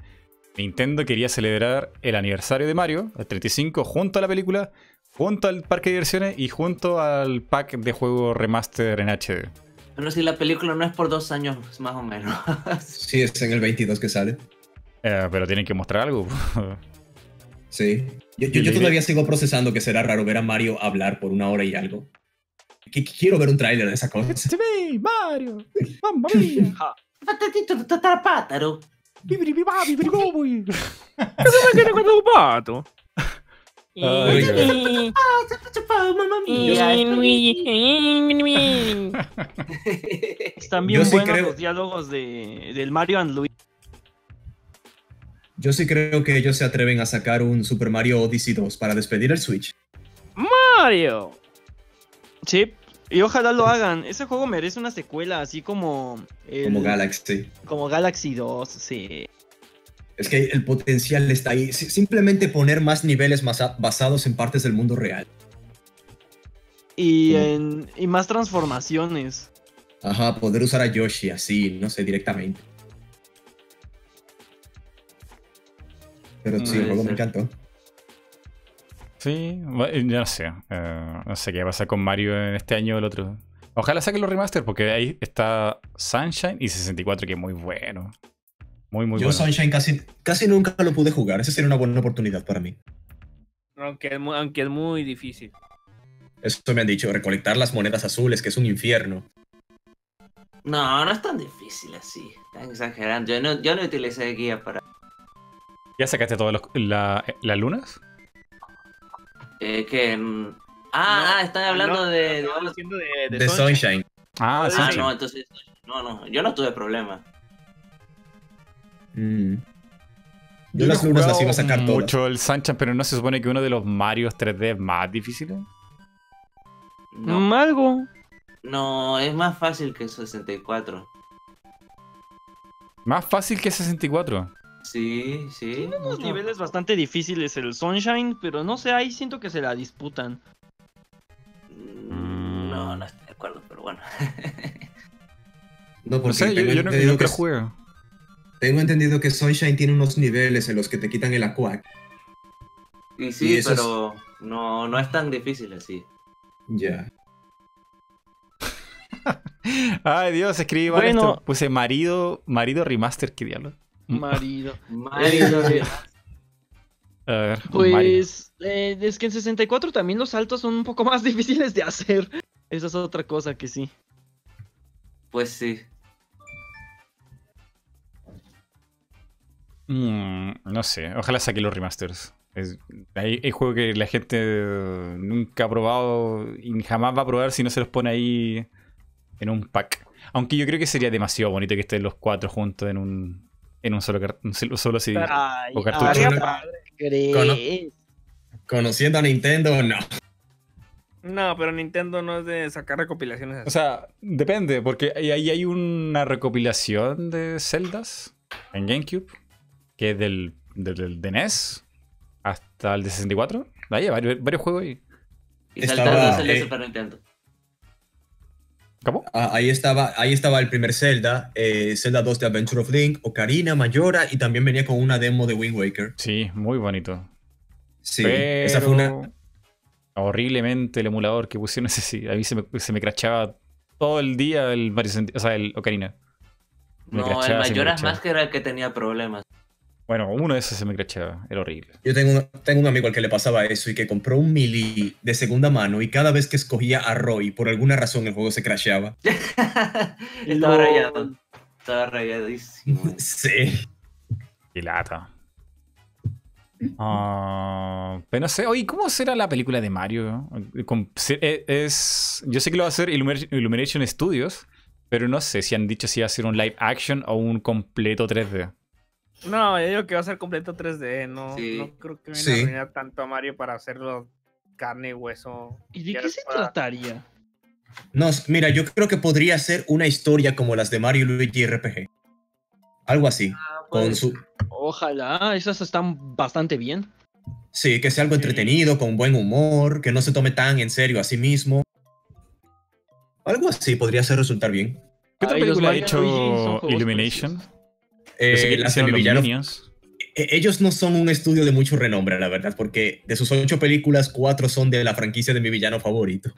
Nintendo quería celebrar el aniversario de Mario, el 35, junto a la película, junto al parque de diversiones y junto al pack de juego remaster en HD. Bueno, si la película no es por dos años, más o menos. Sí, es en el 22 que sale. Eh, pero tienen que mostrar algo. Sí. Yo, todavía sigo procesando que será raro ver a Mario hablar por una hora y algo. Que quiero ver un tráiler de esa cosa. It's me, Mario. Mamma mia. Patatito, tatarapátaro. Bibiribibabi, biribobi. pato. Ay, Y- Mamma y- mía. y- Están bien sí buenos creo- los diálogos de, del Mario and Luigi. Yo sí creo que ellos se atreven a sacar un Super Mario Odyssey 2 para despedir el Switch. Mario. Sí, y ojalá lo hagan. Ese juego merece una secuela, así como. el- Como Galaxy. Como Galaxy 2, sí. Es que el potencial está ahí. Si- Simplemente poner más niveles masa- basados en partes del mundo real. Y, Como- en, y más transformaciones. Ajá, poder usar a Yoshi así, no sé, directamente. Pero sí, el juego me encantó. Sí, eh, yo no sé. eh, no sé qué va a pasar con Mario en este año o el otro. Ojalá saquen los remaster porque ahí está Sunshine y 64 que es muy bueno. Muy, muy Yo bueno. Sunshine casi, casi nunca lo pude jugar. Esa sería una buena oportunidad para mí. Aunque es, muy, aunque es muy difícil. Eso me han dicho, recolectar las monedas azules, que es un infierno. No, no es tan difícil así. Están exagerando. Yo no, yo no utilicé guía para. ¿Ya sacaste todas los- la- las lunas? Eh, que. mm, Ah, ah, están hablando No, de. estamos de- diciendo de, de De Sunshine. Sunshine. Ah, Ah, Sunshine. no, entonces. No, no, yo no tuve problema. Mm. Yo, Yo las no he lunas las iba a sacar todas. mucho el Sunshine, pero no se supone que uno de los Marios 3D es más difíciles. No, algo. no, es más fácil que 64. Más fácil que 64. Sí, sí. Tiene unos niveles bastante difíciles el Sunshine, pero no sé, ahí siento que se la disputan. Mm, No, no estoy de acuerdo, pero bueno. No, porque No sé, yo, tengo, yo no, nunca que, jugué. tengo entendido que Sunshine tiene unos niveles en los que te quitan el aquac. Y sí, Y eso es- pero no, no es tan difícil así. Ya. Ay, Dios, escribí mal Bueno. esto. Puse marido, marido remaster, qué diablo. Marido. Mario, A ver. Pues eh, es que en 64 también los saltos son un poco más difíciles de hacer. Esa es otra cosa que sí. pues sí. Mm, no sé, ojalá saque los remasters. Es, hay, hay juegos que la gente nunca ha probado y jamás va a probar si no se los pone ahí en un pack. Aunque yo creo que sería demasiado bonito que estén los cuatro juntos en un, en un solo, un solo solo CD. Ay, O cartucho. ay, Cono- padre, ¿crees? cono- Conociendo a Nintendo, no. No, pero Nintendo no es de sacar recopilaciones O así. sea, depende, porque ahí hay una recopilación de celdas en GameCube, que es del, del, del de NES hasta el de 64. Ahí hay varios, varios juegos ahí. Y Estaba, de eh, Super Nintendo. ¿Cómo? Ah, ahí, estaba, ahí estaba el primer Zelda, eh, Zelda 2 de Adventure of Link, Ocarina, Mayora, y también venía con una demo de Wind Waker. Sí, muy bonito. Sí, Pero esa fue una... horriblemente el emulador que pusieron ese sí. A mí se me, se me crachaba todo el día el Mario 60 o sea, el Ocarina. Me No, el crachaba, me Majora's crachaba. Mask era el que tenía problemas. Bueno, uno de esos se me crachaba. Era horrible. Yo tengo un, tengo un amigo al que le pasaba eso y que compró un Mili de segunda mano y cada vez que escogía a Roy, por alguna razón el juego se crasheaba. Estaba rayado. Estaba rayadísimo. Sí. Y lata. Ah, pero no sé, oye, ¿cómo será la película de Mario? Con- eh, es, yo sé que lo va a hacer Illumina- Illumination Studios, pero no sé si han dicho si va a ser un live action o un completo 3D. No, yo digo que va a ser completo 3D. No, Sí. no creo que Sí. a arruinar tanto a Mario para hacerlo carne y hueso. ¿Y de qué se para- trataría? No, mira, yo creo que podría ser una historia como las de Mario y Luigi RPG. Algo así. Con Pues, su, Ojalá, esas están bastante bien. sí, que sea algo entretenido, con buen humor, que no se tome tan en serio a sí mismo. Algo así podría ser resultar bien. ¿Qué otra película ha hecho juegos Illumination? Eh, las los eh, ellos no son un estudio de mucho renombre, la verdad, porque de sus ocho películas, cuatro son de la franquicia de mi villano favorito.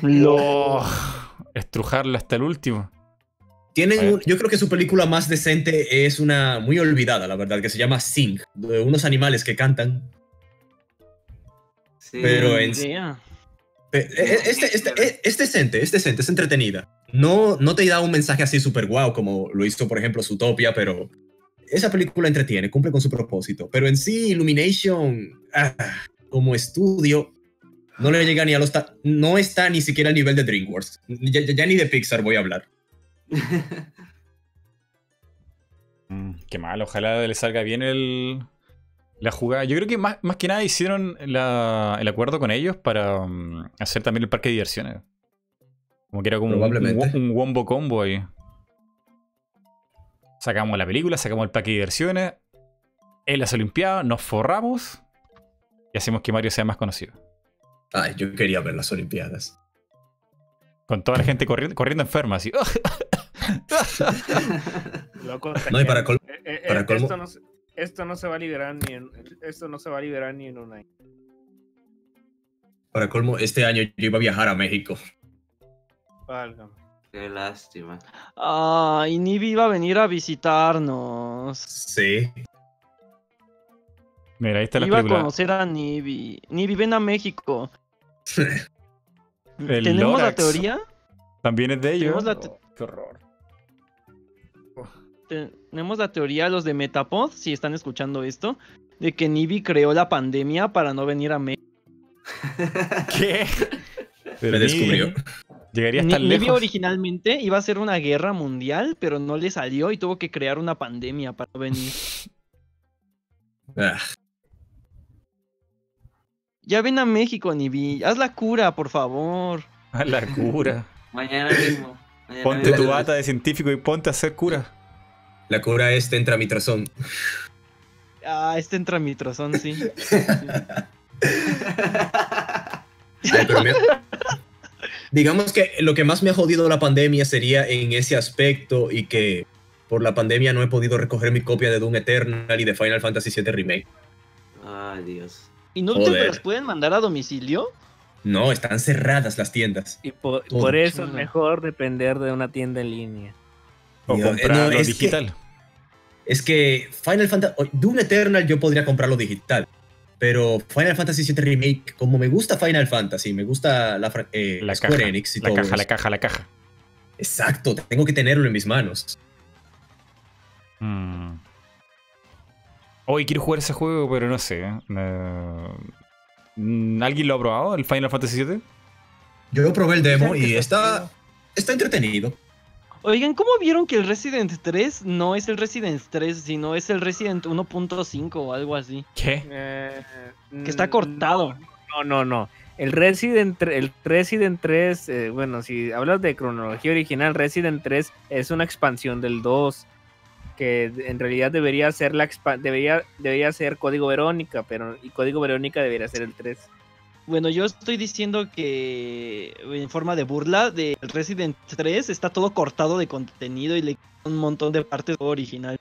Oh, estrujarla hasta el último. Tienen un- yo creo que su película más decente es una muy olvidada, la verdad, que se llama Sing, de unos animales que cantan. sí. pero en-. Pe- eh, Este, este, es decente, es decente, es entretenida. No, no te da un mensaje así súper guau como lo hizo, por ejemplo, Zootopia, pero esa película entretiene, cumple con su propósito. Pero en sí, Illumination, ah, como estudio, no le llega ni a los... No está ni siquiera al nivel de DreamWorks. Ya, ya- ya ni de Pixar voy a hablar. Mm, qué mal, ojalá le salga bien el, la jugada. Yo creo que más, más que nada hicieron la- el acuerdo con ellos para mm, hacer también el parque de diversiones. Como que era como un, un wombo combo ahí. Sacamos la película, sacamos el parque de diversiones, en las Olimpiadas, nos forramos y hacemos que Mario sea más conocido. Ay, yo quería ver las Olimpiadas. Con toda la gente corriendo, corriendo enferma, así. Loco, No, y para colmo- Eh, eh, para colmo- Esto no, se- esto no se va a liberar ni en, esto no se va a liberar ni en un año. Para colmo, este año yo iba a viajar a México. Válgame. Qué lástima. Ay, Nibi iba a venir a visitarnos. Sí. Mira, ahí está la Iba a conocer a Nibi. Nibi, ven a México. El ¿Tenemos la teoría? También es de ellos. Tenemos la te- Oh, qué horror. Tenemos la teoría, los de Metapod, si están escuchando esto, de que Nibi creó la pandemia para no venir a México. ¿Qué? Pero Me descubrió. Llegaría Ni- hasta Nibi lejos. originalmente iba a ser una guerra mundial, pero no le salió y tuvo que crear una pandemia para venir. Ah, Ya ven a México, Nibi. Haz la cura, por favor. A la cura. Mañana mismo. mañana Ponte mismo. tu bata de científico y ponte a hacer cura. la cura es tentramítrazón. Ah, este entra mi trozón, sí. Ay, pero me- Digamos que lo que más me ha jodido la pandemia sería en ese aspecto y que por la pandemia no he podido recoger mi copia de Doom Eternal y de Final Fantasy VII Remake. Ay, Dios. ¿Y no te las pueden mandar a domicilio? No, están cerradas las tiendas. Y por, eso es mejor depender de una tienda en línea. O Dios, comprarlo no, es digital. Es que Final Fantasy Doom Eternal yo podría comprarlo digital, pero Final Fantasy VII Remake, como me gusta Final Fantasy, me gusta la, eh, La Square caja. Enix y La todo caja, la caja, la caja. Exacto, tengo que tenerlo en mis manos. Mm. Hoy quiero jugar ese juego, pero no sé. eh, mm, ¿Alguien lo ha probado? ¿El Final Fantasy VII? Yo probé el demo y está, está entretenido. Oigan, ¿cómo vieron que el Resident 3 no es el Resident 3, sino es el Resident 1.5 o algo así? ¿Qué? Eh, Que está cortado. No, no, no. El Resident, el Resident 3, eh, bueno, si hablas de cronología original, Resident 3 es una expansión del 2 que en realidad debería ser la expa- debería debería ser Código Verónica, pero y Código Verónica debería ser el 3. Bueno, yo estoy diciendo que en forma de burla de Resident 3 está todo cortado de contenido y le un montón de partes original.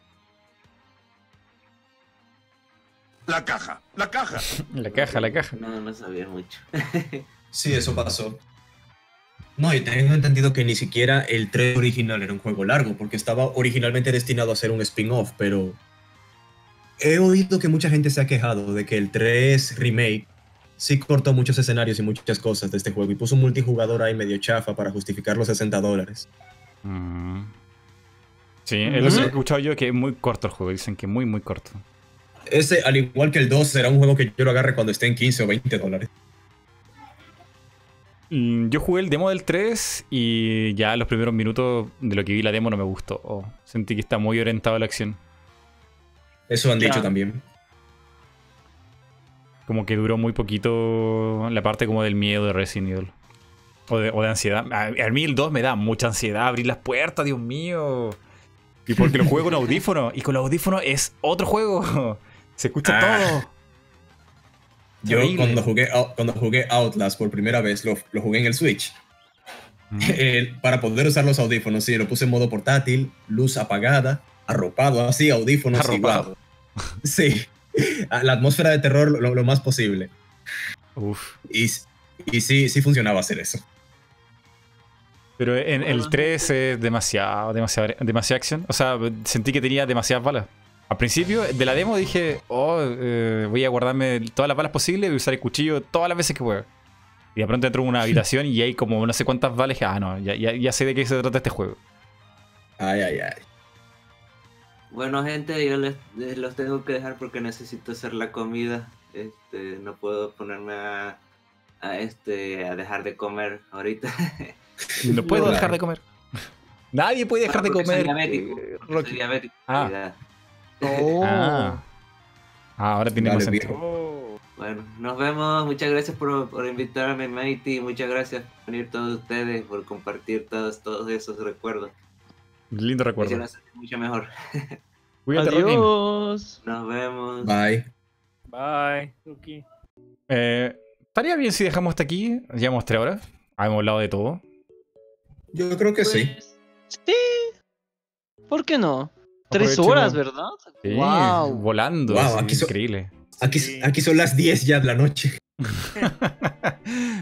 La caja, la caja. La caja, la caja. No, no sabía mucho. Sí, eso pasó. No, y tengo entendido que ni siquiera el 3 original era un juego largo, porque estaba originalmente destinado a ser un spin-off, pero he oído que mucha gente se ha quejado de que el 3 remake sí cortó muchos escenarios y muchas cosas de este juego y puso un multijugador ahí medio chafa para justificar los 60 dólares. Mm. Sí, es lo que he escuchado yo, que es muy corto el juego. Dicen que muy, muy corto. Ese, al igual que el 2, será un juego que yo lo agarre cuando esté en 15 o 20 dólares. Mm, Yo jugué el demo del 3 y ya los primeros minutos de lo que vi la demo no me gustó. Oh, sentí que está muy orientado a la acción. Eso han dicho Ya. también. Como que duró muy poquito la parte como del miedo de Resident Evil. O de, o de ansiedad. A, a mí el 2 me da mucha ansiedad abrir las puertas, Dios mío. Y porque lo juego con audífono. Y con los audífonos es otro juego. Se escucha Ah. todo. Yo cuando jugué, cuando jugué Outlast por primera vez, lo, lo jugué en el Switch. Mm. Eh, para poder usar los audífonos, sí, lo puse en modo portátil, luz apagada, arropado así, audífonos Arropado. Sí, la atmósfera de terror lo, lo más posible. Uf. Y, y sí, sí funcionaba hacer eso. Pero en el 3 es demasiado, demasiado, demasiada acción. O sea, sentí que tenía demasiadas balas. Al principio de la demo dije, oh, eh, voy a guardarme todas las balas posibles y usar el cuchillo todas las veces que pueda. Y de pronto entro en una habitación y hay como no sé cuántas balas. Ah, no, ya, ya, ya sé de qué se trata este juego. Ay, ay, ay. Bueno, gente, yo les, les los tengo que dejar porque necesito hacer la comida. Este, no puedo ponerme a, a, este, a dejar de comer ahorita. No puedo dejar de comer. Nadie puede dejar de soy comer. diabético. eh, Soy Rocky. diabético. Ah. ya. Oh. Ah. Ah, ahora tiene más Dale, sentido. Oh. Bueno, nos vemos. Muchas gracias por, por invitarme, Mighty. Muchas gracias por venir todos ustedes, por compartir todos, todos esos recuerdos. Lindo recuerdo. mucho mejor. Cuídate, Rocky. Adiós. Nos vemos. Bye. Bye, Ruki. Eh, estaría bien si dejamos hasta aquí. Llevamos tres horas. Hemos hablado de todo. Yo creo que sí. Pues, sí. ¿Por qué no? Tres horas, ¿verdad? Sí, wow. volando. Wow, aquí so- increíble. Aquí, Sí. aquí son las 10 ya de la noche.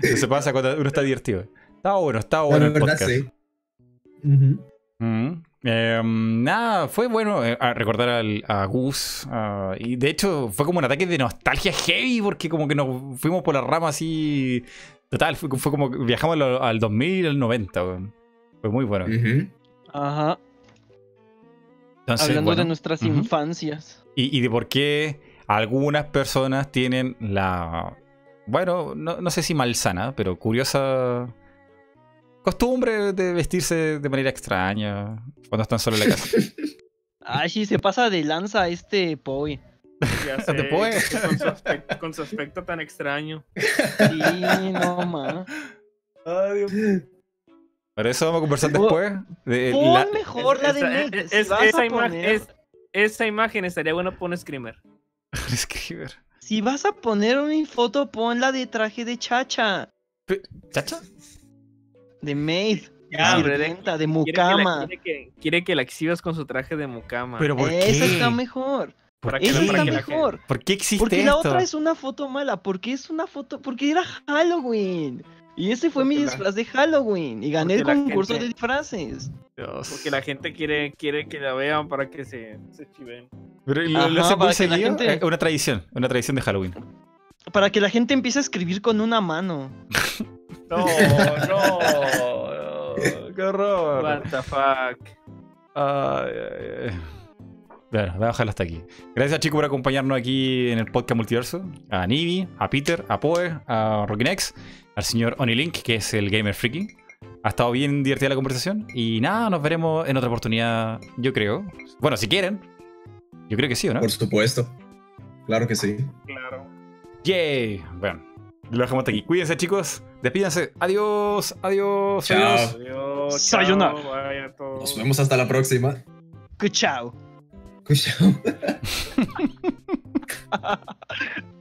Eso se pasa cuando uno está divertido. Está bueno, está La bueno el verdad, podcast. sí. Ujú. Mm. Eh, nada, fue bueno eh, a recordar al- a Gus. ah, y de hecho, fue como un ataque de nostalgia heavy, porque como que nos fuimos por la rama así. Total, fue, fue como que viajamos al, al 2000, al 90. weón. Fue muy bueno. Ajá. Entonces, Hablando bueno, de nuestras infancias. y, y de por qué algunas personas tienen la. Bueno, no, no sé si malsana, pero curiosa costumbre de vestirse de manera extraña cuando están solo en la casa. Ay, sí, se pasa de lanza este Poi. Ya sé, puede. con, su aspecto, con su aspecto tan extraño. Sí, no más. Pero eso vamos a conversar después. De Pon la- mejor la de Esa- Si a esa, imagen, poner- es- esa imagen estaría bueno por un screamer. Escribir. Si vas a poner una foto, pon la de traje de chacha. ¿Chacha? De maid. Ya, de- de Quiere que, la, mucama. quiere, que, quiere que la exhibas con su traje de mucama. ¿Pero por Esa qué? está mejor. ¿Por qué? está mejor. ¿Por qué existe Porque la otra es una foto mala. Porque es una foto. Porque era Halloween. Y ese fue mi la- disfraz de Halloween. Y gané el porque concurso gente- de disfraces. Dios. Porque la gente quiere, quiere que la vean para que se, se chiven. Pero lo, Ajá, lo hace muy seguido. gente- Es una tradición. Una tradición de Halloween. Para que la gente empiece a escribir con una mano. No, no. ¡Qué horror! What the fuck. Ay, ay, ay. Bueno, voy a dejarlo hasta aquí. Gracias, chicos, por acompañarnos aquí en el podcast Multiverso. A Nivi, a Peter, a Poe, a Rockinex, al señor Onilink, que es el Gamer Freaky. Ha estado bien divertida la conversación. Y nada, nos veremos en otra oportunidad, yo creo. Bueno, si quieren. Yo creo que sí, ¿o no? Por supuesto. Claro que sí. Claro. Yay. Bueno, lo dejamos hasta aquí. Cuídense, chicos. Despídense. Adiós, adiós, Chao. adiós. Adiós. Chao. Nos vemos hasta la próxima. Chao. Chao.